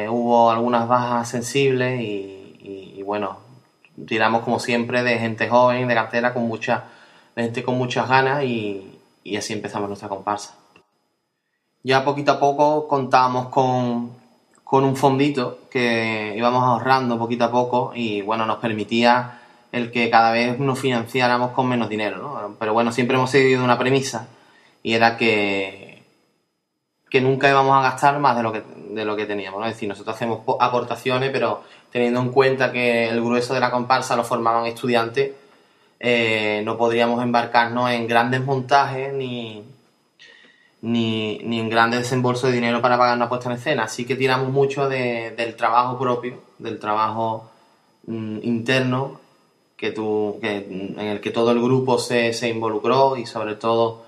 Hubo algunas bajas sensibles y, y- bueno, tiramos como siempre de gente joven, de cartera, con mucha, con muchas ganas y, así empezamos nuestra comparsa. Ya poquito a poco contábamos con, un fondito que íbamos ahorrando poquito a poco y bueno, nos permitía el que cada vez nos financiáramos con menos dinero, ¿no? Pero bueno, siempre hemos seguido una premisa y era que, nunca íbamos a gastar más de lo que, de lo que teníamos, ¿no? Es decir, nosotros hacemos po- aportaciones, pero teniendo en cuenta que el grueso de la comparsa lo formaban estudiantes, eh, no podríamos embarcarnos en grandes montajes ni, ni, ni en grandes desembolsos de dinero para pagar una puesta en escena. Así que tiramos mucho de- del trabajo propio, del trabajo mm, interno que tú, que, en el que todo el grupo se, se involucró y sobre todo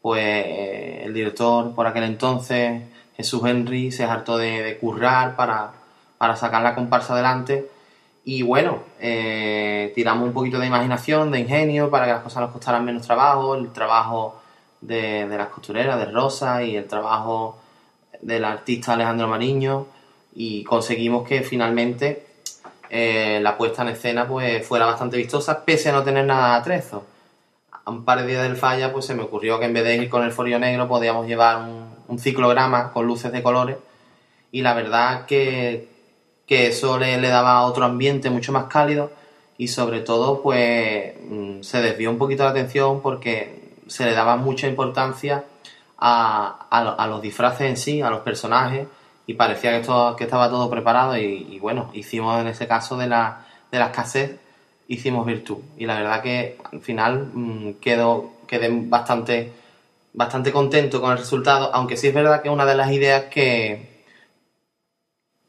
pues eh, el director por aquel entonces, Jesús Henry, se hartó de, de currar para, para sacar la comparsa adelante. Y bueno, eh, tiramos un poquito de imaginación, de ingenio, para que las cosas nos costaran menos trabajo, el trabajo de, de las costureras, de Rosa, y el trabajo del artista Alejandro Mariño, y conseguimos que finalmente eh, la puesta en escena pues fuera bastante vistosa, pese a no tener nada de atrezo. A un par de días del falla, pues se me ocurrió que en vez de ir con el folio negro, podíamos llevar un, un ciclograma con luces de colores, y la verdad que, que eso le, daba otro ambiente mucho más cálido, y sobre todo, pues mm, se desvió un poquito la atención porque se le daba mucha importancia a, a lo- a los disfraces en sí, a los personajes, y parecía que, esto, estaba todo preparado y, bueno, hicimos en ese caso de, la, de cassettes, hicimos virtud. Y la verdad que al final mm, quedó, quedé bastante, bastante contento con el resultado, aunque sí es verdad que una de las ideas que,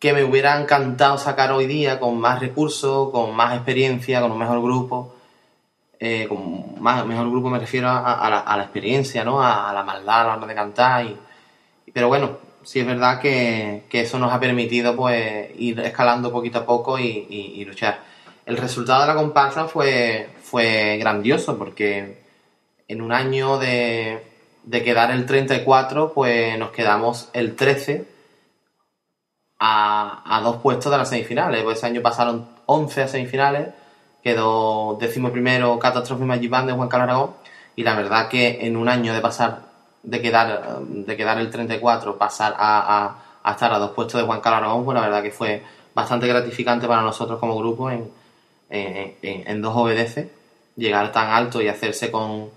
que me hubiera encantado sacar hoy día con más recursos, con más experiencia, con un mejor grupo, eh, con más, mejor grupo me refiero a, a la, a la experiencia, ¿no? A, a la maldad a la hora de cantar. Y, pero bueno, sí es verdad que, que eso nos ha permitido pues ir escalando poquito a poco y, y- y luchar. El resultado de la comparsa fue, fue grandioso porque en un año de, de quedar el 34, pues nos quedamos el 13 a, dos puestos de las semifinales. Pues ese año pasaron 11 a semifinales, quedó décimo primero Catástrofe Magic Band de Juan Carlos Aragón y la verdad que en un año de pasar, de quedar, de quedar el 34, pasar a, a- a estar a dos puestos de Juan Carlos Aragón, pues la verdad que fue bastante gratificante para nosotros como grupo en dos obedece, llegar tan alto y hacerse con,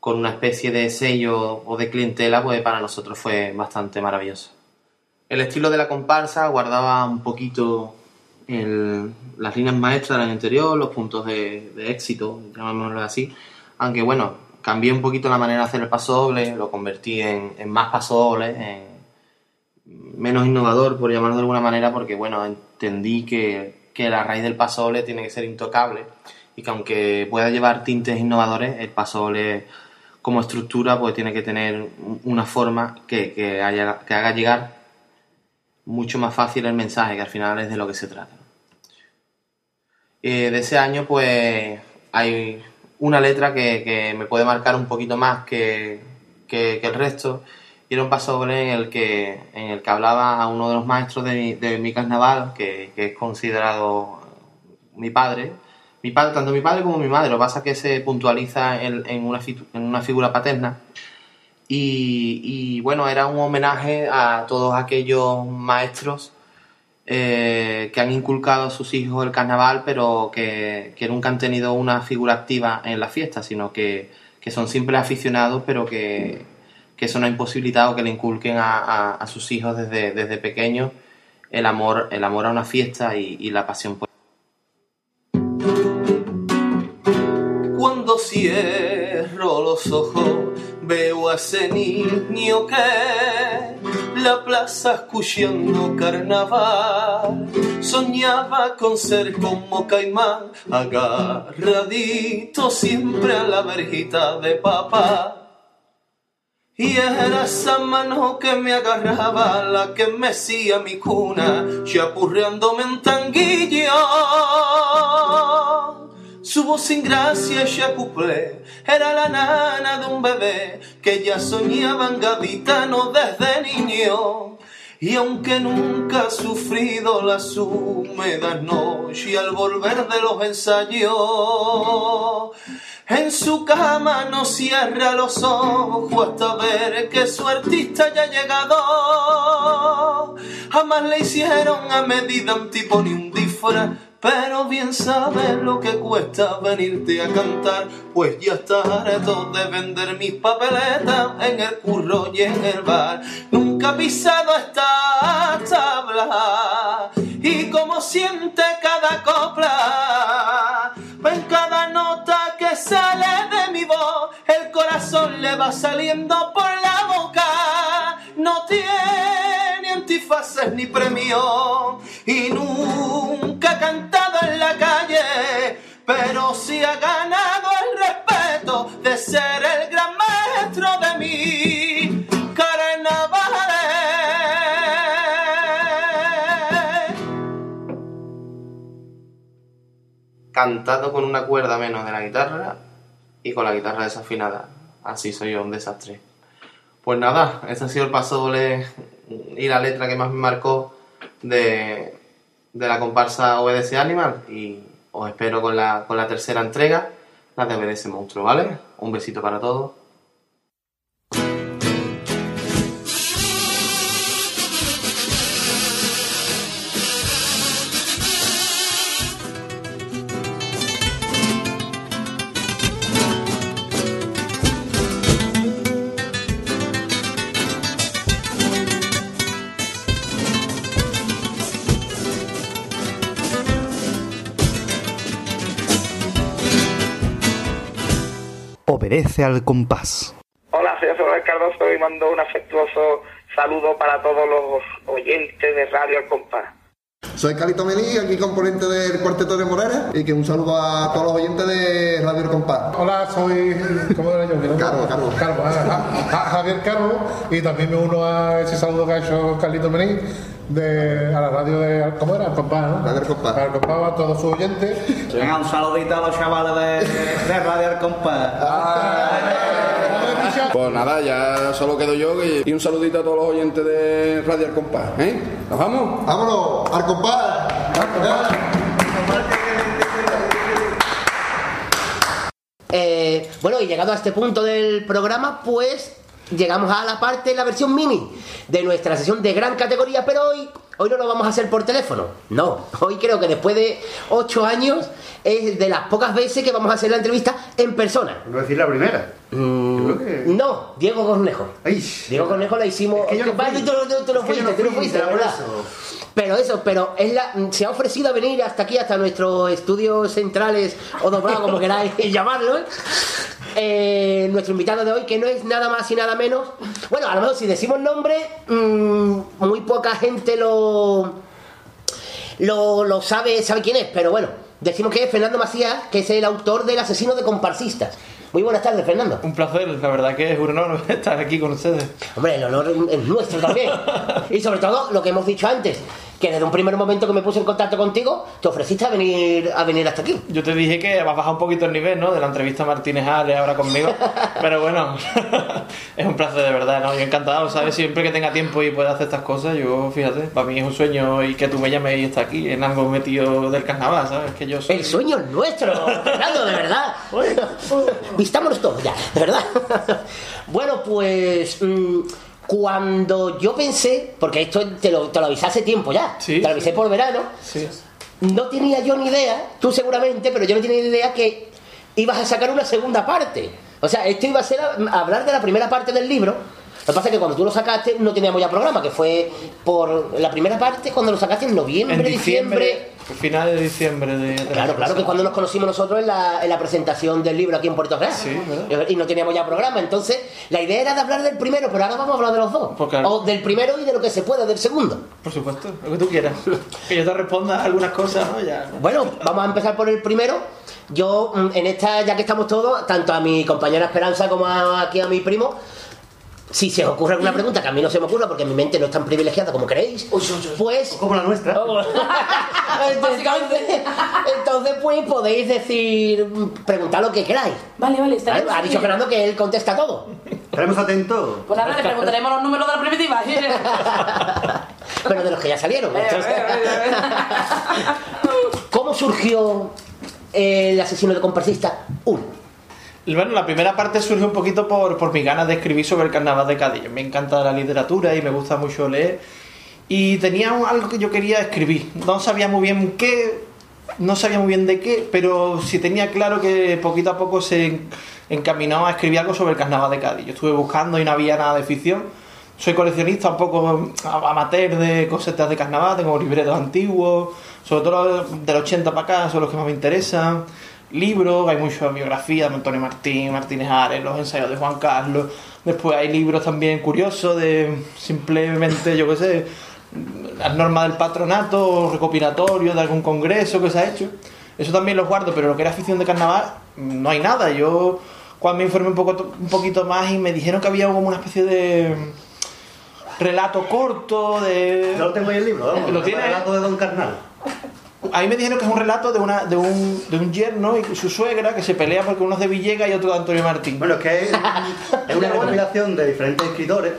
con una especie de sello o de clientela, pues para nosotros fue bastante maravilloso. El estilo de la comparsa guardaba un poquito el- las líneas maestras del año anterior, los puntos de, de éxito, llamémoslo así, aunque bueno, cambié un poquito la manera de hacer el paso doble, lo convertí en, en más paso doble, en menos innovador, por llamarlo de alguna manera, porque bueno, entendí que, que la raíz del pasodoble tiene que ser intocable y que aunque pueda llevar tintes innovadores, el pasodoble como estructura pues tiene que tener una forma que, que haya- que haga llegar mucho más fácil el mensaje, que al final es de lo que se trata. Eh, de ese año, pues hay una letra que, que me puede marcar un poquito más que, que- que el resto. Y era un paso en el que, en el que hablaba a uno de los maestros de mi, de mi carnaval, que, es considerado mi padre. Mi padre, tanto mi padre como mi madre, lo que pasa es que se puntualiza en, en una, en una figura paterna. Y, bueno, era un homenaje a todos aquellos maestros eh, que han inculcado a sus hijos el carnaval, pero que, que nunca han tenido una figura activa en la fiesta, sino que, que son simples aficionados, pero que, que eso no ha imposibilitado que le inculquen a, a- sus hijos desde, desde pequeños el amor, el amor a una fiesta y, y la pasión por Cuando cierro los ojos veo a niño que la plaza escuchando carnaval. Soñaba con ser como caimán agarradito siempre a la verjita de papá. Y era esa mano que me agarraba la que mecía mi cuna chapurreándome en tanguillo su voz sin gracia ya cuplé era la nana de un bebé que ya soñaba en gaditano desde niño. Y aunque nunca ha sufrido las húmedas noches al volver de los ensayos, en su cama no cierra los ojos hasta ver que su artista ya ha llegado. Jamás le hicieron a medida un tipo ni un disfraz, pero bien sabes lo que cuesta venirte a cantar, pues ya está harto de vender mis papeletas en el curro y en el bar. Nunca pisado esta tabla y como siente cada copla, en cada nota que sale de mi voz, el corazón le va saliendo por la boca. No tiene antifaces ni premio y nunca ha cantado en la calle, pero sí ha ganado el respeto de ser el gran maestro de mi carnaval. Cantado con una cuerda menos de la guitarra y con la guitarra desafinada. Así soy yo, un desastre. Pues nada, este ha sido el paso doble y la letra que más me marcó de, de la comparsa Obedece Animal. Y os espero con la, con la tercera entrega, la de Obedece Monstruo, ¿vale? Un besito para todos. Obedece al compás. Hola, soy José Cardoso y mando un afectuoso saludo para todos los oyentes de Radio El Compás. Soy Calito Melí, aquí componente del Cuarteto de Morera y que un saludo a todos los oyentes de Radio El Compás. Hola, soy. ¿Cómo era yo? Carlos, Carlos. Carlos, ah, Javier Carlos, y también me uno a ese saludo que ha hecho Carlito Mení de, a la radio de. ¿Cómo era? El Compás, ¿no? Radio El Compás. El Compás a todos sus oyentes. Venga, un saludito a los chavales de, de Radio El Compás. Pues nada, ya solo quedo yo y, y un saludito a todos los oyentes de Radio Al Compás. ¿eh? ¿Nos vamos? ¡Vámonos! ¡Al compás! Eh, bueno, y llegado a este punto del programa, pues llegamos a la parte, la versión mini de nuestra sesión de gran categoría, pero hoy, hoy no lo vamos a hacer por teléfono. No, hoy creo que después de ocho años es de las pocas veces que vamos a hacer la entrevista en persona. No decir la primera. Mm, No, Diego Cornejo. Diego Cornejo la hicimos. que yo no que fui. tú, tú- tú no Es que yo fuiste, no tú no fui, fuiste, por ¿verdad? eso. Pero eso, pero es la, se ha ofrecido a venir hasta aquí, hasta nuestros estudios centrales o doblados, como queráis llamarlo. ¿eh? Eh, nuestro invitado de hoy, que no es nada más y nada menos. Bueno, a lo mejor si decimos nombre, mm, muy poca gente lo lo, lo sabe, sabe quién es, pero bueno, decimos que es Fernando Macías, que es el autor del asesino de comparsistas. Muy buenas tardes, Fernando. Un placer, la verdad que es un honor estar aquí con ustedes. Hombre, el honor es nuestro también. y sobre todo, lo que hemos dicho antes, que desde un primer momento que me puse en contacto contigo, te ofreciste a venir, a venir hasta aquí. Yo te dije que vas a bajar un poquito el nivel, ¿no? De la entrevista a Martínez Ale ahora conmigo. Pero bueno, es un placer de verdad, ¿no? Yo encantado, ¿sabes? Siempre que tenga tiempo y pueda hacer estas cosas, yo, fíjate, para mí es un sueño y que tú me llames y estar aquí en algo metido del carnaval, ¿sabes? Que yo soy... El sueño es nuestro, Fernando, de verdad. Vistámonos todos ya, de verdad. bueno, pues. mm, cuando yo pensé, porque esto te lo, te lo avisé hace tiempo ya, te lo avisé por verano, no tenía yo ni idea, tú seguramente, pero yo no tenía ni idea que ibas a sacar una segunda parte. O sea, esto iba a ser a- a hablar de la primera parte del libro. Lo que pasa es que cuando tú lo sacaste no teníamos ya programa, que fue por la primera parte cuando lo sacaste en noviembre, En diciembre. diciembre, final de diciembre de, de Claro, claro, que cuando nos conocimos nosotros en la, en la presentación del libro aquí en Puerto Real. y no teníamos ya programa. Entonces, la idea era de hablar del primero, pero ahora vamos a hablar de los dos. O del primero y de lo que se pueda del segundo. Por supuesto, lo que tú quieras. Que yo te responda algunas cosas, ¿no? Ya. Bueno, vamos a empezar por el primero. Yo, mm, en esta, ya que estamos todos, tanto a mi compañera Esperanza como a- aquí a mi primo, si se os ocurre alguna pregunta que a mí no se me ocurra porque mi mente no es tan privilegiada como creéis, pues... Como la nuestra. entonces, entonces, pues podéis decir, preguntar lo que queráis. Vale, vale, ¿Vale? estaremos Ha dicho. Fernando que él contesta todo. Estaremos atentos. Pues nada, le preguntaremos los números de la primitiva. Pero de los que ya salieron. Entonces- ¿Cómo surgió el asesino de comparsista 1? Bueno, la primera parte surge un poquito por, por mis ganas de escribir sobre el carnaval de Cádiz. Me encanta la literatura y me gusta mucho leer. Y tenía un- algo que yo quería escribir. No sabía muy bien qué, no sabía muy bien de qué, pero sí tenía claro que poquito a poco se en- encaminó a escribir algo sobre el carnaval de Cádiz. Yo estuve buscando y no había nada de ficción. Soy coleccionista un poco amateur de cosetas de carnaval, tengo libretos antiguos, sobre todo del 80 para acá, son los que más me interesan. Libros, hay muchas biografías de Antonio Martín, Martínez Ares, los ensayos de Juan Carlos. Después hay libros también curiosos de simplemente, yo qué sé, las normas del patronato, recopilatorios de algún congreso que se ha hecho. Eso también los guardo, pero lo que era afición de carnaval, no hay nada. Yo cuando me informé un, poco, un poquito más y me dijeron que había como una especie de relato corto de... Lo tengo ahí el libro, vamos. ¿Lo el tienes? relato de Don Carnal. Ahí me dijeron que es un relato de, una, de, un, de un yerno y su suegra que se pelea porque uno es de Villegas y otro de Antonio Martín. Bueno, es que es, es una recopilación de diferentes escritores.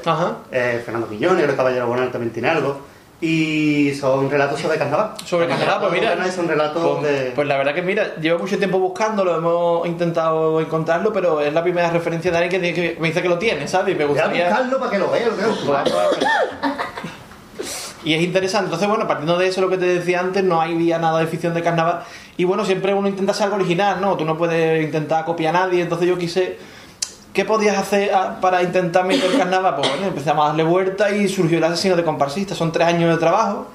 Eh, Fernando Quiñones, el Caballero Bonal también tiene algo. Y son relatos sobre carnaval. Sobre carnaval, pues mira. Son relatos Pues, de. pues la verdad que mira, llevo mucho tiempo buscándolo, hemos intentado encontrarlo, pero es la primera referencia de alguien que, me dice que lo tiene, ¿sabes? Y me Voy a gustaría... buscarlo para que lo veas. Y es interesante. Entonces, bueno, partiendo de eso, lo que te decía antes, no había nada de ficción de carnaval. Y bueno, siempre uno intenta ser algo original, ¿no? Tú no puedes intentar copiar a nadie. Entonces yo quise... ¿Qué podías hacer ah, para intentar meter carnaval? Pues bueno, empezamos a darle vuelta y surgió el asesino de comparsista. Son tres años de trabajo,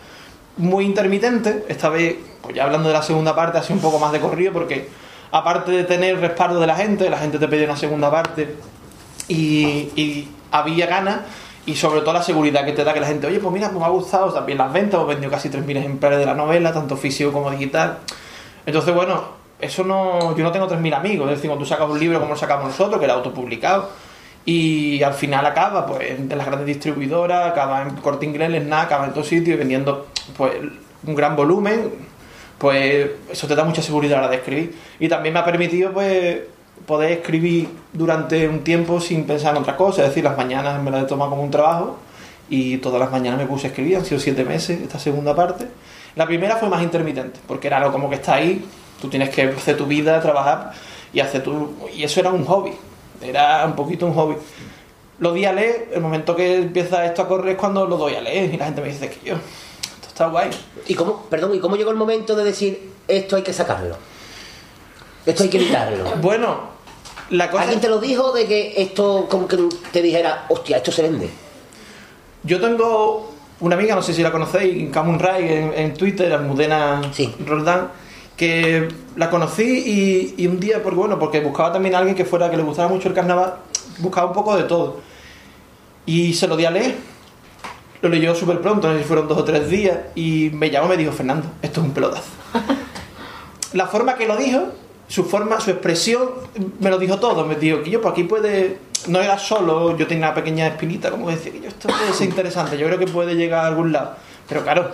muy intermitente. Esta vez, pues ya hablando de la segunda parte, sido un poco más de corrido porque aparte de tener respaldo de la gente, la gente te pedía una segunda parte y, y había ganas y sobre todo la seguridad que te da que la gente, oye, pues mira, pues me ha gustado también las ventas, hemos vendido casi 3.000 ejemplares de la novela, tanto físico como digital. Entonces, bueno, eso no, yo no tengo 3.000 amigos, es decir, cuando tú sacas un libro como lo sacamos nosotros, que era autopublicado, y al final acaba pues en las grandes distribuidoras, acaba en Corte Inglés, en NAC, acaba en todos sitios y vendiendo pues un gran volumen, pues eso te da mucha seguridad a la hora de escribir. Y también me ha permitido pues poder escribir durante un tiempo sin pensar en otra cosa, es decir, las mañanas me las he tomado como un trabajo y todas las mañanas me puse a escribir, han sido siete meses esta segunda parte. La primera fue más intermitente, porque era algo como que está ahí, tú tienes que hacer tu vida, trabajar y hacer tu... y eso era un hobby, era un poquito un hobby. Lo di a leer, el momento que empieza esto a correr es cuando lo doy a leer y la gente me dice que yo, esto está guay. ¿Y cómo, perdón, ¿y cómo llegó el momento de decir esto hay que sacarlo? Esto hay que evitarlo. Bueno, la cosa ¿Alguien te lo dijo de que esto como que te dijera, hostia, esto se vende? Yo tengo una amiga, no sé si la conocéis, Camun Ray en, en Twitter, Almudena Roldán, que la conocí y, y un día, porque bueno, porque buscaba también a alguien que fuera que le gustara mucho el carnaval, buscaba un poco de todo. Y se lo di a leer. lo leyó súper pronto, no sé si fueron dos o tres días, y me llamó y me dijo, Fernando, esto es un pelotazo. La forma que lo dijo, su forma, su expresión, me lo dijo todo. Me dijo que yo, pues aquí puede. No era solo, yo tenía una pequeña espinita, como decía que yo esto puede ser interesante, yo creo que puede llegar a algún lado. Pero claro,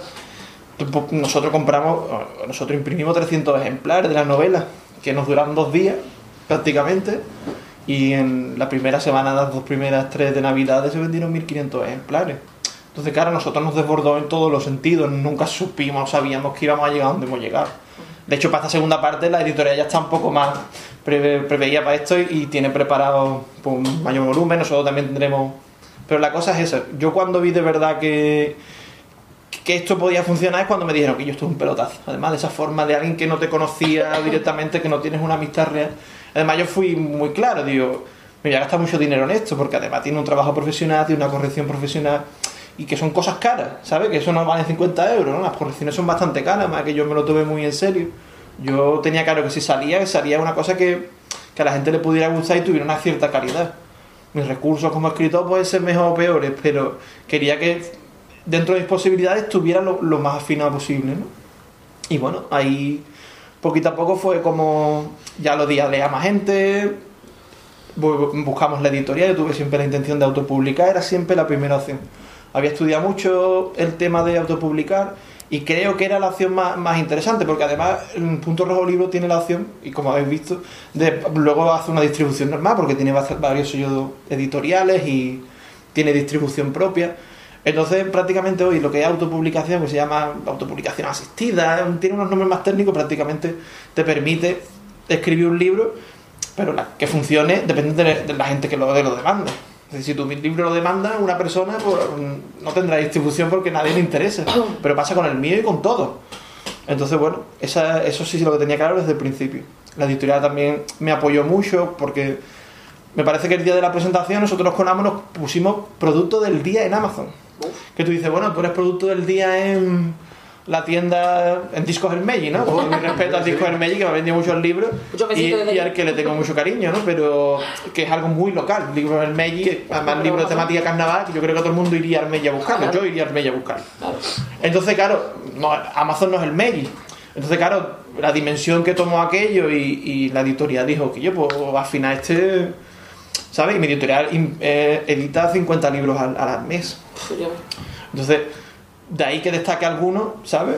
pues, nosotros compramos, nosotros imprimimos 300 ejemplares de la novela, que nos duraron dos días prácticamente, y en la primera semana, las dos primeras tres de Navidad, se vendieron 1500 ejemplares. Entonces, claro, a nosotros nos desbordó en todos los sentidos, nunca supimos, sabíamos que íbamos a llegar donde hemos llegado. De hecho, para esta segunda parte, la editorial ya está un poco más preve- preveía para esto y, y tiene preparado pues, un mayor volumen. Nosotros también tendremos. Pero la cosa es esa. Yo, cuando vi de verdad que, que esto podía funcionar, es cuando me dijeron que yo esto es un pelotazo. Además, de esa forma de alguien que no te conocía directamente, que no tienes una amistad real. Además, yo fui muy claro. Digo, me voy a gastar mucho dinero en esto, porque además tiene un trabajo profesional, tiene una corrección profesional y que son cosas caras, ¿sabes? Que eso no vale 50 euros, ¿no? Las correcciones son bastante caras, más que yo me lo tomé muy en serio. Yo tenía claro que si salía, salía una cosa que, que a la gente le pudiera gustar y tuviera una cierta calidad. Mis recursos como escritor pueden ser mejor o peores, pero quería que dentro de mis posibilidades estuviera lo, lo más afinado posible, ¿no? Y bueno, ahí poquito a poco fue como ya lo di a leer a más gente, bu- buscamos la editorial, yo tuve siempre la intención de autopublicar, era siempre la primera opción. Había estudiado mucho el tema de autopublicar y creo que era la opción más, más interesante, porque además en Punto Rojo Libro tiene la opción, y como habéis visto, de luego hacer una distribución normal, porque tiene varios sellos editoriales y tiene distribución propia. Entonces, prácticamente hoy lo que es autopublicación, que se llama autopublicación asistida, tiene unos nombres más técnicos, prácticamente te permite escribir un libro, pero que funcione depende de, de la gente que lo, de lo demande. Decir, si tu libro lo demanda una persona, pues no tendrá distribución porque nadie le interesa. Pero pasa con el mío y con todo. Entonces, bueno, esa, eso sí es lo que tenía claro desde el principio. La editorial también me apoyó mucho porque me parece que el día de la presentación nosotros con Amazon nos pusimos producto del día en Amazon. Que tú dices, bueno, tú eres producto del día en la tienda, en Discos Hermelli, ¿no? Con mi respeto al Discos Hermelli, que me ha vendido muchos libros y, y al que le tengo mucho cariño, ¿no? Pero que es algo muy local. Libros Hermelli, además libros de temática carnaval, que yo creo que todo el mundo iría a Hermelli a buscarlo. Yo iría a Hermelli a buscarlo. Entonces, claro, no, Amazon no es el Meiji. Entonces, claro, la dimensión que tomó aquello y, y la editorial dijo que yo, pues al final este. ¿Sabes? Y mi editorial eh, edita 50 libros al, al mes. Entonces, de ahí que destaque alguno, ¿sabes?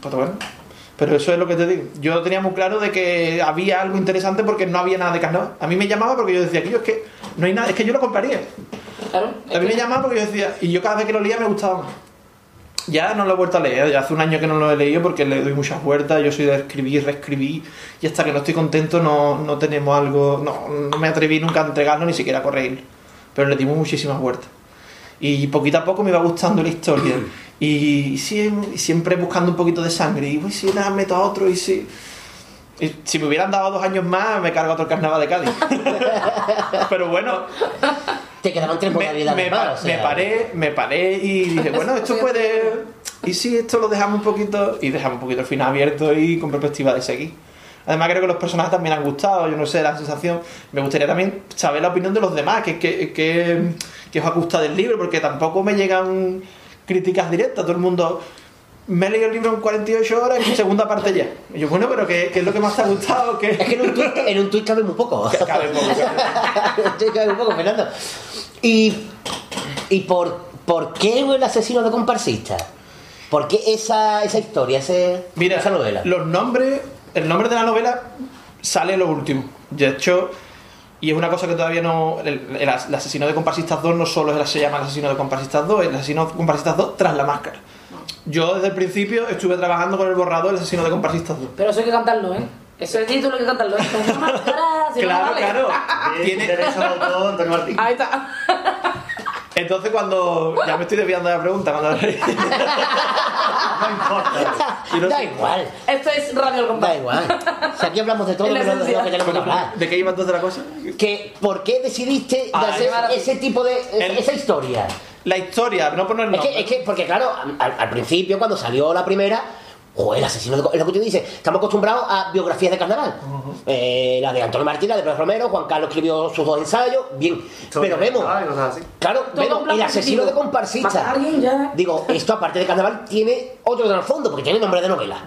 Pues bueno. Pero eso es lo que te digo. Yo tenía muy claro de que había algo interesante porque no había nada de carnaval. A mí me llamaba porque yo decía que yo es que no hay nada, es que yo lo compraría. A mí me llamaba porque yo decía, y yo cada vez que lo leía me gustaba más. Ya no lo he vuelto a leer, ya hace un año que no lo he leído porque le doy muchas vueltas, yo soy de escribir, reescribir, y hasta que no estoy contento no, no tenemos algo, no, no me atreví nunca a entregarlo ni siquiera a corregirlo, pero le dimos muchísimas vueltas. Y poquito a poco me iba gustando la historia, y, sí- siempre buscando un poquito de sangre, y pues, si le meto a otro, y si... y si me hubieran dado dos años más, me cargo otro carnaval de Cádiz. Pero bueno, Te quedaban tres me, modalidades me más, pa- o sea. me paré, me paré y dije, bueno, esto puede. Y si esto lo dejamos un poquito. Y dejamos un poquito el final abierto y con perspectiva de seguir. Además, creo que los personajes también han gustado. Yo no sé, la sensación. Me gustaría también saber la opinión de los demás. Que, que, que, que os ha gustado del libro, porque tampoco me llegan críticas directas. Todo el mundo. Me he leído el libro en 48 horas y en segunda parte ya. Y yo, bueno, pero ¿qué, qué es lo que más te ha gustado? ¿Qué? Es que en un tuit, en un tuit cabe muy poco. Cabe poco, Sí, cabe muy poco, Fernando. ¿Y, y por, por qué el asesino de comparsista? ¿Por qué esa, esa historia, ese, Mira, esa novela? los nombres, el nombre de la novela sale lo último. De hecho, y es una cosa que todavía no. El, el- el asesino de comparsistas 2 no solo es el- se llama el asesino de comparsistas 2, es el asesino de comparsistas 2 tras la máscara. Yo desde el principio estuve trabajando con el borrador del asesino de comparsistas 2. Pero eso hay que cantarlo, ¿eh? Ese título hay que cantarlo, ¿eh? Con una máscara, si no, no Claro, vale. claro. Tiene derecho de autor, Antonio Martín. Ahí está. Entonces cuando. Ya me estoy desviando de la pregunta. Cuando... Da igual, Esto es Radio El Compás. da igual. Si aquí hablamos de todo de esencia. que tenemos que hablar. ¿De qué iba entonces la cosa? Que, ¿Por qué decidiste de Ah, hacer el- ese tipo de. el- esa historia? La historia, no poner Es que, es que, porque claro, al, al principio, cuando salió la primera, O el asesino de... Es lo que tú dices. Estamos acostumbrados a biografías de carnaval. Eh, la de Antonio Martín, la de Pedro Romero, Juan Carlos escribió sus dos ensayos, bien. Pero vemos... Claro, Todo vemos el asesino de comparsista. Ya. Digo, esto aparte de carnaval tiene otro trasfondo, porque tiene nombre de novela.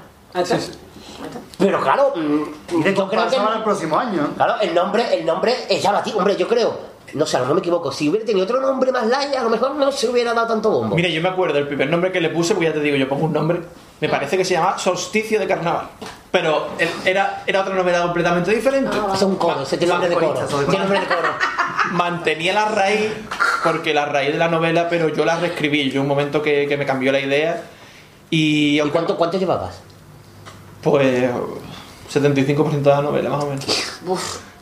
Pero claro, mm, yo creo que para el próximo año. Claro, el nombre, el nombre es llamativo, hombre, yo creo. No sé, a lo mejor me equivoco. Si hubiera tenido otro nombre más light, a lo mejor no se hubiera dado tanto bombo. Mira, yo me acuerdo el primer nombre que le puse, pues ya te digo, yo pongo un nombre, me parece que se llama Solsticio de Carnaval. Pero era, era otra novela completamente diferente. es un coro, ese tiene nombre de coro. Tiene nombre de coro. Mantenía la raíz, porque la raíz de la novela, pero yo la reescribí. Yo un momento que, que me cambió la idea. ¿Y, cuánto, cuánto llevabas? Pues 75% de la novela, más o menos.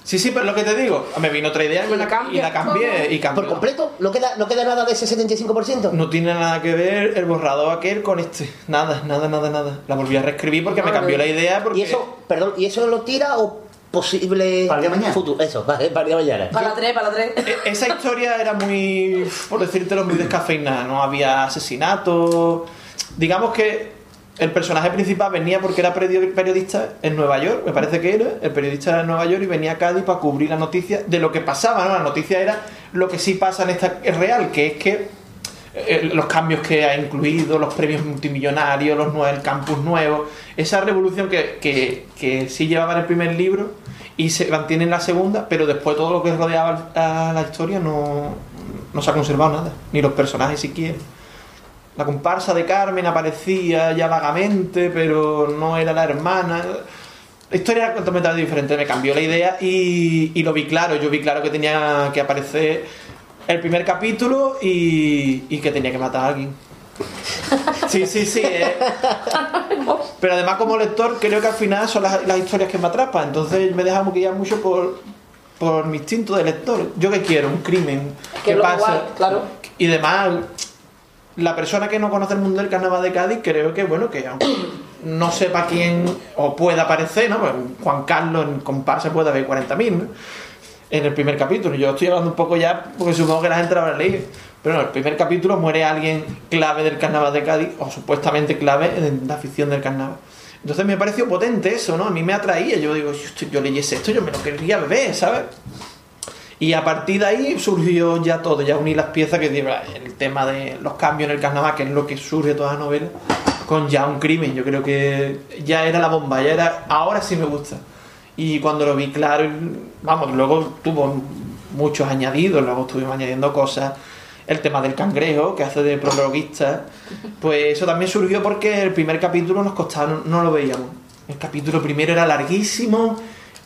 Sí, sí, pero lo que te digo, me vino otra idea y, me la, y la cambié. Y cambié. ¿Por completo? ¿No queda, ¿No queda nada de ese 75%? No tiene nada que ver el borrador aquel con este. Nada, nada, nada, nada. La volví a reescribir porque me cambió la idea. Porque... ¿Y eso, perdón, ¿y eso lo tira o posible para mañana? Futuro, eso, vale, para el día de mañana. Para la 3, para la 3. E- Esa historia era muy, por decírtelo, muy descafeinada. No había asesinato. Digamos que el personaje principal venía porque era perio- periodista en Nueva York, me parece que era. El periodista era en Nueva York y venía a Cádiz para cubrir la noticia de lo que pasaba. ¿no? La noticia era lo que sí pasa en esta es real, que es que eh, los cambios que ha incluido, los premios multimillonarios, los el campus nuevo, esa revolución que, que, que sí llevaba en el primer libro y se mantiene en la segunda, pero después todo lo que rodeaba a la historia no, no se ha conservado nada, ni los personajes siquiera. La comparsa de Carmen aparecía ya vagamente, pero no era la hermana. La historia era completamente diferente, me cambió la idea y, y lo vi claro. Yo vi claro que tenía que aparecer el primer capítulo y, y que tenía que matar a alguien. Sí, sí, sí. eh. Pero además como lector creo que al final son las, las historias que me atrapan. Entonces me deja guiar mucho por, por mi instinto de lector. ¿Yo qué quiero? Un crimen. Que ¿Qué lo pasa? igual, claro. Y demás, la persona que no conoce el mundo del carnaval de Cádiz, creo que, bueno, que aunque no sepa quién o pueda aparecer, ¿no? Pues Juan Carlos en comparsa puede haber 40.000, ¿no? En el primer capítulo. Yo estoy hablando un poco ya, porque supongo que la gente habrá leído. Pero no, el primer capítulo muere alguien clave del carnaval de Cádiz, o supuestamente clave en la afición del carnaval. Entonces me pareció potente eso, ¿no? A mí me atraía. Yo digo, yo, yo leyese esto, yo me lo quería beber, ¿sabes? Y a partir de ahí surgió ya todo, ya uní las piezas que el tema de los cambios en el carnaval, que es lo que surge toda la novela, con ya un crimen. Yo creo que ya era la bomba, ya era. Ahora sí me gusta. Y cuando lo vi claro, vamos, luego tuvo muchos añadidos, luego estuvimos añadiendo cosas. El tema del cangrejo, que hace de prologuista, pues eso también surgió porque el primer capítulo nos costaba, no, no lo veíamos. El capítulo primero era larguísimo,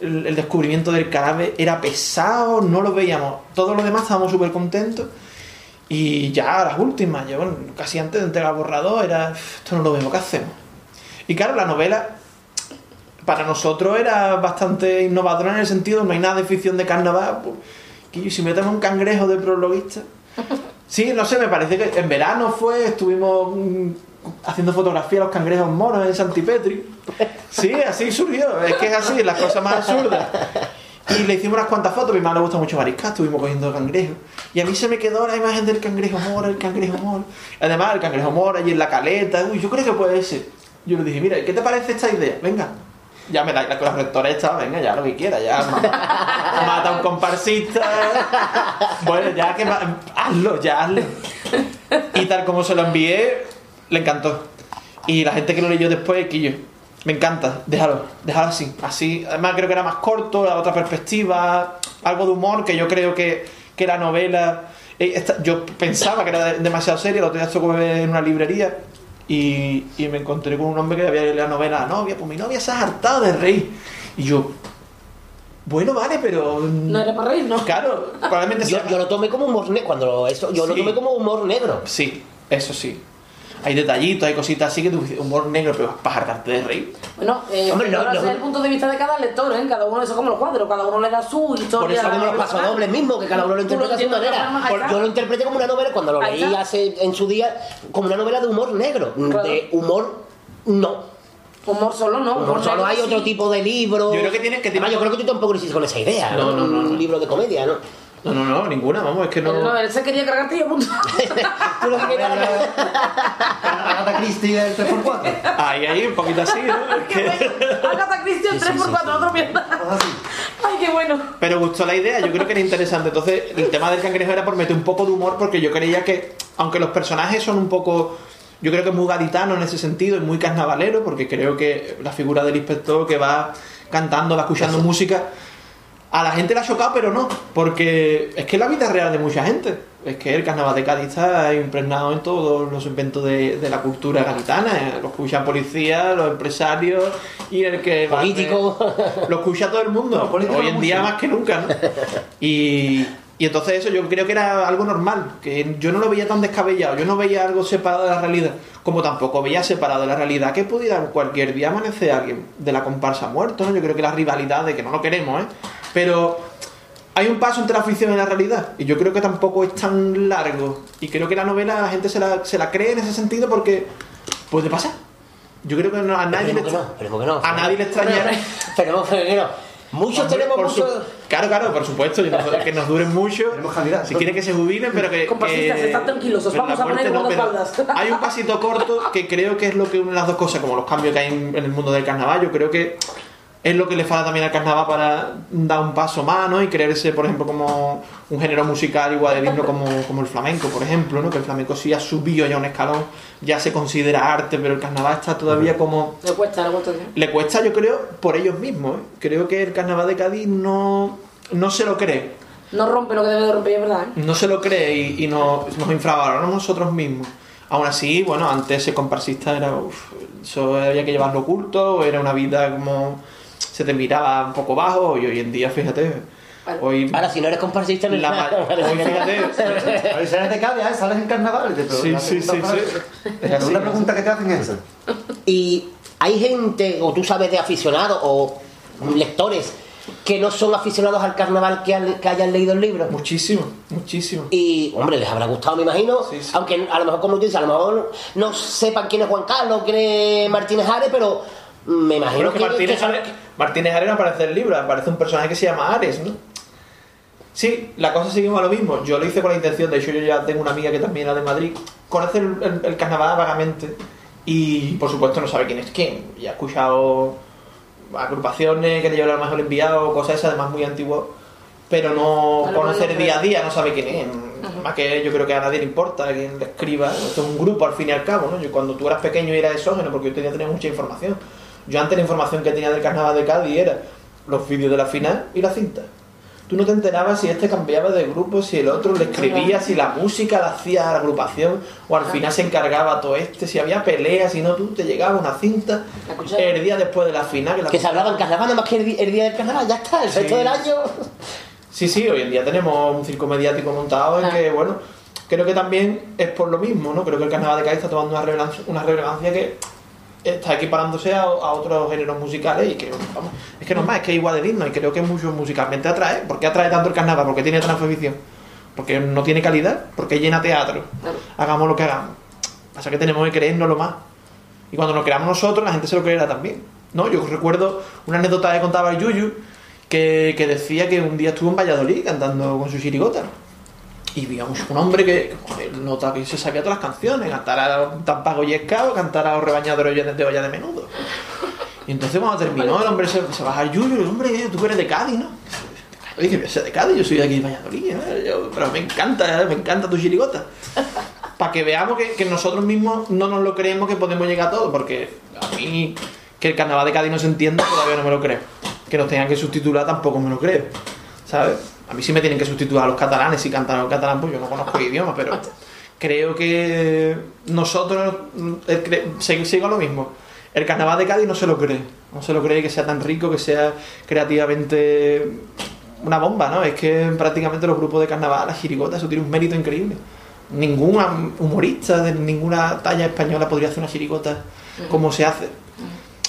el, descubrimiento del cadáver era pesado, no lo veíamos. Todos los demás estábamos súper contentos. Y ya las últimas, yo casi antes de entregar borrador, era, esto no lo vemos, ¿qué hacemos? Y claro, la novela para nosotros era bastante innovadora en el sentido, no hay nada de ficción de carnaval. Pues, que si metemos un cangrejo de prologuista. Sí, no sé, me parece que en verano fue, estuvimos mm, haciendo fotografía a los cangrejos moros en Santipetri. Sí, así surgió, es que es así, las cosas más absurdas. Y le hicimos unas cuantas fotos, a mi mamá le gusta mucho mariscar, estuvimos cogiendo cangrejos. Y a mí se me quedó la imagen del cangrejo moro, el cangrejo moro. Además, el cangrejo moro allí en la caleta, uy, yo creo que puede ser. Yo le dije, mira, ¿qué te parece esta idea? Venga. Ya me da la, la rectora esta, venga, ya lo que quiera, ya ma- mata a un comparsista. Bueno, ya que hazlo, ya hazlo. Y tal como se lo envié, le encantó. Y la gente que lo leyó después, que yo, me encanta, déjalo, déjalo así. Así, además creo que era más corto, era otra perspectiva, algo de humor que yo creo que, que la novela. eh, esta- yo pensaba que era de- demasiado seria, el otro día estuve en una librería y, y me encontré con un hombre que había leído la novela La novia, pues mi novia se ha hartado de reír. Y yo, bueno, vale, pero. No era para reír, ¿no? Claro, probablemente Yo, yo lo tomé como humor negro. Cuando eso, yo lo tomé como humor negro. Sí, eso sí. Hay detallitos, hay cositas así que tú dices, humor negro, pero para hartarte de reír. Bueno, eh, Hombre, no, ahora no. es el punto de vista de cada lector, ¿eh? Cada uno, eso como los cuadros, cada uno le da su historia. Por eso como los pasodobles mismos, que cada uno lo interpreta a su de manera. Yo lo interpreté como una novela cuando lo leí hace en su día, como una novela de humor negro. De humor, no. Humor solo no. Humor solo negro hay otro tipo de libro. Yo creo que tiene- que Además, yo creo que tú tampoco lo hiciste con esa idea. No, no, no, Un libro de comedia, ¿no? No, no, no, ninguna, vamos, es que no. No, él se quería cargarte y yo punto. Tú lo que querías Agatha Christie del 3x4. Ahí, ahí, un poquito así, ¿no? Es que- Agatha Christie 3x4, otro mierda. Ay, qué bueno. Pero gustó la idea, yo creo que era interesante. Entonces, el tema del cangrejo era por meter un poco de humor, porque yo creía que, aunque los personajes son un poco. Yo creo que muy gaditano en ese sentido y muy carnavalero, porque creo que la figura del inspector que va cantando, va escuchando música, a la gente le ha chocado, pero no, porque es que es la vida real de mucha gente. Es que el carnaval de Cádiz está impregnado en todos los inventos de, de la cultura gaditana. eh. Lo escuchan policías, los empresarios y el que... Político. Lo escucha todo el mundo. políticos Hoy en no día más que nunca, ¿no? Y, y entonces eso yo creo que era algo normal, que yo no lo veía tan descabellado, yo no veía algo separado de la realidad, como tampoco veía separado de la realidad que pudiera cualquier día amanecer alguien de la comparsa muerto, ¿no? Yo creo que la rivalidad de que no lo queremos, ¿eh? Pero hay un paso entre la ficción y la realidad, y yo creo que tampoco es tan largo, y creo que la novela la gente se la, se la cree en ese sentido porque puede pasar. Yo creo que no- a nadie le, que no, esperemos que no. a nadie le extraña. Esperemos que no. Muchos Hombre, tenemos su- muchos. Claro, claro, por supuesto. que nos duren mucho. Si quieren que se jubilen, pero que. Comparsistas, que- estad tranquilos, os vamos a poner no, Hay un pasito corto que creo que es lo que une las dos cosas, como los cambios que hay en, en el mundo del carnaval. Yo creo que es lo que le falta también al carnaval para dar un paso más, ¿no? Y creerse, por ejemplo, como un género musical igual de digno como, como el flamenco, por ejemplo, ¿no? Que el flamenco sí ha subido ya un escalón, ya se considera arte, pero el carnaval está todavía como Le cuesta, le cuesta. le cuesta, yo creo, por ellos mismos. ¿eh? Creo que el carnaval de Cádiz no, no se lo cree. No rompe lo que debe de romper, es verdad. ¿eh? No se lo cree y, y nos, nos infravaloramos nosotros mismos. Aún así, bueno, antes ser comparsista era. uf, eso había que llevarlo oculto, era una vida como. Se te miraba un poco bajo y hoy en día, fíjate. Hoy, Ahora, si no eres comparsista, no La hoy, fíjate. A ver, si eres de Cádiz, ¿eh? sales en carnaval. y te Sí, sí, sí, sí. Es es pregunta que te hacen es esa. Y hay gente, o tú sabes de aficionados, o lectores, que no son aficionados al carnaval que, han- que hayan leído el libro. Muchísimo, muchísimo. Y, hombre, les habrá gustado, me imagino. Aunque a lo mejor, como tú dices, a lo mejor no sepan quién es Juan Carlos, quién es Martínez Ares, pero me imagino que que, Martínez, que Ares, Martínez aparece en el libro, aparece un personaje que se llama Ares, ¿no? Sí, la cosa seguimos a lo mismo. Yo lo hice con la intención, de hecho yo ya tengo una amiga que también era de Madrid, conoce el, el- el carnaval vagamente y por supuesto no sabe quién es quién. Y ha escuchado agrupaciones que le llevan a lo mejor enviado, cosas esas además muy antiguas, pero no A conocer día a día, no sabe quién es. Más que yo creo que a nadie le importa a quien le escriba. Esto es un grupo al fin y al cabo, ¿no? Yo cuando tú eras pequeño y eras exógeno, porque yo tenía, tenía mucha información. Yo antes la información que tenía del carnaval de Cádiz era los vídeos de la final y la cinta. Tú no te enterabas si este cambiaba de grupo, si el otro le escribía, si la música la hacía a la agrupación, o al final se encargaba todo este, si había peleas, si no, tú te llegaba una cinta el día después de la final. Que, la que se hablaba en carnaval, nada más que el, día del carnaval, ya está, el Sí. resto del año. Sí, sí, hoy en día tenemos un circo mediático montado en que, bueno, creo que también es por lo mismo, ¿no? Creo que el carnaval de Cádiz está tomando una relevancia, una relevancia que está equiparándose a, a otros géneros musicales y que, vamos, es que no es más, es que es igual de digno y creo que mucho musicalmente atrae. ¿Por qué atrae tanto el carnaval? ¿Por qué tiene tanta afición? Porque no tiene calidad, porque llena teatro. Hagamos lo que hagamos. Pasa que tenemos que creérnoslo más. Y cuando lo creamos nosotros, la gente se lo creerá también. ¿no? Yo recuerdo una anécdota que contaba el Yuyu, que, que decía que un día estuvo en Valladolid cantando con su chirigota. Y vio un, hombre que joder, nota que se sabía todas las canciones, cantara Tampago y Escao, cantara Los rebañadores de, olla de menudo. Y entonces cuando terminó, el hombre se, se baja al Yuyu y el hombre, eh, tú eres de Cádiz, ¿no? Oye, que yo soy de Cádiz, yo soy de aquí de Valladolid, ¿no? Yo- pero me encanta, ¿eh? me encanta tu chirigota. Para que veamos que, que nosotros mismos no nos lo creemos que podemos llegar a todo, porque a mí que el carnaval de Cádiz no se entienda todavía no me lo creo. Que nos tengan que subtitular tampoco me lo creo. ¿Sabes? A mí sí me tienen que sustituir a los catalanes si cantan en catalán, pues yo no conozco el idioma, pero creo que nosotros sigo lo mismo. El carnaval de Cádiz no se lo cree. No se lo cree que sea tan rico, que sea creativamente una bomba, ¿no? Es que prácticamente los grupos de carnaval, las chirigotas, eso tiene un mérito increíble. Ningún humorista de ninguna talla española podría hacer una chirigota como se hace.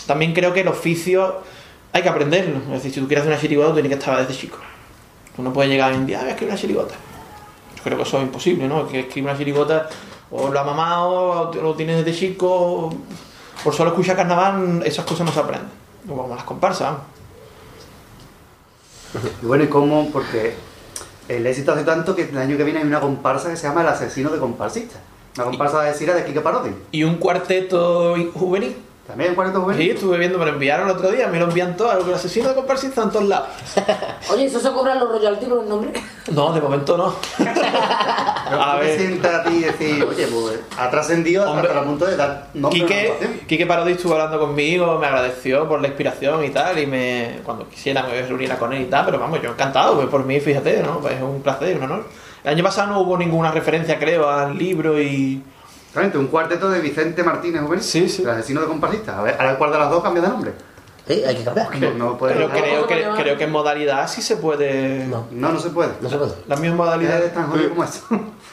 También creo que el oficio hay que aprenderlo. Es decir, si tú quieres hacer una chirigota, tú tienes que estar desde chico. Tú no puedes llegar en día, "Ah, voy a escribir una chirigota. Yo creo que eso es imposible, ¿no? Que escribir una chirigota o lo ha mamado, o lo tienes desde chico. o- Por solo escuchar carnaval, esas cosas no se aprenden. Como las comparsas, vamos. Y bueno, ¿y cómo? Porque el éxito hace tanto que el año que viene hay una comparsa que se llama El asesino de comparsistas. Una comparsa de Sira de Kike Parodi. Y un cuarteto juvenil. También juvenil. Sí, estuve viendo, me lo enviaron el otro día, me lo envían todos, los asesinos de comparsistas en todos lados. Oye, ¿eso se cobran los royalties con el nombre? No, de momento no. A ver. sienta a ti y decir, oye, pues ha trascendido hasta el punto de dar nombre a Quique, agrupación. Quique Parodi estuvo hablando conmigo, me agradeció por la inspiración y tal, y me cuando quisiera me reuniera con él y tal, pero vamos, yo encantado, pues por mí, fíjate, ¿no? Pues es un placer, un honor. El año pasado no hubo ninguna referencia, creo, al libro y... Realmente, un cuarteto de Vicente Martínez Juvenil. Sí, sí. El asesino de comparsistas. A ver, ahora cuál de las dos cambia de nombre. Sí, hay que cambiar. No, puede Pero creo que, creo que en modalidad sí se puede... No, no se puede. No se puede. La misma modalidad es tan jodido como eso.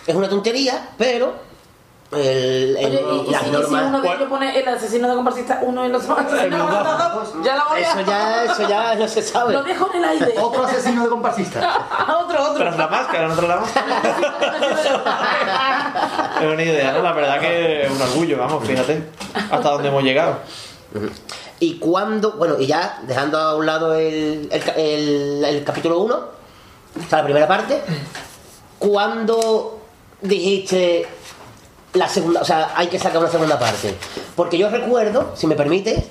Es una tontería, pero el, el- Oye, y, las si, y si normas- uno de ellos pone el asesino de comparsista, uno y los otros asesinos, ya la voy a... Eso ya, eso ya no se sabe. Lo dejo en el aire. Otro asesino de comparsista. otro, otro. Tras la máscara, no tras la máscara. Es una idea, ¿no? La verdad que es un orgullo, vamos, fíjate hasta dónde hemos llegado. Y cuando, bueno, y ya dejando a un lado el, el, el- el capítulo 1, o sea, la primera parte, cuando dijiste la segunda, o sea, hay que sacar una segunda parte. Porque yo recuerdo, si me permite,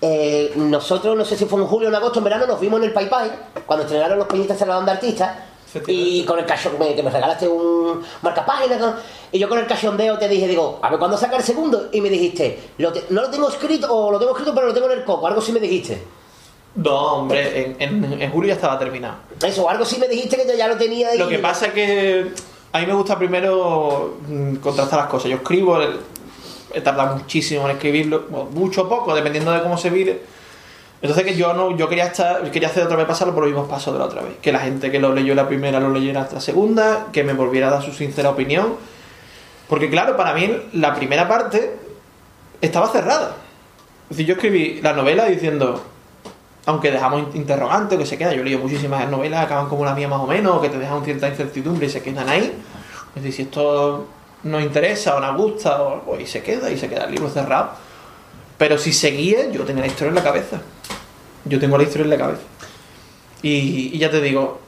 eh, nosotros, no sé si fue en julio o en agosto, en verano, nos vimos en el Pai Pai, cuando estrenaron los peñistas en la banda artista. Y con el cachón, me- que me regalaste un marcapágina con- y yo con el cachondeo te dije, digo, a ver cuándo saca el segundo, y me dijiste, "Lo te- no lo tengo escrito, o lo tengo escrito pero lo tengo en el coco, algo sí me dijiste. No, hombre, en, en- en julio ya estaba terminado. Eso, algo sí me dijiste que yo ya lo tenía ahí. Lo que pasa es que a mí me gusta primero mm, contrastar las cosas. Yo escribo, he tardado muchísimo en escribirlo, mucho o poco, dependiendo de cómo se mire. Entonces que yo no, yo quería estar, quería hacer otra vez pasarlo por los mismos pasos de la otra vez. Que la gente que lo leyó la primera lo leyera la segunda, que me volviera a dar su sincera opinión. Porque claro, para mí la primera parte estaba cerrada. Es decir, yo escribí la novela diciendo, aunque dejamos in- interrogantes, que se quedan, yo he leído muchísimas novelas acaban como la mía más o menos, que te dejan cierta incertidumbre y se quedan ahí. Es decir, si esto nos interesa o nos gusta, o, pues, y se queda, y se queda el libro cerrado. Pero si seguía, yo tenía la historia en la cabeza. Yo tengo la historia en la cabeza. Y, ya te digo,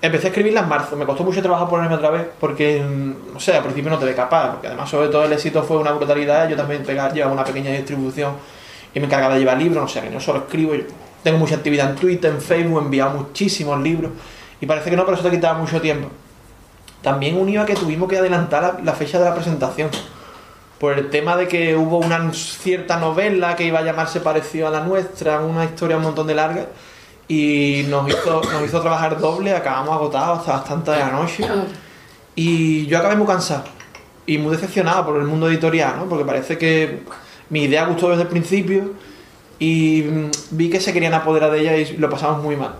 empecé a escribirla en marzo. Me costó mucho trabajo ponerme otra vez porque, mm, no sé, al principio no te ve capaz. Porque además, sobre todo, el éxito fue una brutalidad. Yo también pegaba, llevaba una pequeña distribución y me encargaba de llevar libros. No sé, que no solo escribo. Yo tengo mucha actividad en Twitter, en Facebook, he enviado muchísimos libros. Y parece que no, pero eso te quitaba mucho tiempo. También unido a que tuvimos que adelantar la, la fecha de la presentación. Por el tema de que hubo una cierta novela que iba a llamarse parecido a la nuestra, una historia un montón de larga, y nos hizo, nos hizo trabajar doble, acabamos agotados hasta las tantas de la noche. Y yo acabé muy cansado y muy decepcionado por el mundo editorial, ¿no? Porque parece que mi idea gustó desde el principio y mm, vi que se querían apoderar de ella y lo pasamos muy mal.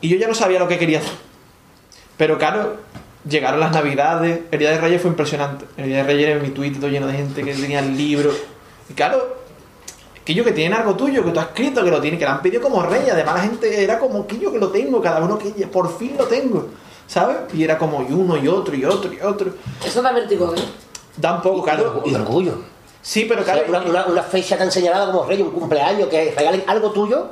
Y yo ya no sabía lo que quería hacer. Pero claro, llegaron las navidades, el Día de Reyes fue impresionante. El Día de Reyes era mi tweet todo lleno de gente que tenía el libro. Y claro, que yo que tienen algo tuyo, que tú has escrito, que lo tiene, que lo han pedido como rey. Además la gente era como que yo que lo tengo, cada uno que por fin lo tengo. ¿Sabes? Y era como y uno y otro y otro y otro. Eso da vértigo, ¿eh? Da un poco, claro. Y orgullo. Sí, pero claro. Una, una- una fecha tan señalada como rey, un cumpleaños, que regalen algo tuyo.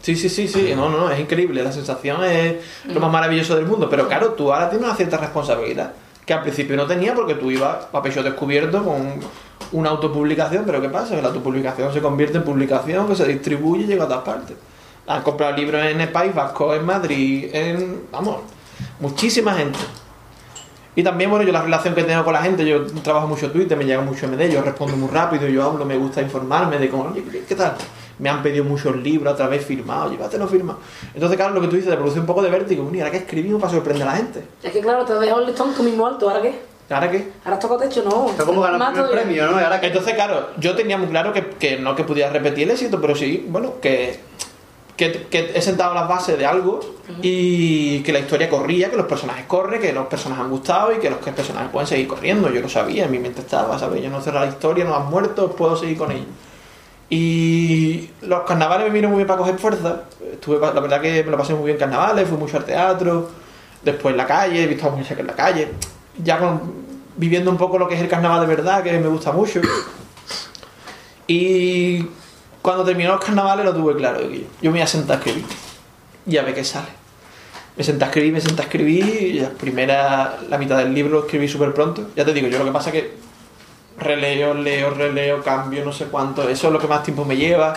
Sí, sí, sí, sí, no, no, no, es increíble, la sensación es lo más maravilloso del mundo, pero claro, tú ahora tienes una cierta responsabilidad, que al principio no tenía porque tú ibas a pecho descubierto con una autopublicación, pero ¿qué pasa? Que la autopublicación se convierte en publicación, que se distribuye y llega a todas partes. Han comprado libros en el País Vasco, en Madrid, en, vamos, muchísima gente. Y también, bueno, yo la relación que tengo con la gente, yo trabajo mucho Twitter, me llega mucho MD, yo respondo muy rápido, yo hablo, me gusta informarme de cómo, oye, ¿qué tal? Me han pedido muchos libros otra vez firmados, llévatelo firmado. Entonces, claro, lo que tú dices, te produce un poco de vértigo. Mira, ahora que escribimos para sorprender a la gente. Es que claro, te has dejado el listón tú mismo alto, ¿ahora qué? ¿Ahora qué? Ahora toca techo, no. Más todavía. Entonces, claro, yo tenía muy claro que, que no que pudiera repetir el éxito, pero sí, bueno, que, que, que he sentado las bases de algo y que la historia corría, que los personajes corren, que los personajes han gustado y que los que personajes pueden seguir corriendo. Yo lo sabía, en mi mente estaba, ¿sabes? Yo no cerré la historia, no han muerto, puedo seguir con ellos. Y los carnavales me vinieron muy bien para coger fuerza. Estuve, la verdad que me lo pasé muy bien en carnavales, fui mucho al teatro, después en la calle, he visto a mucha gente en la calle. Ya con, viviendo un poco lo que es el carnaval de verdad, que me gusta mucho. Y cuando terminó los carnavales lo tuve claro. que yo me voy a sentar a escribir y a ver qué sale. Me senté a escribir, me senté a escribir y la primera, la mitad del libro lo escribí súper pronto. Ya te digo, yo lo que pasa es que releo, leo, releo, cambio, no sé cuánto. Eso es lo que más tiempo me lleva.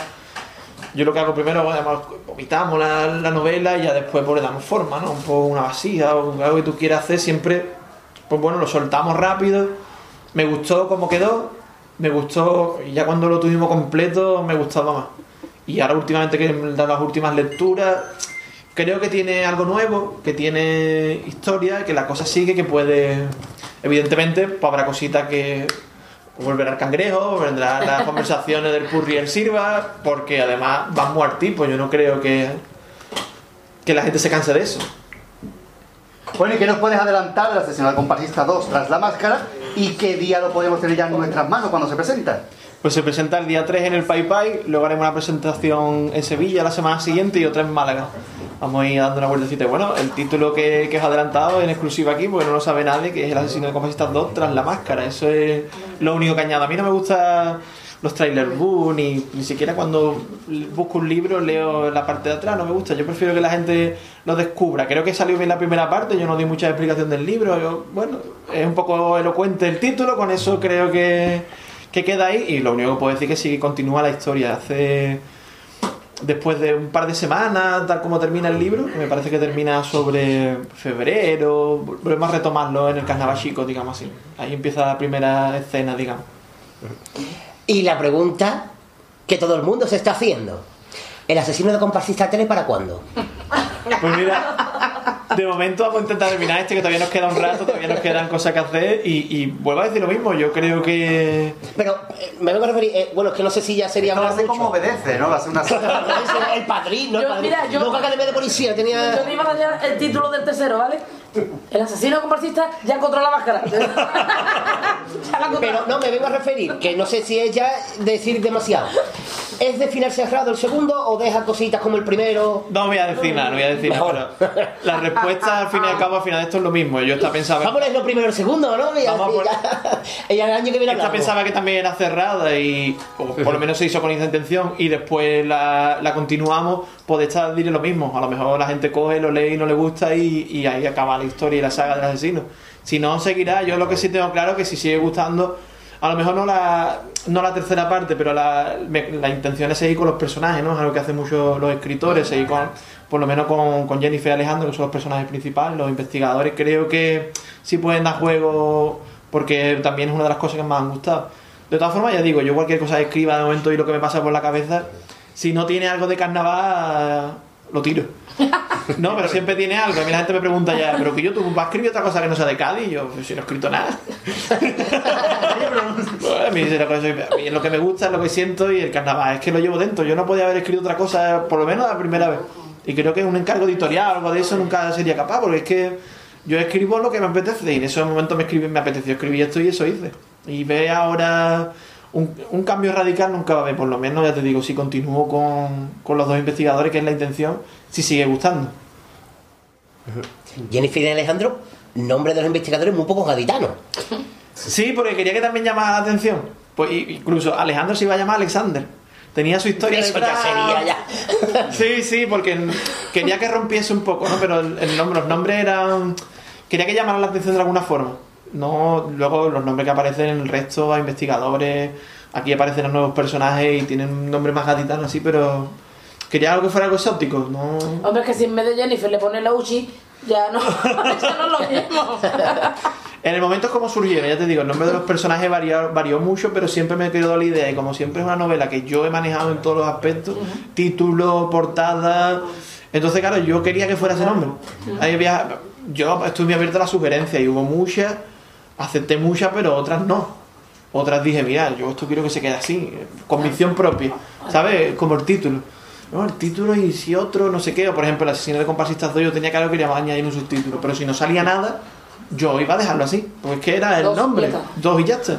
Yo lo que hago primero, además, vomitamos la, la novela y ya después pues, le damos forma, ¿no? Un poco una vasija o algo que tú quieras hacer, siempre, pues bueno, lo soltamos rápido. Me gustó cómo quedó, me gustó, y ya cuando lo tuvimos completo, me gustaba más. Y ahora últimamente que me dan las últimas lecturas, creo que tiene algo nuevo, que tiene historia, que la cosa sigue, que puede... Evidentemente, pues habrá cositas que volverá el cangrejo, vendrán las conversaciones del Purri y el Sirva, porque además van muy al tipo, yo no creo que, que la gente se canse de eso. Bueno, ¿y qué nos puedes adelantar de la sesión del comparsista 2 tras la máscara? ¿Y qué día lo podemos tener ya en nuestras manos cuando se presenta? Pues se presenta el día 3 en el Pai Pai, luego haremos una presentación en Sevilla la semana siguiente y otra en Málaga. Vamos a ir dando una vueltecita. Bueno, el título que, que os adelantado en exclusiva aquí, porque no lo sabe nadie, que es El asesino de comparsistas 2 tras la máscara. Eso es lo único que añado. A mí no me gusta los trailers boom, ni, ni siquiera cuando busco un libro leo la parte de atrás, no me gusta. Yo prefiero que la gente lo descubra. Creo que salió bien la primera parte, yo no di mucha explicación del libro. Bueno, es un poco elocuente el título, con eso creo que, que queda ahí. Y lo único que puedo decir es que sí continúa la historia. Hace después de un par de semanas, tal como termina el libro, me parece que termina sobre febrero, volvemos a retomarlo en el carnaval chico, digamos así. Ahí empieza la primera escena, digamos. Y la pregunta que todo el mundo se está haciendo. ¿El asesino de comparsista 3 para cuándo? Pues mira, de momento vamos a intentar terminar este, que todavía nos queda un rato, todavía nos quedan cosas que hacer y, y vuelvo a decir lo mismo, yo creo que... Pero eh, me vengo a referir, eh, bueno, es que no sé si ya sería No va a ser como obedece, ¿no? Va a ser una el padrino, el Yo, padrino. mira, yo- Nunca academia de policía tenía... Yo te iba a dar el título del tercero, ¿vale? El asesino comparsista ya encontró la máscara. Pero no, me vengo a referir, que no sé si es ya decir demasiado. ¿Es de final cerrado el segundo o deja cositas como el primero? No voy a decir nada, no voy a decir nada, pero la respuesta al fin y al cabo, al final esto es lo mismo. Yo esta pensaba... Vamos a leer lo primero y el segundo, ¿no? Ya, Vamos a ya- ya el año que viene Esta hablamos. pensaba que también era cerrada y o por lo menos se hizo con esa intención y después la, la continuamos, pues esta diré lo mismo. A lo mejor la gente coge, lo lee y no le gusta y, y ahí acaba la historia y la saga del asesino. Si no, seguirá. Yo lo que sí tengo claro es que si sigue gustando, a lo mejor no la, no la tercera parte, pero la, la intención es seguir con los personajes, ¿no? Es algo que hacen muchos los escritores, seguir con, por lo menos con, con Jennifer y Alejandro, que son los personajes principales, los investigadores. Creo que sí pueden dar juego porque también es una de las cosas que más han gustado. De todas formas, ya digo, yo cualquier cosa que escriba de momento y lo que me pasa por la cabeza, si no tiene algo de carnaval, lo tiro. No, pero siempre tiene algo. A mí la gente me pregunta ya, pero que yo tú vas a escribir otra cosa que no sea de Cádiz. Y yo, pues si no he escrito nada. A mí a lo que me gusta, es lo que siento y el carnaval es que lo llevo dentro. Yo no podía haber escrito otra cosa, por lo menos la primera vez. Y creo que un encargo editorial o algo de eso nunca sería capaz, porque es que yo escribo lo que me apetece y en ese momento me, escribí, me apeteció escribir esto y eso hice. Y ve ahora un, un cambio radical nunca va a haber, por lo menos ya te digo, si continúo con, con los dos investigadores, que es la intención, si sigue gustando. Jennifer y Alejandro, nombre de los investigadores muy poco gaditanos. Sí, porque quería que también llamara la atención. Pues incluso Alejandro se iba a llamar Alexander. Tenía su historia Eso ya detrás. sería ya. Sí, sí, porque quería que rompiese un poco, ¿no? Pero el, el nombre, los nombres eran. Quería que llamara la atención de alguna forma. No, luego los nombres que aparecen en el resto, a investigadores. Aquí aparecen los nuevos personajes y tienen un nombre más gatitano así, pero. Quería algo que fuera algo exótico, ¿no? Hombre, es que si en vez de Jennifer le pone la Uchi, ya no, ya no lo mismo. En el momento es como surgieron, ya te digo, el nombre de los personajes varió, varió mucho, pero siempre me quedó la idea. Y como siempre es una novela que yo he manejado en todos los aspectos, título, portada. Entonces, claro, yo quería que fuera ese nombre. Ahí había- yo estuve muy abierto a las sugerencias y hubo muchas, acepté muchas, pero otras no. Otras dije, mira, yo esto quiero que se quede así, convicción propia, ¿sabes? Como el título. No, el título y si otro, no sé qué, o por ejemplo, el asesino de comparsistas 2 yo tenía claro que quería añadir un subtítulo, pero si no salía nada, yo iba a dejarlo así, porque es que era el Dos, nombre, dos y ya está.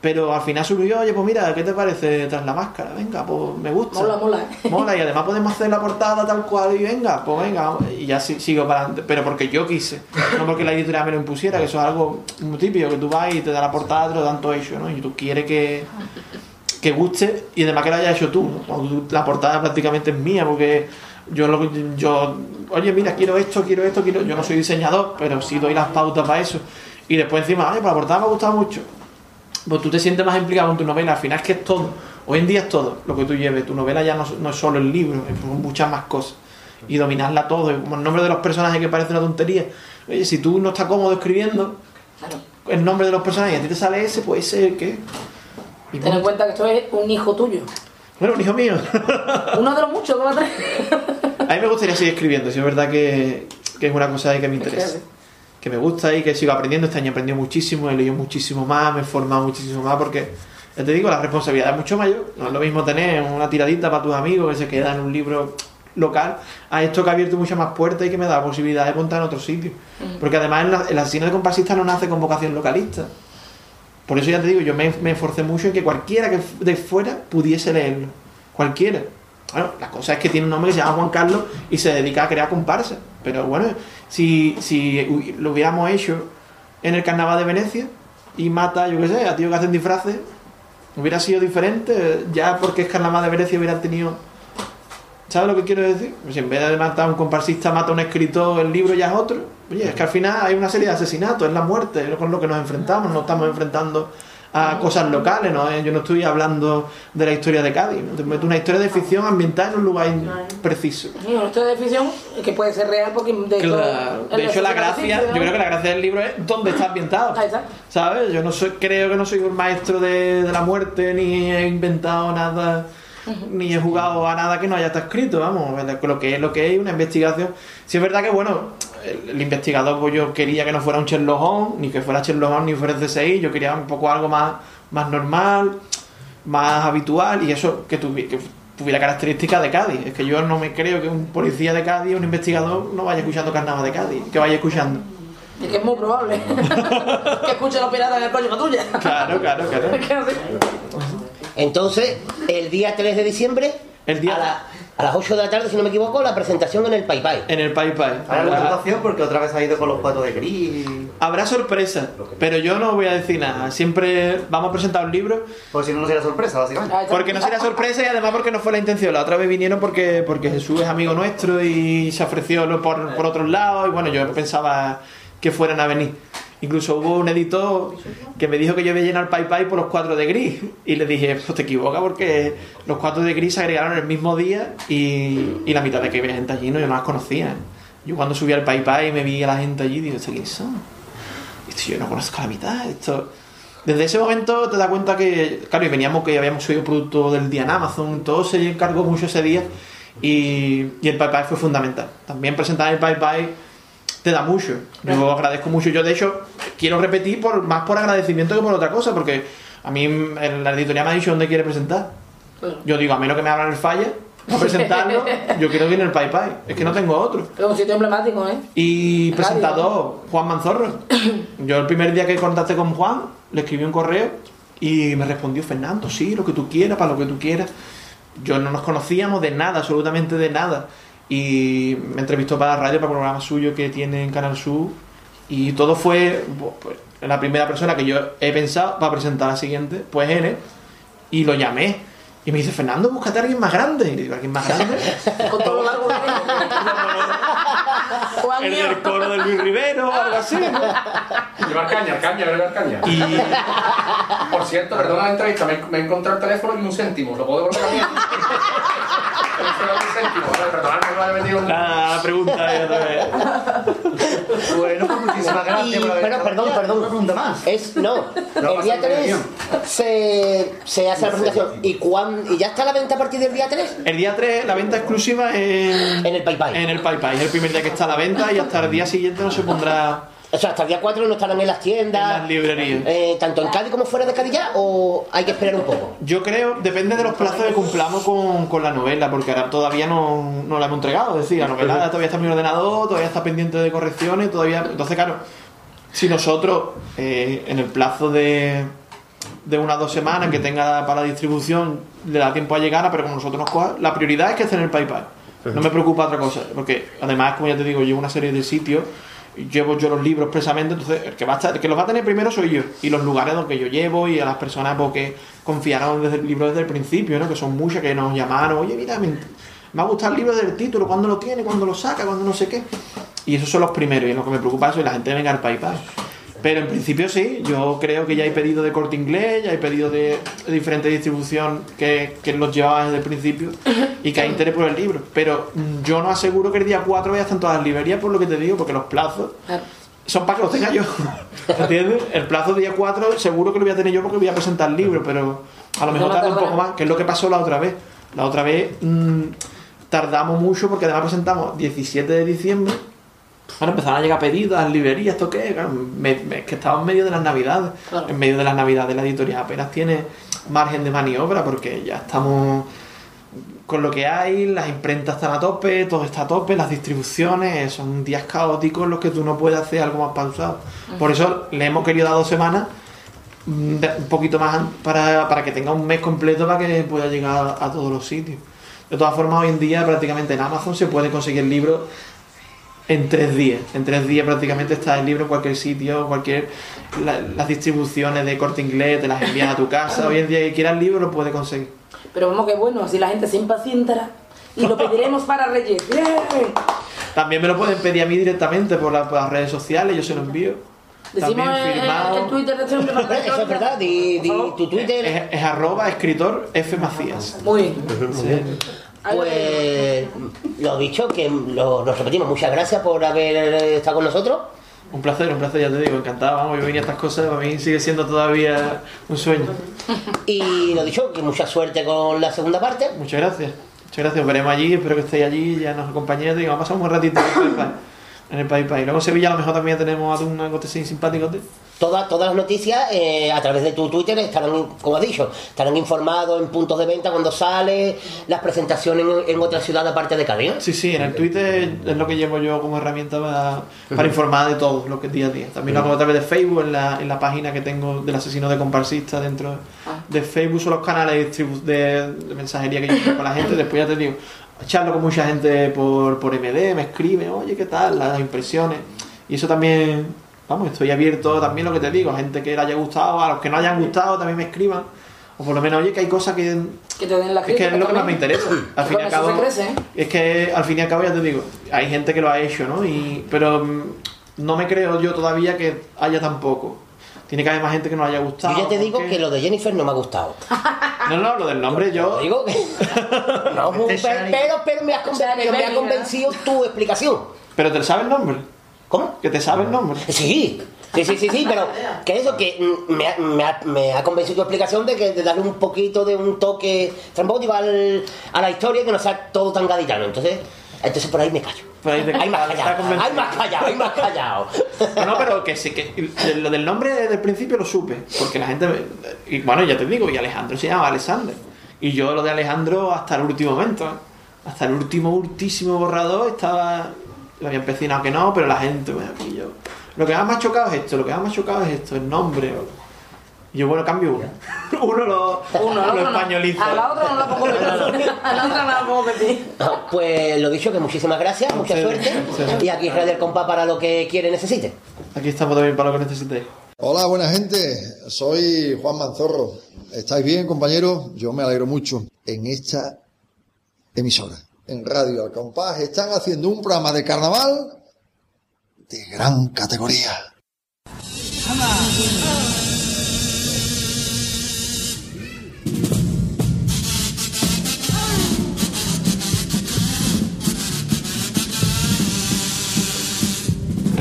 Pero al final surgió, oye, pues mira, ¿qué te parece tras la máscara? Venga, pues me gusta. Mola, mola. Mola, y además podemos hacer la portada tal cual y venga, pues venga, y ya si- sigo para adelante. Pero porque yo quise, no porque la editorial me lo impusiera, que eso es algo muy típico, que tú vas y te da la portada, te lo dan todo hecho, ¿no? Y tú quieres que, que guste y además que lo hayas hecho tú, ¿no? La portada prácticamente es mía, porque Yo, lo, yo, oye, mira, quiero esto, quiero esto, quiero. Yo no soy diseñador, pero sí doy las pautas para eso. Y después encima, oye, pues la portada me ha gustado mucho. Pues tú te sientes más implicado con tu novela. Al final es que es todo. Hoy en día es todo lo que tú lleves. Tu novela ya no, no es solo el libro, es muchas más cosas. Y dominarla todo. Como el nombre de los personajes que parece una tontería. Oye, si tú no estás cómodo escribiendo el nombre de los personajes y a ti te sale ese, pues ese, ¿qué? Y Ten en cuenta que esto es un hijo tuyo. Bueno, un hijo mío. Uno de los muchos que va a traer. A mí me gustaría seguir escribiendo, si es verdad que, que es una cosa que me interesa. Que me gusta y que sigo aprendiendo. Este año he aprendido muchísimo, he leído muchísimo más, me he formado muchísimo más porque, ya te digo, la responsabilidad es mucho mayor. No es lo mismo tener una tiradita para tus amigos que se queda en un libro local a esto que ha abierto muchas más puertas y que me da la posibilidad de montar en otro sitio. Porque además el, el asesino de comparsista no nace con vocación localista. Por eso ya te digo, yo me, me esforcé mucho en que cualquiera que de fuera pudiese leerlo. Cualquiera. Bueno, la cosa es que tiene un nombre que se llama Juan Carlos y se dedica a crear comparsas. Pero bueno, si, si lo hubiéramos hecho en el carnaval de Venecia y mata, yo qué sé, a tíos que hacen disfraces, hubiera sido diferente. Ya porque es carnaval de Venecia hubieran tenido. ¿Sabes lo que quiero decir? Pues si en vez de matar a un comparsista, mata a un escritor, el libro ya es otro. Oye, es que al final hay una serie de asesinatos, es la muerte, es con lo que nos enfrentamos, no estamos enfrentando a cosas locales, ¿no? Eh, Yo no estoy hablando de la historia de Cádiz, ¿no? te meto una historia de ficción ambientada en un lugar preciso. Una historia de ficción que puede ser real porque de Claro. De hecho, la gracia, yo creo que la gracia del libro es dónde está ambientado. ¿Sabes? Yo no soy, creo que no soy un maestro de, de la muerte, ni he inventado nada, ni he jugado a nada que no haya estado escrito, vamos. Lo que es lo que es una investigación. Si es verdad que, bueno, el, el investigador, pues yo quería que no fuera un Sherlock Holmes, ni que fuera Sherlock Holmes, ni fuera el CSI, yo quería un poco algo más, más normal, más habitual, y eso que, tuvi- que tuviera características de Cádiz. Es que yo no me creo que un policía de Cádiz, un investigador, no vaya escuchando carnaval de Cádiz, que vaya escuchando. Y que es muy probable que escuche los piratas en el coche tuya. Claro, claro, claro. Entonces, el día 3 de diciembre, el día... a, la- a las 8 de la tarde, si no me equivoco, la presentación en el Pai Pai. En el Pai Pai. Ahora la preocupación porque otra vez ha ido con los cuatro de gris. Habrá sorpresa, pero yo no voy a decir nada. Siempre vamos a presentar un libro. Por si no, no sería sorpresa, básicamente. Porque no sería sorpresa y además porque no fue la intención. La otra vez vinieron porque, porque Jesús es amigo nuestro y se ofreció por, por otros lados. Y bueno, yo pensaba que fueran a venir. Incluso hubo un editor que me dijo que yo iba a llenar Pai por los cuatro de gris. Y le dije, pues te equivocas porque los cuatro de gris se agregaron el mismo día y, y la mitad de que había gente allí no, yo no las conocía. Yo cuando subí al Pai me vi a la gente allí y digo, ¿esto quiénes son? Esto yo no conozco la mitad. Esto... Desde ese momento te das cuenta que, claro, y veníamos que habíamos subido producto del día en Amazon, todo se encargó mucho ese día y, y el Pai fue fundamental. También presentar el Pai te da mucho. Yo agradezco mucho. Yo, de hecho, quiero repetir por, más por agradecimiento que por otra cosa, porque a mí en la editorial me ha dicho dónde quiere presentar. Yo digo, a menos que me abran el falla, a presentarlo, yo quiero ir en el Pai Pai. Es que no tengo otro. Es un sitio emblemático, ¿eh? Y presentador, Juan Manzorro. Yo el primer día que contacté con Juan, le escribí un correo y me respondió Fernando, sí, lo que tú quieras, para lo que tú quieras. Yo no nos conocíamos de nada, absolutamente de nada. Y me entrevistó para la radio, para un programa suyo que tiene en Canal Sur. Y todo fue pues, la primera persona que yo he pensado para presentar a la siguiente, pues él. Y lo llamé. Y me dice, Fernando, búscate a alguien más grande. Y le digo, ¿alguien más grande? Con todo largo el del coro de Luis Rivero o algo así. ¿no? Llevar caña, caña, llevar caña. Y... Por cierto, perdona la entrevista, me, me he encontrado el teléfono y un céntimo. ¿Lo puedo devolver a mí? La pregunta es otra vez. Bueno, muchísimas gracias Y, por haber pero, estado perdón, perdón. Una pregunta más. Es, no, No el día nada, 3 bien. se, se hace la presentación. ¿Y, cuán, ¿Y ya está la venta a partir del día 3? El día 3, la venta exclusiva en, En el Pai. en el Pai. Es el primer día que está a la venta y hasta el día siguiente no se pondrá O sea, hasta el día 4 no estarán en las tiendas. en las librerías. eh, tanto en Cádiz como fuera de Cádiz ya, o hay que esperar un poco. Yo creo, depende de los plazos que cumplamos con, con la novela, porque ahora todavía no, no la hemos entregado. Es decir, la novela todavía está en mi ordenador, todavía está pendiente de correcciones, todavía. Entonces, claro, si nosotros eh, en el plazo de, de unas dos semanas que tenga para la distribución le da tiempo a llegar, pero como nosotros nos coja, la prioridad es que esté en el PayPal. No me preocupa otra cosa, porque además, como ya te digo, llevo una serie de sitios, llevo yo los libros expresamente, entonces el que, va a el que los va a tener primero soy yo, y los lugares donde yo llevo y a las personas pues, que confiaron desde el libro desde el principio, ¿no? que son muchas que nos llamaron, oye, mira, me- ha gustado el libro del título, cuándo lo tiene, cuándo lo saca, cuándo no sé qué. Y esos son los primeros, y lo que me preocupa eso, y la gente venga al PayPal. Pero en principio sí, yo creo que ya hay pedido de corte inglés, ya hay pedido de, diferente distribución que, que los llevaba desde el principio y que hay interés por el libro. Pero yo no aseguro que el día 4 ya están todas las librerías, por lo que te digo, porque los plazos son para que los tenga yo. ¿Entiendes? El plazo día 4 seguro que lo voy a tener yo porque voy a presentar el libro, pero a lo mejor No, tarda un poco más, que es lo que pasó la otra vez. La otra vez mm, tardamos mucho porque además presentamos 17 de diciembre. Bueno, empezaron a llegar pedidos a librerías, ¿esto qué? Claro, me- me- es que estaba en medio de las navidades. Claro. En medio de las navidades la editorial apenas tiene margen de maniobra porque ya estamos con lo que hay, las imprentas están a tope, todo está a tope, las distribuciones, son días caóticos en los que tú no puedes hacer algo más pausado. Por eso le hemos querido dar dos semanas, mm, un poquito más para, para que tenga un mes completo para que pueda llegar a todos los sitios. De todas formas, hoy en día prácticamente en Amazon se puede conseguir el libro en tres días. En tres días prácticamente está el libro en cualquier sitio, cualquier la- las distribuciones de corte inglés te las envían a tu casa. Hoy en día que quiera el libro lo puede conseguir. Pero vamos que bueno, así la gente se impacientará y lo pediremos para Reyes. ¡Bien! También me lo pueden pedir a mí directamente por, la- por las redes sociales, yo se lo envío. Decimos el, firmado. el Twitter de este hombre para que Eso es verdad, di, di tu Twitter. Es, es arroba escritor F Macías. Muy bien. Sí. Pues lo dicho, que lo, nos repetimos, muchas gracias por haber estado con nosotros. Un placer, un placer, ya te digo, encantado. Vamos, yo venía a estas cosas, para mí sigue siendo todavía un sueño. Y lo dicho, que mucha suerte con la segunda parte. Muchas gracias. Muchas gracias, os veremos allí, espero que estéis allí, ya nos acompañéis, y vamos a pasar un buen ratito en el País País. Luego en Sevilla a lo mejor también tenemos algún algo así simpático. Todas, todas las noticias eh, a través de tu Twitter estarán, como has dicho, estarán informados en puntos de venta cuando sale, las presentaciones en, en otra ciudad aparte de Cádiz. Sí, sí, en el Twitter es lo que llevo yo como herramienta para, para informar de todo lo que es día a día. También lo hago a través de Facebook, en la, en la página que tengo del asesino de comparsista dentro de Facebook, son los canales de, de, de mensajería que yo tengo con la gente. Después ya te digo, charlo con mucha gente por, por MD, me escribe, oye, ¿qué tal? Las impresiones. Y eso también, vamos, estoy abierto también lo que te digo, a gente que le haya gustado, a los que no hayan gustado también me escriban. O por lo menos, oye, que hay cosas que Que te den la es que crítica es lo que más me interesa. Al fin y al cabo, crece, ¿eh? es que al fin y al cabo ya te digo, hay gente que lo ha hecho, ¿no? Y, pero mm, no me creo yo todavía que haya tan poco. Tiene que haber más gente que nos haya gustado. Yo ya te digo porque- que lo de Jennifer no me ha gustado. No, no, lo del nombre yo. Digo que. No, pero, pero, pero me, has conven- pero me ha convencido tu explicación. ¿Pero te sabe el nombre? ¿Cómo? ¿Que te sabe el nombre? Sí, sí, sí, sí, sí, pero que eso, que me ha, me ha- me ha convencido tu explicación de que de darle un poquito de un toque trambótico al, a la historia que no sea todo tan gaditano. Entonces, entonces por ahí me callo. Por ahí te- Hay más callado, hay más callado, hay más callado. No, no, pero que sí, que lo del nombre desde el principio lo supe, porque la gente, me- y bueno, ya te digo, y Alejandro se llama Alexander, y yo lo de Alejandro hasta el último momento, ¿eh? hasta el último, ultísimo borrador estaba, lo había empecinado que no, pero la gente, bueno, aquí yo, lo que más me ha chocado es esto, lo que más me ha chocado es esto, el nombre, y yo, bueno, cambio uno, uno lo, Uno, lo españolizo. A la otra no la pongo meter. A la otra no la pongo meter. Ah, Pues lo dicho, que muchísimas gracias, mucha suerte. Y aquí Radio El Compás para lo que quiere necesite. Aquí estamos también para lo que necesitéis. Hola, buena gente. Soy Juan Manzorro. ¿Estáis bien, compañeros? Yo me alegro mucho. En esta emisora, en Radio Al Compás, están haciendo un programa de carnaval de gran categoría.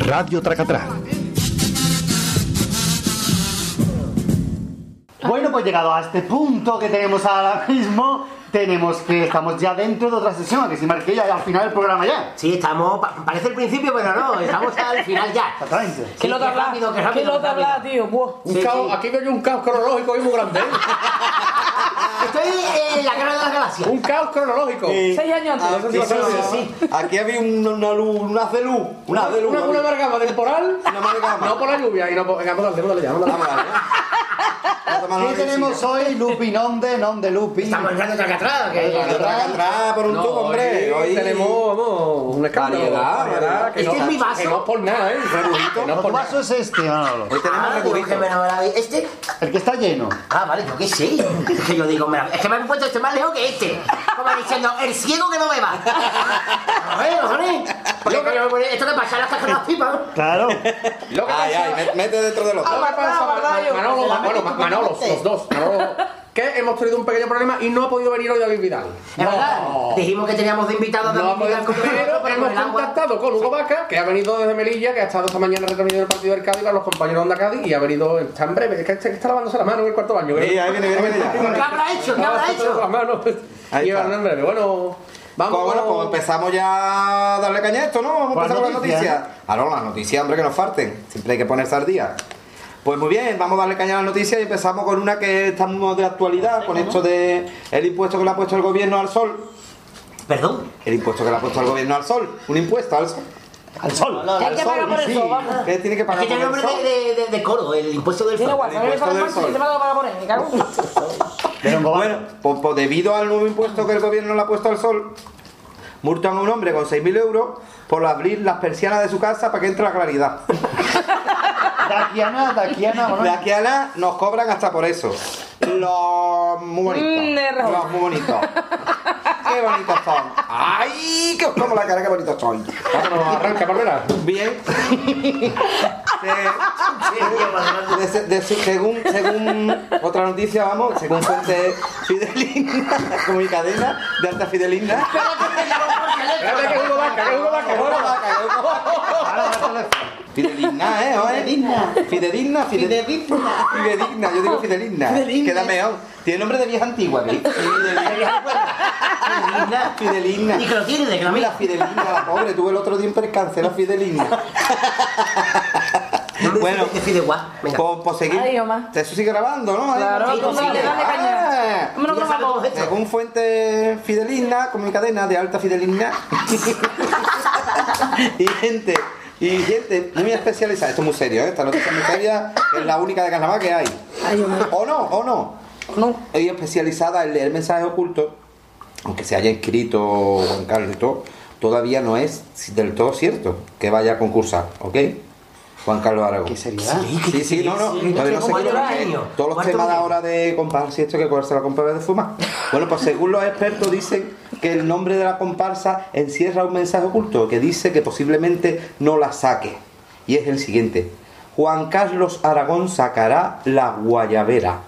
Radio Tracatrá. Bueno, pues llegado a este punto que tenemos ahora mismo, tenemos que estamos ya dentro de otra sesión, que si marqué ya al final del programa ya. Sí, estamos, pa- parece el principio, pero no, estamos al final ya. Exactamente. Que lo te habla, rápido, qué que rápido, lo te qué rápido. habla, tío. buah. Un Sí, caos, sí. Aquí veo yo un caos cronológico hoy muy grande. ¿eh? Estoy en la guerra de las galaxias. Un caos cronológico. Seis años Ah, antes. sí, sí, sí, sí. Aquí había un- una luz, una de luz. Una de luz. Una, una amalgama temporal, Una amalgama. no por la lluvia y no por. Venga, vamos a darle, vamos a darle, vamos a darle. ¿Qué tenemos hoy? Lupi non de, non de Lupi. Estamos en Que Atrás por un No, tubo, hombre. hoy Hoy tenemos, vamos, un escándalo. Variedad, variedad. que Este no, es mi vaso. Que no es por nada, ¿eh? Que no es ¿Tu por nada. vaso es este, Manolo? Hoy tenemos Ah. Este, El que está lleno. Ah, vale, yo qué sé. Es que yo digo, mira, es que me han puesto este más lejos que este. Como diciendo, el ciego que no beba. A ver. Porque coño, esto que pasa las cajas de las pipas. Claro. Lo que Ay, ay, mete dentro del otro. Pasa, Ma- Manolo, Manolo, los dos, Manolo, que hemos tenido un pequeño problema y no ha podido venir hoy David Vidal. Es verdad. Dijimos que teníamos de invitado a No, David Vidal con pero pero hemos con contactado con Hugo Vaca, que ha venido desde Melilla, que ha estado esta mañana retransmitiendo el partido del Cádiz para los compañeros de Onda Cádiz y ha venido, está en breve, es que está, está lavándose la mano en el cuarto baño. Sí, ahí viene, viene, viene ya. ¿Qué habrá hecho? ¿Qué habrá hecho? Y en breve. Bueno, vamos. Pues bueno, pues empezamos ya a darle caña a esto, ¿no? Vamos a Con empezar con las noticias, noticias. Ah, no, las noticias, hombre, que nos falten. Siempre hay que ponerse al día. Pues muy bien, vamos a darle caña a las noticias y empezamos con una que está muy de actualidad, con esto de el impuesto que le ha puesto el gobierno al sol. ¿Perdón? El impuesto que le ha puesto el gobierno al sol. Un impuesto al sol. Al sol. Al que sol, pagar por sí. eso, vamos. ¿Qué tiene que Es pagar que tiene por el nombre de, de, de coro, el impuesto del Tiene sol. WhatsApp, me impuesto paga del por sol. te paga me cago en- Pero Bueno, pues, pues debido al nuevo impuesto que el gobierno le ha puesto al sol, multan a un hombre con 6.000 euros por abrir las persianas de su casa para que entre la claridad. De aquí a nada, de aquí a nada, ¿no? De aquí a nada nos cobran hasta por eso. Los muy bonitos. Mm. Los muy bonitos. Qué bonitos son. ¡Ay! Que os como la cara, qué bonitos son. Vámonos, arranca, Palmera. Bien. Se- de- de- de- según, según otra noticia, vamos, según fuente fidelina, como mi cadena de alta fidelina. Espérate que Hugo Vaca, que Hugo Vaca, que Hugo Vaca. Fidelina, ¿eh? oye? Fidedigna. Fidedigna, fide- Fidedigna. Fidedigna, yo digo fidelina. Fidedigna. Queda mejor. Tiene nombre de vieja antigua, ¿veis? Fidelina. Fidelina. Y que lo tiene de Mira, gramilla. Fidelina, la pobre, tuve el otro día un percance, la Fidelina. Bueno, pues, pues seguir. Eso sigue grabando, ¿no? Claro, Sí, pues caña. Ah. Con la. Según fuente fidelina, como mi cadena de alta fidelina. y gente, y gente muy especializada. Esto es muy serio, ¿eh? Esta noticia es muy seria. Es la única de carnaval que hay. Ay. ¿O no? ¿O no? No. Es especializada en leer mensajes ocultos, aunque se haya inscrito Juan Carlos y todo, todavía no es del todo cierto que vaya a concursar, ¿ok? Juan Carlos Aragón. ¿Qué seriedad? Sí, sí, no, no. Todavía no sé qué-. Todos los temas de ahora de comparsa y esto que cogerse la comparsa de fumar. Bueno, pues según los expertos dicen que el nombre de la comparsa encierra un mensaje oculto que dice que posiblemente no la saque. Y es el siguiente. Juan Carlos Aragón sacará la guayabera.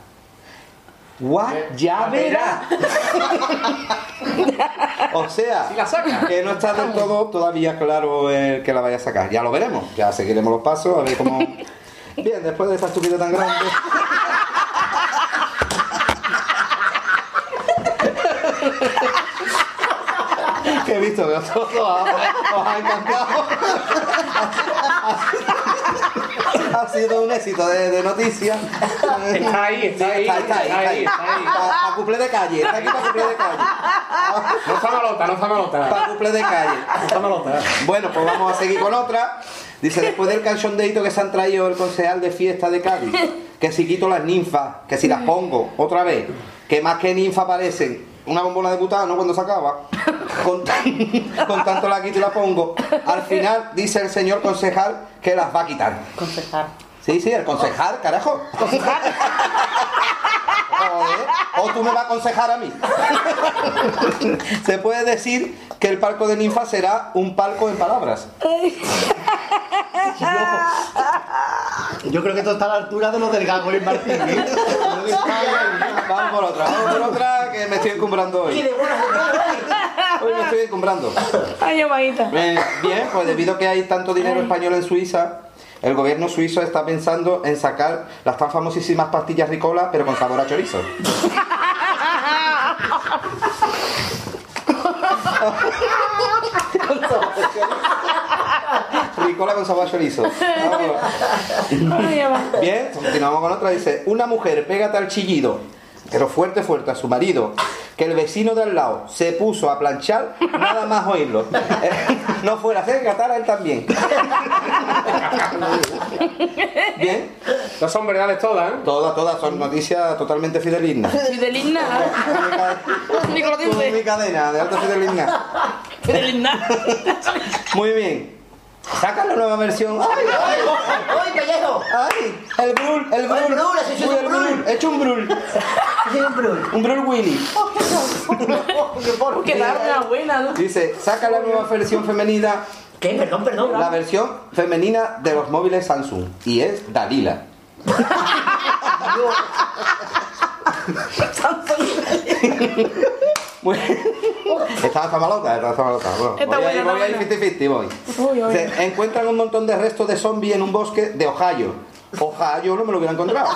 Guayabera. o sea, Si la saca. que no está del todo todavía claro el que la vaya a sacar. Ya lo veremos. Ya seguiremos los pasos a ver cómo. Bien, después de esa estupidez tan grande. que he visto que os ha encantado. ha sido un éxito de, de noticias. Está ahí, está ahí, Está, está ahí, está ahí. está ahí. Para cuplé de calle, está aquí para cuplé de calle. No está malota, no está malota. Para cuplé de calle. No está malota. Bueno, pues vamos a seguir con otra. Dice, después del canchondeito que se han traído el concejal de fiesta de Cádiz, que si quito las ninfas, que si las pongo otra vez, que más que ninfa parecen una bombola de butano cuando se acaba, con, tan- con tanto la quito y la pongo, al final dice el señor concejal que las va a quitar. Concejal. Sí, sí, el concejal, carajo. Joder, o tú me vas a aconsejar a mí. Se puede decir que el palco de ninfa será un palco en palabras. Yo creo que esto está a la altura de los del Gago y el Martín. ¿eh? Vamos por otra, vamos por otra que me estoy encumbrando hoy. Hoy me estoy encumbrando. Ay. Eh, bien, pues debido a que hay tanto dinero español en Suiza, el gobierno suizo está pensando en sacar las tan famosísimas pastillas Ricola, pero con sabor a chorizo. Ricola con sabor a chorizo. Bien, continuamos con otra. Dice, una mujer pega tal chillido, pero fuerte, fuerte a su marido, que el vecino de al lado se puso a planchar nada más oírlo. No fuera a hacer catar a él también. Bien. No son verdades todas, ¿eh? Todas, todas son noticias totalmente fidelignas. Lo Con mi cadena de alta fidelidad. Fidelina. Muy bien. Sacan la nueva versión. ¡Ay, ay! ¡Ay, pellejo! ¡Ay! El Brul, el Brul. El Brul, ese es Uy, un Brul. He hecho un Brul. un Brul. Un Brul Willy. Que dar una buena, ¿no? Dice, saca la nueva versión femenina. ¿Qué? Perdón, perdón. La versión femenina de los móviles Samsung. Y es Dalila. Bueno, Estaba está malota, estaba está malota. Bueno, Está voy, buena, a voy a ir buena. 50-50, voy. Uy, uy. Se encuentran un montón de restos de zombies en un bosque de Ohio. Ohio no me lo hubiera encontrado.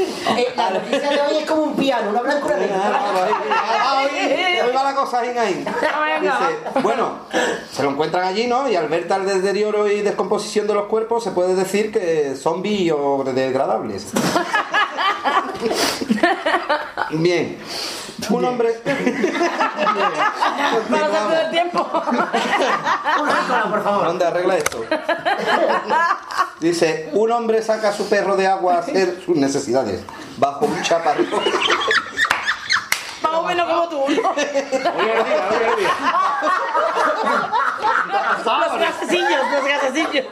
Eh, la noticia de hoy es como un piano, una blancura de Hoy va la cosa ahí, ahí. Dice, bueno, se lo encuentran allí, ¿no? Y al ver tal deterioro y descomposición de los cuerpos, se puede decir que son biodegradables. Bien. Un hombre. Para perder tiempo. por favor. ¿Dónde arregla esto? Dice, un hombre saca a su perro de agua a hacer sus necesidades bajo un chaparrón. Más o menos como tú, ¿no? Los gasecillos, los gasecillos.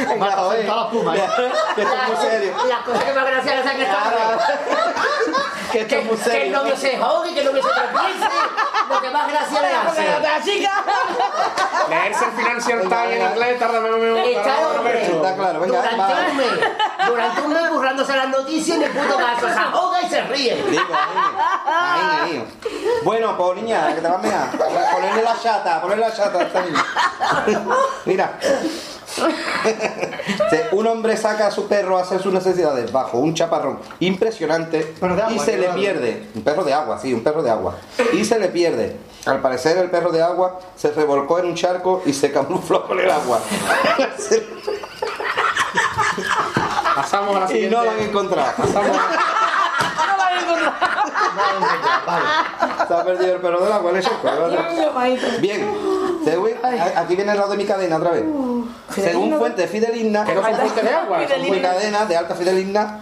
La cervecilla. Venga, joder. Que esto es muy serio. La cosa que más gracia le saca esta Que esto es muy Que el serio. novio se jogue, que el novio se tropiece. Lo que más gracia le hace. La chica. Leerse el Financial Times en inglés tarda menos menos. Está hombre Está claro, venga, durante va. un mes, durante un mes currándose las noticias en el puto caso, se ahoga y se ríe. Digo, ahí, ahí, ahí. Bueno, pues niña, que te vas a mear. Ponerle la chata, ponerle la chata a esta niña. Mira. Un hombre saca a su perro a hacer sus necesidades bajo un chaparrón impresionante agua, y se le agua. pierde. Un perro de agua, sí, un perro de agua. Y se le pierde. Al parecer el perro de agua se revolcó en un charco y se camufló con el agua. Pasamos a la y siguiente. no lo han encontrado. Pasamos a- No la voy a encontrar. Se ha perdido el perro del agua en el charco. ¿verdad? Bien, según- aquí viene el lado de mi cadena otra vez. Según fuente fideligna, Que no son fuentes de agua, son cadenas de alta fideligna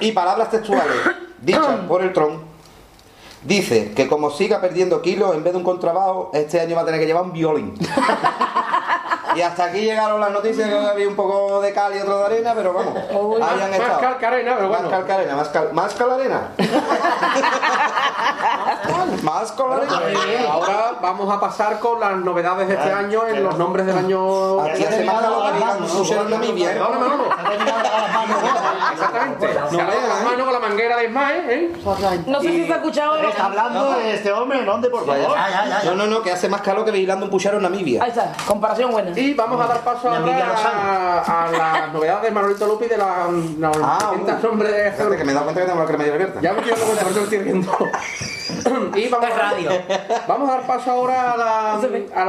y palabras textuales dichas por el tron, dice que como siga perdiendo kilos en vez de un contrabajo, este año va a tener que llevar un violín. Y hasta aquí llegaron las noticias que había un poco de cal y otro de arena, pero vamos, hayan Más estado. cal que arena, pero bueno. Más cal que arena, más cal, más cal arena. más cal arena. Ahora vamos a pasar con las novedades de este año en los nombres del año. Aquí hace más calor que digan pusieron Namibia. ¿eh? Perdóname, vamos. Exactamente. Se ha lavado las manos con la manguera de Ismael, ¿eh? No sé si se ha escuchado. Está hablando de este hombre, ¿dónde, por favor? No, no, no, que hace más calor que vigilando un puchero en Namibia. Ahí está, comparación buena. Y vamos a dar paso ahora a, a las novedades de Manolito Lupi de las las Ah, 500 nombres de que me he dado cuenta que tengo la cremallera abierta. Ya me dando cuenta, por eso lo estoy viendo. y vamos a, radio. vamos a dar paso ahora a la, a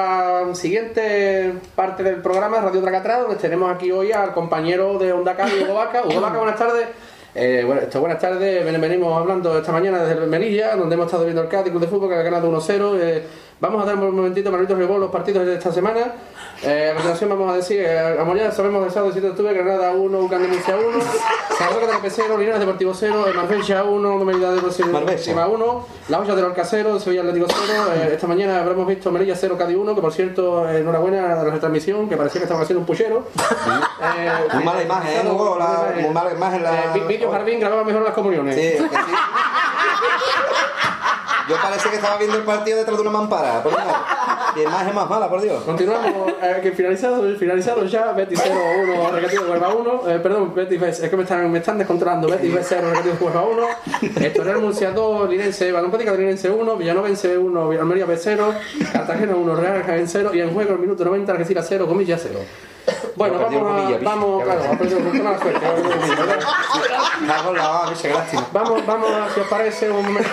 la siguiente parte del programa, Radio Tracatrá, donde tenemos aquí hoy al compañero de Onda Cali, Hugo Vaca. Hugo Vaca, buenas tardes. Eh, bueno, esto, buenas tardes, Ven- venimos hablando esta mañana desde Melilla, donde hemos estado viendo el Cádiz Club de Fútbol que ha ganado 1-0. Eh, vamos a dar un momentito, Manolito Rebol, los partidos de esta semana. Eh, a continuación vamos a decir, eh, a Mollada sabemos del sábado 7 de octubre, Granada 1, Ucán de Murcia 1, Zaragoza de Pesero, Linares Deportivo 0, eh, Marbella 1, Merida de Marbella 1, La Olla del Alcacero, Sevilla Atlético 0, eh, esta mañana habremos visto Melilla 0, Cádiz 1, que por cierto, eh, enhorabuena a la retransmisión, que parecía que estaban haciendo un puchero. Eh, Muy mala imagen, ¿eh, Hugo? La- muy mala imagen la- Vídeo Jardín grababa mejor las comuniones. Sí, es que sí. Yo parece que estaba viendo el partido detrás de una mampara. Por Dios. Y imagen más mala, por Dios. Continuamos, eh, que finalizado, finalizado ya, Betis 0, 1, Recreativo Huelva 1, eh, perdón, Betis B, es que me están, me están descontrolando, Betis B 0, Recreativo Huelva 1, Estoril Murcia 2, Linense, Balompética Linense 1, Villanovense 1, Almería B 0, Cartagena 1, Real Jaén 0 y en juego el minuto 90, Algeciras 0, Comillas 0. Bueno, vamos a, vamos, claro. Vamos, vamos, si os parece, un momento.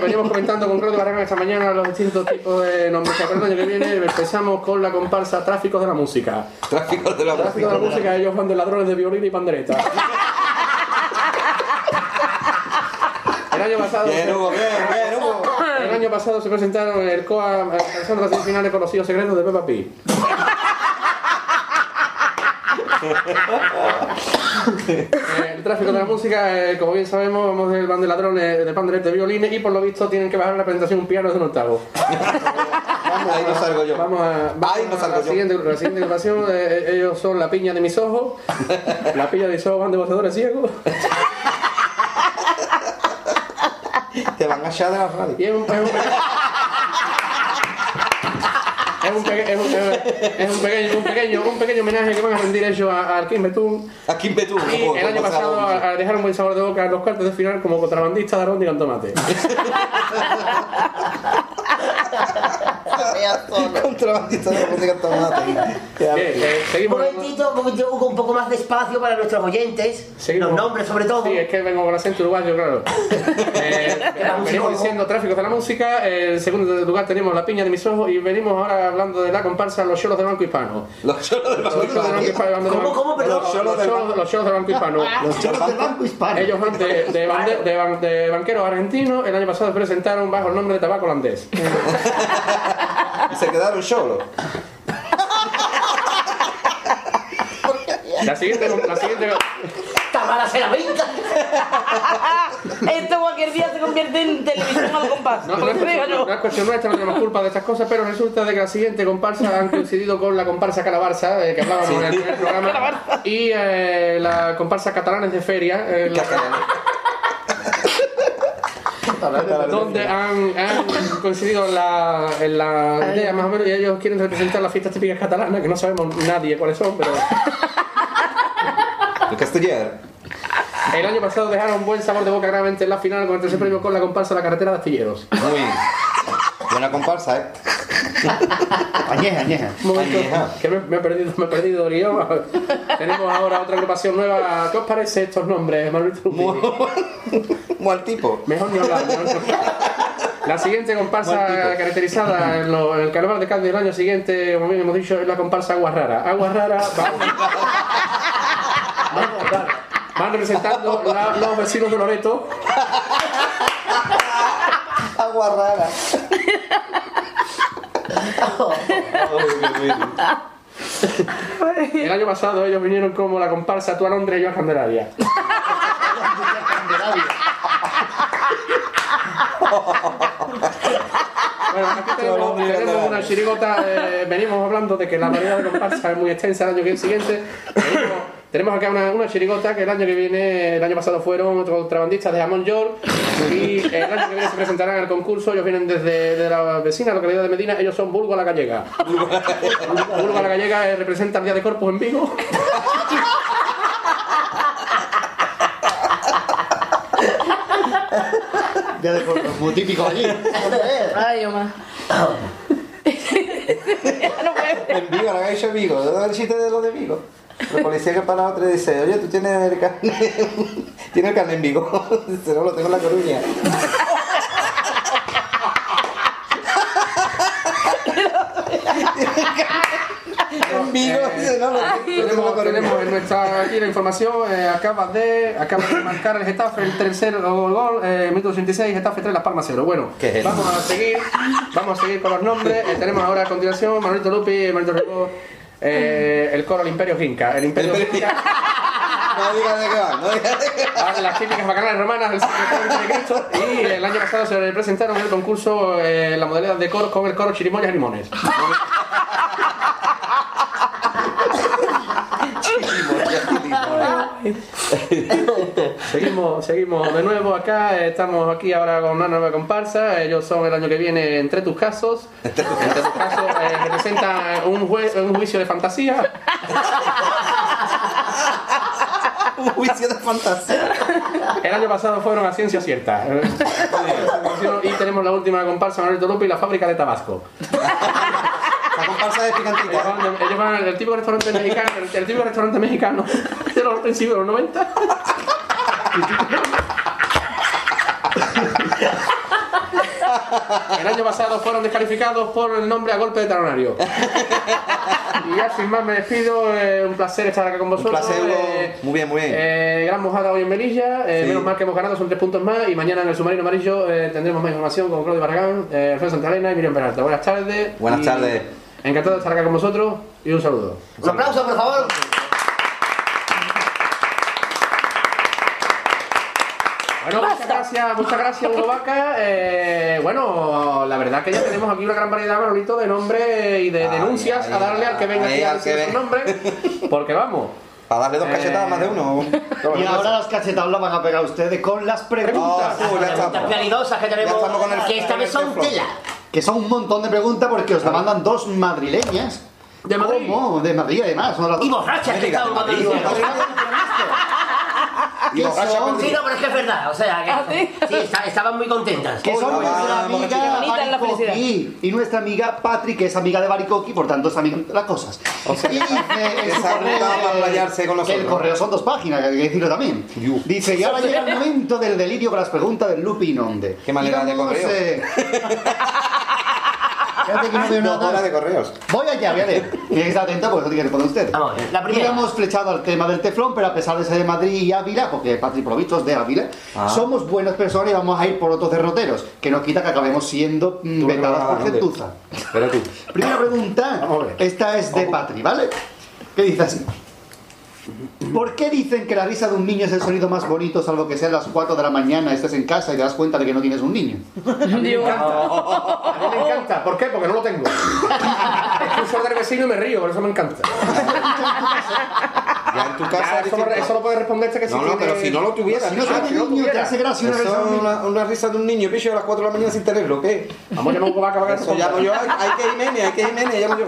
Veníamos comentando con Claudio Barragán esta mañana los distintos tipos de nombres que el año que viene. Empezamos con la comparsa Tráficos de la Música. Tráfico de la Tráfico de la Música, ellos van de ladrones de violín y pandereta. El año pasado. Bien, Hugo, bien, bien, Hugo. El año pasado se presentaron en el COA alcanzando las semifinales con los hijos secretos de Peppa Pig. Eh, el tráfico de la música, eh, como bien sabemos, vamos del band de ladrones de panderetes de violines y por lo visto tienen que bajar la presentación un piano de un octavo. Ahí no salgo yo. Vamos a, vamos Ahí no a salgo la, yo. siguiente, la siguiente agrupación. eh, ellos son la piña de mis ojos. La piña de mis ojos van de botadores ciegos. Te van a echar de la radio. Y es un, es un, es un, peque- es un- es un pequeño, un, pequeño, un pequeño homenaje que van a rendir ellos a- al Kim Betún. A Kim Betún. Y el año pasado a, a dejar un buen sabor de boca en los cuartos de final como contrabandista de y con tomate. Contrabandista de música tomate. Eh, Un seguimos. momentito, un momentito, Hugo, un poco más de espacio para nuestros oyentes. Seguimos. Los nombres, sobre todo. Sí, es que vengo con acento uruguayo, claro. Eh, venimos diciendo tráfico de la música. En segundo lugar tenemos la piña de mis ojos. Y venimos ahora hablando de la comparsa Los Cholos de Banco Hispano. Los cholos del Los cholos de Banco Hispano. de ¿Cómo, cómo, perdón? Los cholos, los cholos de Banco Hispano. Los cholos del Banco Hispano. Ellos van de, de, de de banqueros argentinos. El año pasado se presentaron bajo el nombre de Tabaco Holandés. Y se quedaron solos. La siguiente, la siguiente, Está mala se la venta. Esto cualquier día se convierte en televisión al compás. No, no, es cuestión, no es cuestión nuestra, no tenemos culpa de estas cosas, pero resulta de que la siguiente comparsa han coincidido con la comparsa Calabarza, eh, que hablábamos en el primer programa, y eh, la comparsa Catalanes de Feria, eh, la- donde han, han coincidido en la, en la idea más o menos, y ellos quieren representar las fiestas típicas catalanas, que no sabemos nadie cuáles son, pero El castellero. el año pasado dejaron buen sabor de boca gravemente en la final con el tercer premio con la comparsa La Carretera de Astilleros. Muy bien. Buena comparsa, ¿eh? Añeja, añeja. Un momento, Añeja. que me, me he perdido, me he perdido el guion. Tenemos ahora otra agrupación nueva. ¿Qué os parece estos nombres, Manuel Trujillo? Muy al tipo. Mejor ni hablar. mejor ni hablar. La siguiente comparsa caracterizada en, lo- en el carnaval de Cádiz del año siguiente, como bien hemos dicho, es la comparsa Agua Rara. Agua Rara van, van representando la- los vecinos de Loreto. Agua rara. El año pasado ellos vinieron como la comparsa Tu a Londres y yo a Candelaria. Bueno, aquí tenemos, tenemos una chirigota, eh, venimos hablando de que la variedad de comparsa es muy extensa el año que siguiente. Venimos- tenemos acá una, una chirigota que el año que viene, el año pasado fueron otros contrabandistas de Amon York y el año que viene se presentarán al concurso. Ellos vienen desde de la vecina localidad de Medina, ellos son Bulgo a la Gallega. Bulgo a la Gallega eh, representa el Día de Corpus en Vigo. Ya de forma, como típico allí. Ay, Omar. no puede. En Vigo, la gaisha Vigo. ¿Dónde el chiste de lo de Vigo? La policía que para otro y dice, oye, tú tienes el carne, tienes el en Vigo. Dice, no, lo tengo en La Coruña. en Vigo, dice, no, lo tengo en La Tenemos, Coruña. tenemos en nuestra aquí la información, eh, acaba de acaba de marcar el Getafe el tercer gol, gol eh, minuto 86, Getafe 3, Las Palmas 0. Bueno, ¿Qué es? vamos a seguir, vamos a seguir con los nombres. Eh, tenemos ahora a continuación Manuelito Lupi, Manuelito Rico, eh, el coro El Imperio Inca. El Imperio Inca, No digas de qué va, no digas de qué va. las típicas bacanales romanas del siglo de Cristo. Y el año pasado se presentaron en el concurso eh, la modalidad de coro con el coro Chirimoyas y Limones. Seguimos, seguimos de nuevo acá, estamos aquí ahora con una nueva comparsa, ellos son el año que viene Entre tus casos, Entre tus casos eh, representan un, un juicio de fantasía, Un juicio de fantasía. el año pasado fueron a ciencia cierta, y tenemos la última comparsa Manuel Tolupi y la fábrica de Tabasco. La comparsa de picantita. ellos van al- típico restaurante mexicano, el, el típico restaurante mexicano de los principios de los 90. El año pasado fueron descalificados por el nombre a golpe de talonario. Y ya sin más me despido, eh, un placer estar acá con vosotros. placer, Hugo. eh, Muy bien, muy bien. eh, gran mojada hoy en Melilla, eh, Sí. menos mal que hemos ganado, son tres puntos más. Y mañana en el submarino amarillo eh, tendremos más información con Claudio Barragán, eh, Alfredo Santalena y Miriam Peralta. Buenas tardes. Buenas tardes. Encantado de estar acá con vosotros y un saludo. Un aplauso, por favor. Bueno, muchas gracias, muchas gracias, Hugo Vaca. Eh, bueno, la verdad que ya tenemos aquí una gran variedad, Manolito, de nombres y de Ay, denuncias ay, a darle al que venga ay, aquí a decir su nombre. Porque vamos. Para darle dos cachetadas más de uno. Y ahora las cachetadas las van a pegar ustedes con las preguntas. Oh. Las pianidosas que tenemos, el- que esta vez son tela. Que son un montón de preguntas porque os la mandan dos madrileñas. ¿De Madrid? ¿Cómo? De Madrid, además. Son las dos. Y borrachas que estaban Y borracha son? con- Sí, no, pero es que es verdad. O sea, que ¿Ah, sí? está- estaban muy contentas. Que son nuestra vamos, amiga. Bonita la Baricoqui y nuestra amiga Patri, que es amiga de Baricoqui, por tanto es amiga de las cosas. O sea, y dice en su esa correo ruta va a que- playarse con que el nosotros. correo son dos páginas, que hay que decirlo también. Yu. Dice, y ahora llega el momento del delirio con las preguntas del Lupi Inonde. Qué manera de correo. Fíjate que no veo nada. horas de correos. Voy allá, voy a leer. Tienes que estar atento porque no tiene que responder usted. Vamos la primera. Íbamos flechado al tema del teflón, pero a pesar de ser de Madrid y Ávila, porque Patri por lo visto es de Ávila, Ah. somos buenas personas y vamos a ir por otros derroteros, que no quita que acabemos siendo mm, vetadas por gentuza. Primera pregunta, esta es de Patri, ¿vale? ¿Qué dice así? ¿Por qué dicen que la risa de un niño es el sonido más bonito, salvo que sean las 4 de la mañana, estés en casa y te das cuenta de que no tienes un niño? A mí me encanta. A mí me encanta. ¿Por qué? Porque no lo tengo. Escucho del vecino y me río, por eso me encanta. Ya en tu Ya, casa. eso, lo, eso lo puede responder este que sí No, no, tiene- pero si no lo tuviera, Si no Ah, si no niño, te tuviera. hace gracia una risa de es un niño. una, una risa de un niño, picho, a las 4 de la mañana sin tenerlo, ¿qué? Vamos a a Hugo Vaca para que Eso llamo yo, hay hay que Jiménez, hay que Jiménez, llamo yo.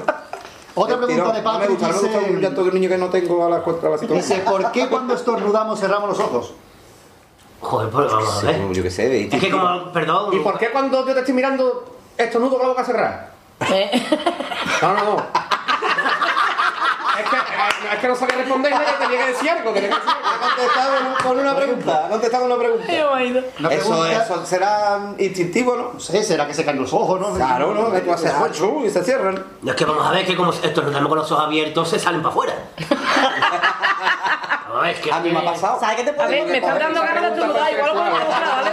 Otra El pregunta de No me gusta, no me gusta un dice, llanto de un niño que no tengo a las 4 de la cita. dice, ¿por qué cuando estornudamos cerramos los ojos? Joder, pues vamos a ver. Yo qué sé, de Es que como, perdón. ¿Y por qué cuando yo te estoy mirando estornudo con la boca cerrada? Eh, No, no, no. Es que, que no sabía responder nada, tenía que decir algo. Tenía que decir algo. Ha contestado con una pregunta, ha contestado con una pregunta. Eso, pregunta- eso será instintivo, ¿no? No sé, será que se caen los ojos, ¿no? Claro, ¿no? Que tú haces hachu y se cierran. No, es que vamos a ver que como estornudamos con los ojos abiertos se salen para afuera. A es que A mí me ha pasado. ¿Sabes qué te A puede ver, me están dando ganas de estornudar, igual lo voy a probar, ¿vale?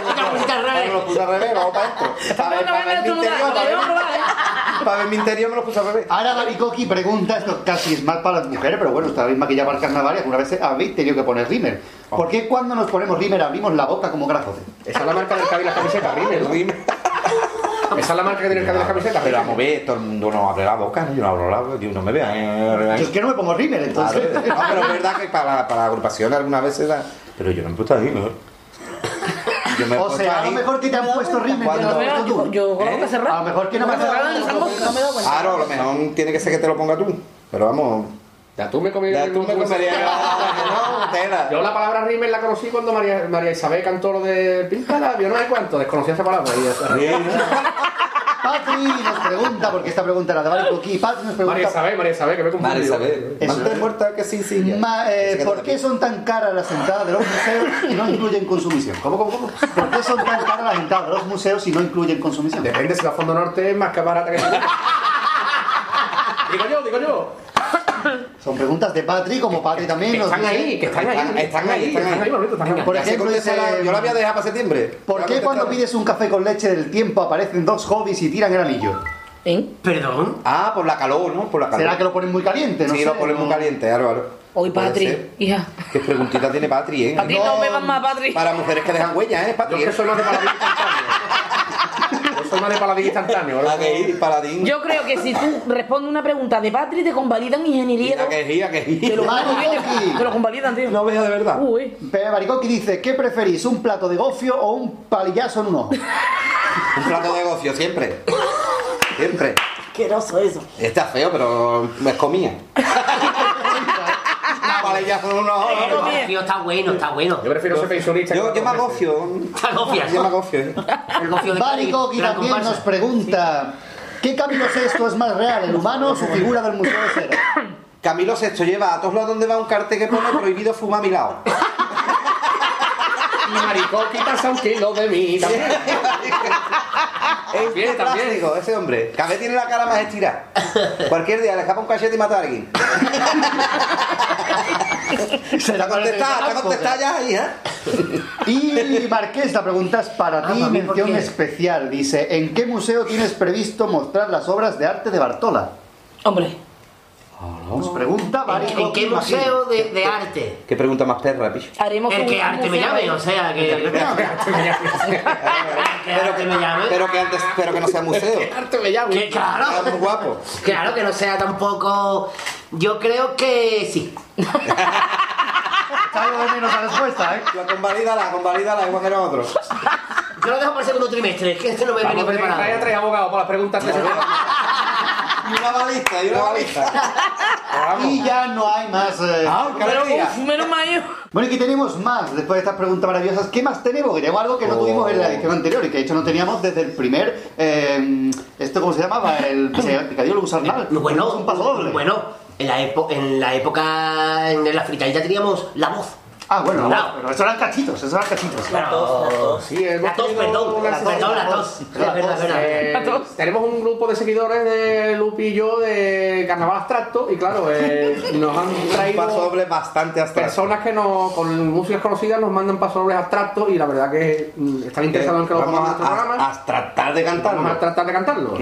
Me lo puse al revés, vamos para. Para ver, dando ganas de para a ver- ¿eh? para ver mi interior me lo puse al revés. Ahora Baricoqui pregunta, esto casi es más para las mujeres, pero bueno, esta misma que ya para el carnaval y alguna vez habéis tenido que poner rímer. ¿Por qué cuando nos ponemos rímer abrimos la boca como grajote? Esa es la marca del cabello y las camisetas, Rimmel. ¿no? Esa es la marca que tiene el cabello y las camisetas. Pero vamos a ver, todo el mundo no abre la boca, ¿no? yo no abro la boca, yo no me vea. Yo es que no me pongo rímer, entonces... Claro, no, pero es verdad que para, para agrupaciones algunas veces da... Pero yo no me he puesto ahí, ¿no? O sea, a lo mejor que te han puesto puesto Yo, tú. yo con la ¿Eh? boca cerrada. A lo mejor que no me has no me he dado cuenta. Claro, a lo mejor tiene que ser que te lo ponga tú. Pero vamos... Ya tú me comí Ya tú me comerías... No, tela. Yo la palabra Rimmel la conocí cuando María, María Isabel cantó lo de Píntala, yo no sé cuánto, desconocía esa palabra. Patri nos pregunta, porque esta pregunta era de Baricoqui, Patri nos María pregunta... Isabel, María Isabel, que me confundí. Saber. Eso Más es. muerta que sin silla. Ma- eh, ¿Por qué son tan caras las entradas de los museos y no incluyen consumición? ¿Cómo, cómo, cómo? ¿Por qué son tan caras las entradas de los museos y no incluyen consumición? Depende si la Fondo Norte es más que barata que Digo yo, digo yo. Son preguntas de Patri, como Patri también Que están ahí, que están ahí. Están- están ahí, están ahí. Manolito, están ahí. Por ejemplo, yo la voy a dejar para septiembre. ¿Por qué cuando pides un café con leche del tiempo aparecen dos hobbies y tiran el anillo? ¿Eh? Perdón. Ah, por la calor, ¿no? Por la calor. ¿Será que lo ponen muy caliente? No sí, sé, lo ponen no- muy caliente, Álvaro. Hoy Patri, hija. Qué preguntita tiene Patri, ¿eh? Patri, no me vas más, Patri. Para mujeres que dejan huellas, ¿eh? Patri. es que soy más de paladín más de paladín instantáneo. La que ir, paladín. Yo creo que si tú respondes una pregunta de Patri, te convalidan ingeniería. La que gira, que Te gira. lo, Baricoqui. te lo convalidan, tío. No veas de verdad. Uy. Pero Baricoqui dice, ¿qué preferís, un plato de gofio o un palillazo en un ojo? Un plato de gofio, siempre. Siempre. Asqueroso eso. Está feo, pero me comía. Vale, ya son unos... El gofio está bueno, está bueno. Yo prefiero ser pensionista. Yo, yo me agofio. Yo me agofio. ¿eh? El gofio de Gran también comparsa. nos pregunta, ¿qué Camilo Sexto es más real, el humano o su figura del Museo de Cera? Camilo Sexto lleva a todos lados donde va un cartel que pone prohibido fumar a mi lado. Y Maricoqui pasa un kilo de mí. también. Es Bien, también. ese hombre. Cada vez tiene la cara más estirada. Cualquier día le escapa un cachete y mata a alguien. Será Está contestada, está contestada ya, hija. Y Marqués, la pregunta es para ti, Ah, ¿por mención especial. Dice, ¿en qué museo tienes previsto mostrar las obras de arte de Bartola? Hombre, Nos pregunta ¿En, Barico en qué museo de, de arte? ¿Qué pregunta más perra, picho? Haremos El que arte me llame, o sea, que... que arte me llame. Pero que antes, pero que no sea museo. arte me llame. Que claro. Muy guapo. Claro, que no sea tampoco... Yo creo que sí. Está algo de menos la respuesta, ¿eh? La convalídala, convalídala, igual que nosotros. Yo lo dejo para el segundo trimestre, es que este no me he Vamos venido a que preparado. tres abogados para las preguntas que se Y una balista, y una balista. Y ya no hay más. eh, Pero categoría. uf, menos mal yo. Bueno, y aquí tenemos más, después de estas preguntas maravillosas, ¿qué más tenemos? Que tenemos algo que no tuvimos en la edición anterior y que de hecho no teníamos desde el primer, eh, ¿esto cómo se llamaba? El picadillo lo usar mal. Bueno, un paso doble. bueno, en la, en la época, en la fritanita teníamos la voz. Ah, bueno, Claro. pero eso eran cachitos, eso eran cachitos. La tos, perdón, una la tos, perdón, la tos. Es verdad. Eh, La tos. tenemos un grupo de seguidores de Lupi y yo de Carnaval Abstracto y claro, eh, nos han traído paso doble bastante abstracto. personas que nos, con músicas conocidas nos mandan pasodobles abstractos y la verdad que mm, están interesados en que lo Vamos pongamos en a, nuestro programa. a- a tratar de Vamos a cantarlo. tratar de cantarlo.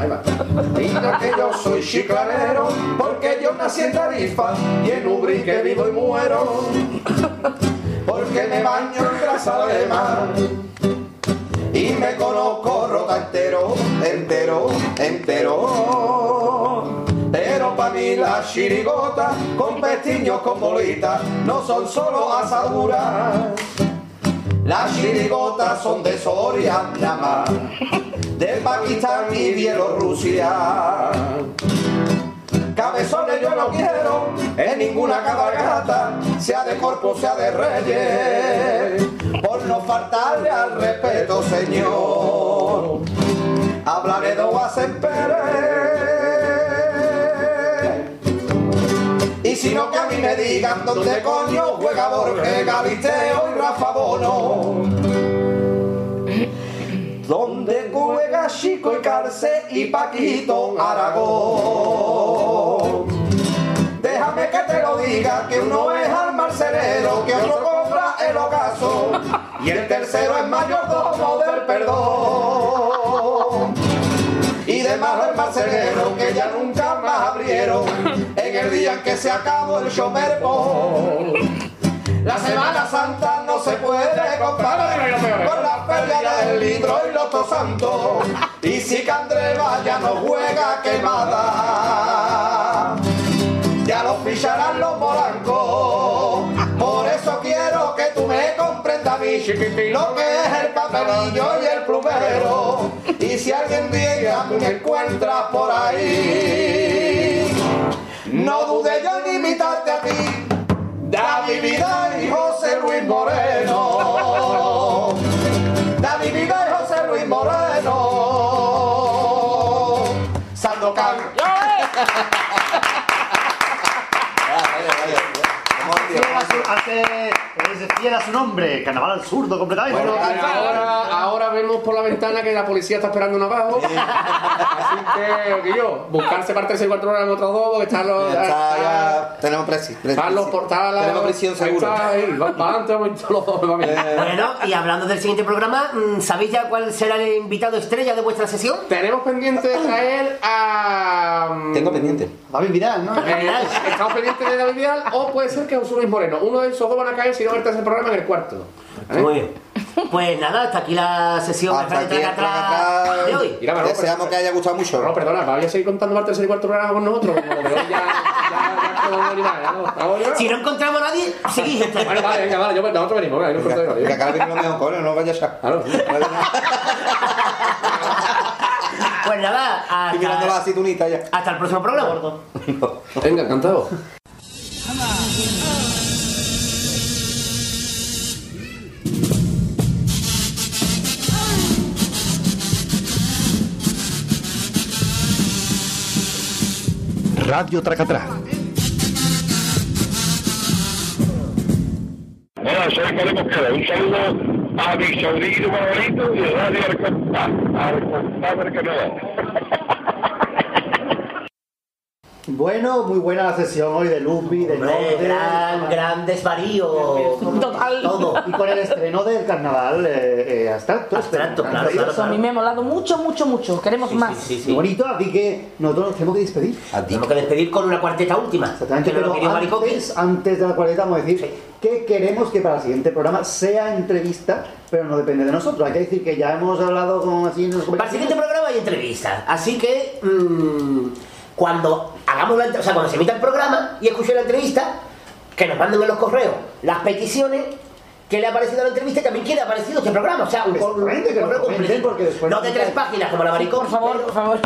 Ahí va. Mira que yo soy chiclanero, porque yo nací en Tarifa y en Ubrique vivo y muero. Porque me baño en grasa de mar y me conozco rota entero, entero, entero. Pero para mí las chirigotas con pestiños con bolitas no son solo asaduras. Las chirigotas son de Soria, nada de Pakistán y Bielorrusia. Cabezones yo no quiero en ninguna cabalgata, sea de corpus, sea de reyes, por no faltarle al respeto, señor. Hablaré de Pérez. Y si no que a mí me digan dónde coño juega Borges, Galisteo y Rafa Bono. Donde juega Chico y Carce y Paquito Aragón. Déjame que te lo diga, que uno es al marcelero, que otro cobra el ocaso, y el tercero es mayordomo del perdón. Y de más el marcelero, que ya nunca abrieron, en el día en que se acabó el chomerpo. La Semana Santa no se puede comparar con la feria del litro y los santos. Y si Candreva ya no juega quemada, ya lo ficharán los morancos. Por eso quiero que tú me comprendas a mí lo que es el papelillo y el plumero. Y si alguien día me encuentras por ahí, no dude yo en imitarte a ti. David Vidal y José Luis Moreno. David Vidal y José Luis Moreno. Sandokan. Fiel hace- es fiel a su nombre, carnaval al zurdo completamente. Bueno, ahora, ahora vemos por la ventana que la policía está esperando abajo. Así que, que yo, buscarse parte del cuatro horas en otros dos, porque están los. Ya está, ya tenemos presi. Están los portales. Tenemos prisión seguro. Bueno, y hablando del siguiente programa, mm, ¿sabéis ya cuál será el invitado estrella de vuestra sesión? Tenemos pendiente de traer a. Tengo pendiente. David Vidal, ¿no? Eh, estamos pendientes de David Vidal o puede ser que José Luis Moreno. Uno de esos dos van a caer si no el programa en el cuarto. ¿Eh? Muy bien. Pues nada, hasta aquí la sesión de Hasta aquí el Tracatrá de hoy. Mira, Manolo, Deseamos que haya gustado mucho. No, perdona, voy a seguir contando más tercer y cuarto programa con nosotros. Como de hoy ya, ya, ya ya no. Si no encontramos a nadie, seguís. este. Bueno, vale, venga, vale, yo, nosotros venimos, venga, no importa, Que venga. acá viene lo mejor, coño, no vayas a. Claro. Pues nada, mirando la hasta, aceitunita ya. hasta el próximo programa. Venga, encantado. Radio Tracatrá. Hola, soy Pablo Mosquera. Un saludo a mi sobrino favorito y Radio Arcompá. Arcompá del Carnaval. Bueno, muy buena la sesión hoy de Lupi, de Hombre, Norte. gran, gran gran desvarío. Total. Todo. Y con el estreno del carnaval eh, eh, abstracto. Abstracto, claro, claro, Eso a mí me ha molado mucho, mucho, mucho. Queremos más. Muy bonito, así que nosotros nos tenemos que despedir. Tenemos que despedir con una cuarteta última. Exactamente, que nos lo pero antes, antes de la cuarteta vamos a decir que queremos que para el siguiente programa sea entrevista, pero no depende de nosotros. Hay que decir que ya hemos hablado con así Para el siguiente programa hay entrevistas. Así que mm, cuando hagamos la, o sea, cuando se emita el programa y escuchen la entrevista, que nos manden en los correos las peticiones que le ha parecido la entrevista y también quién le ha parecido este programa. O sea, un, que nos correo comenten, completito. porque después No de tres páginas como la maricón. Por favor, por favor.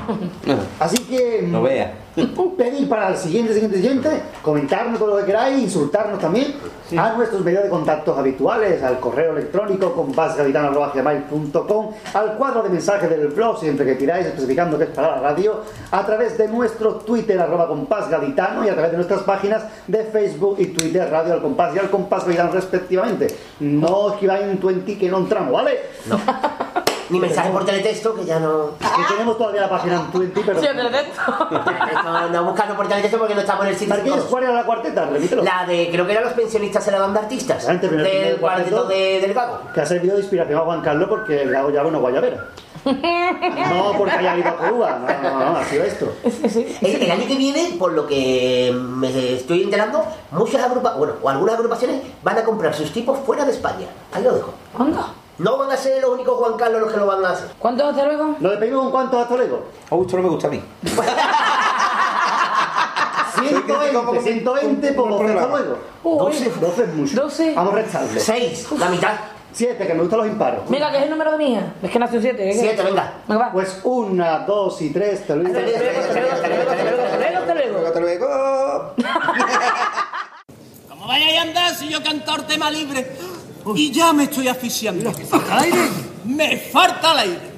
Así que No vea. Pedir para el siguiente, siguiente, siguiente, comentarnos todo lo que queráis, insultarnos también a nuestros medios de contactos habituales, al correo electrónico compasgaditano.com, al cuadro de mensajes del blog, siempre que tiráis, especificando que es para la radio, a través de nuestro Twitter, arroba compasgaditano, y a través de nuestras páginas de Facebook y Twitter, Radio al Compás y al Compás Gaditano, respectivamente. No escribáis un 20 que no entramos, ¿vale? Ni mensaje por teletexto, que ya no. Que tenemos todavía la página en 20, pero... Sí, teletexto. Teletexto, ando buscando por teletexto porque no estamos en el sitio. ¿Marqués, ¿cuál era la cuarteta? Repítelo. La de, creo que eran los pensionistas en la banda artistas. Primer Del cuarteto cuarteto- de, del Gago. que ha servido de inspiración a Juan Carlos porque el Gago ya bueno guayabera. No porque haya ido a Cuba, no, no, no, ha sido esto. El, el año que viene, por lo que me estoy enterando, muchas agrupaciones, bueno, o algunas agrupaciones van a comprar sus tipos fuera de España. Ahí lo dejo. ¿Cuándo? No van a ser los únicos Juan Carlos los que lo van a hacer. ¿Cuántos hasta luego? ¿Lo despedimos con cuántos hasta luego? Oh, esto no me gusta a mí. 120, 120 por 12 hasta luego. Uy. 12, 12 es mucho. 12. Vamos a restarle. 6, la mitad. 7, que me gustan los imparos. Venga, que es el número de hija. Es que nació 7. 7, venga. Venga, va. Pues 1, 2 y 3, hasta luego. Hasta luego, hasta luego, hasta luego, hasta luego, hasta luego, hasta luego. Hasta luego. ¿Cómo vayáis a andar si yo cantor tema libre? Y ya me estoy asfixiando. ¿Me falta el aire? Me falta el aire.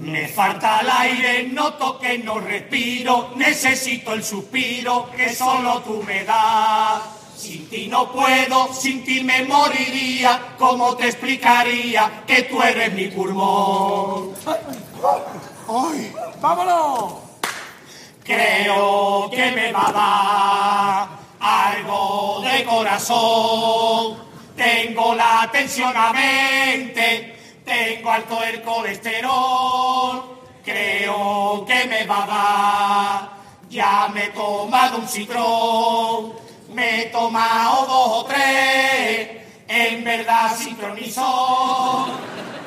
Me falta el aire, noto que no respiro, necesito el suspiro que solo tú me das. Sin ti no puedo, sin ti me moriría, ¿cómo te explicaría que tú eres mi pulmón? ¡Ay! ¡Vámonos! Creo que me va a dar algo de corazón. Tengo la tensión a 20, tengo alto el colesterol. Creo que me va a dar. Ya me he tomado un citrón, me he tomado dos o tres. En verdad sincronizó.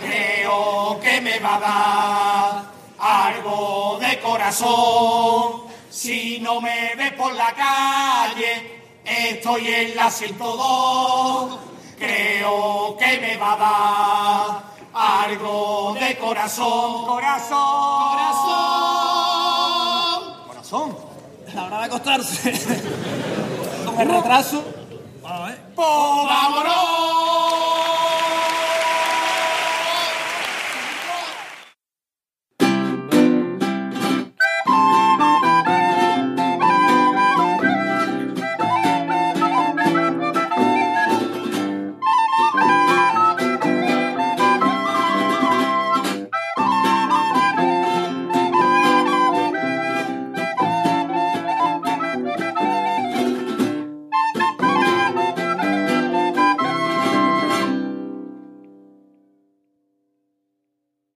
Creo que me va a dar algo de corazón. Si no me ves por la calle, estoy en la 102. Creo que me va a dar algo de corazón. Corazón. Corazón. Corazón. La hora de acostarse. Con el retraso. Pues vámonos.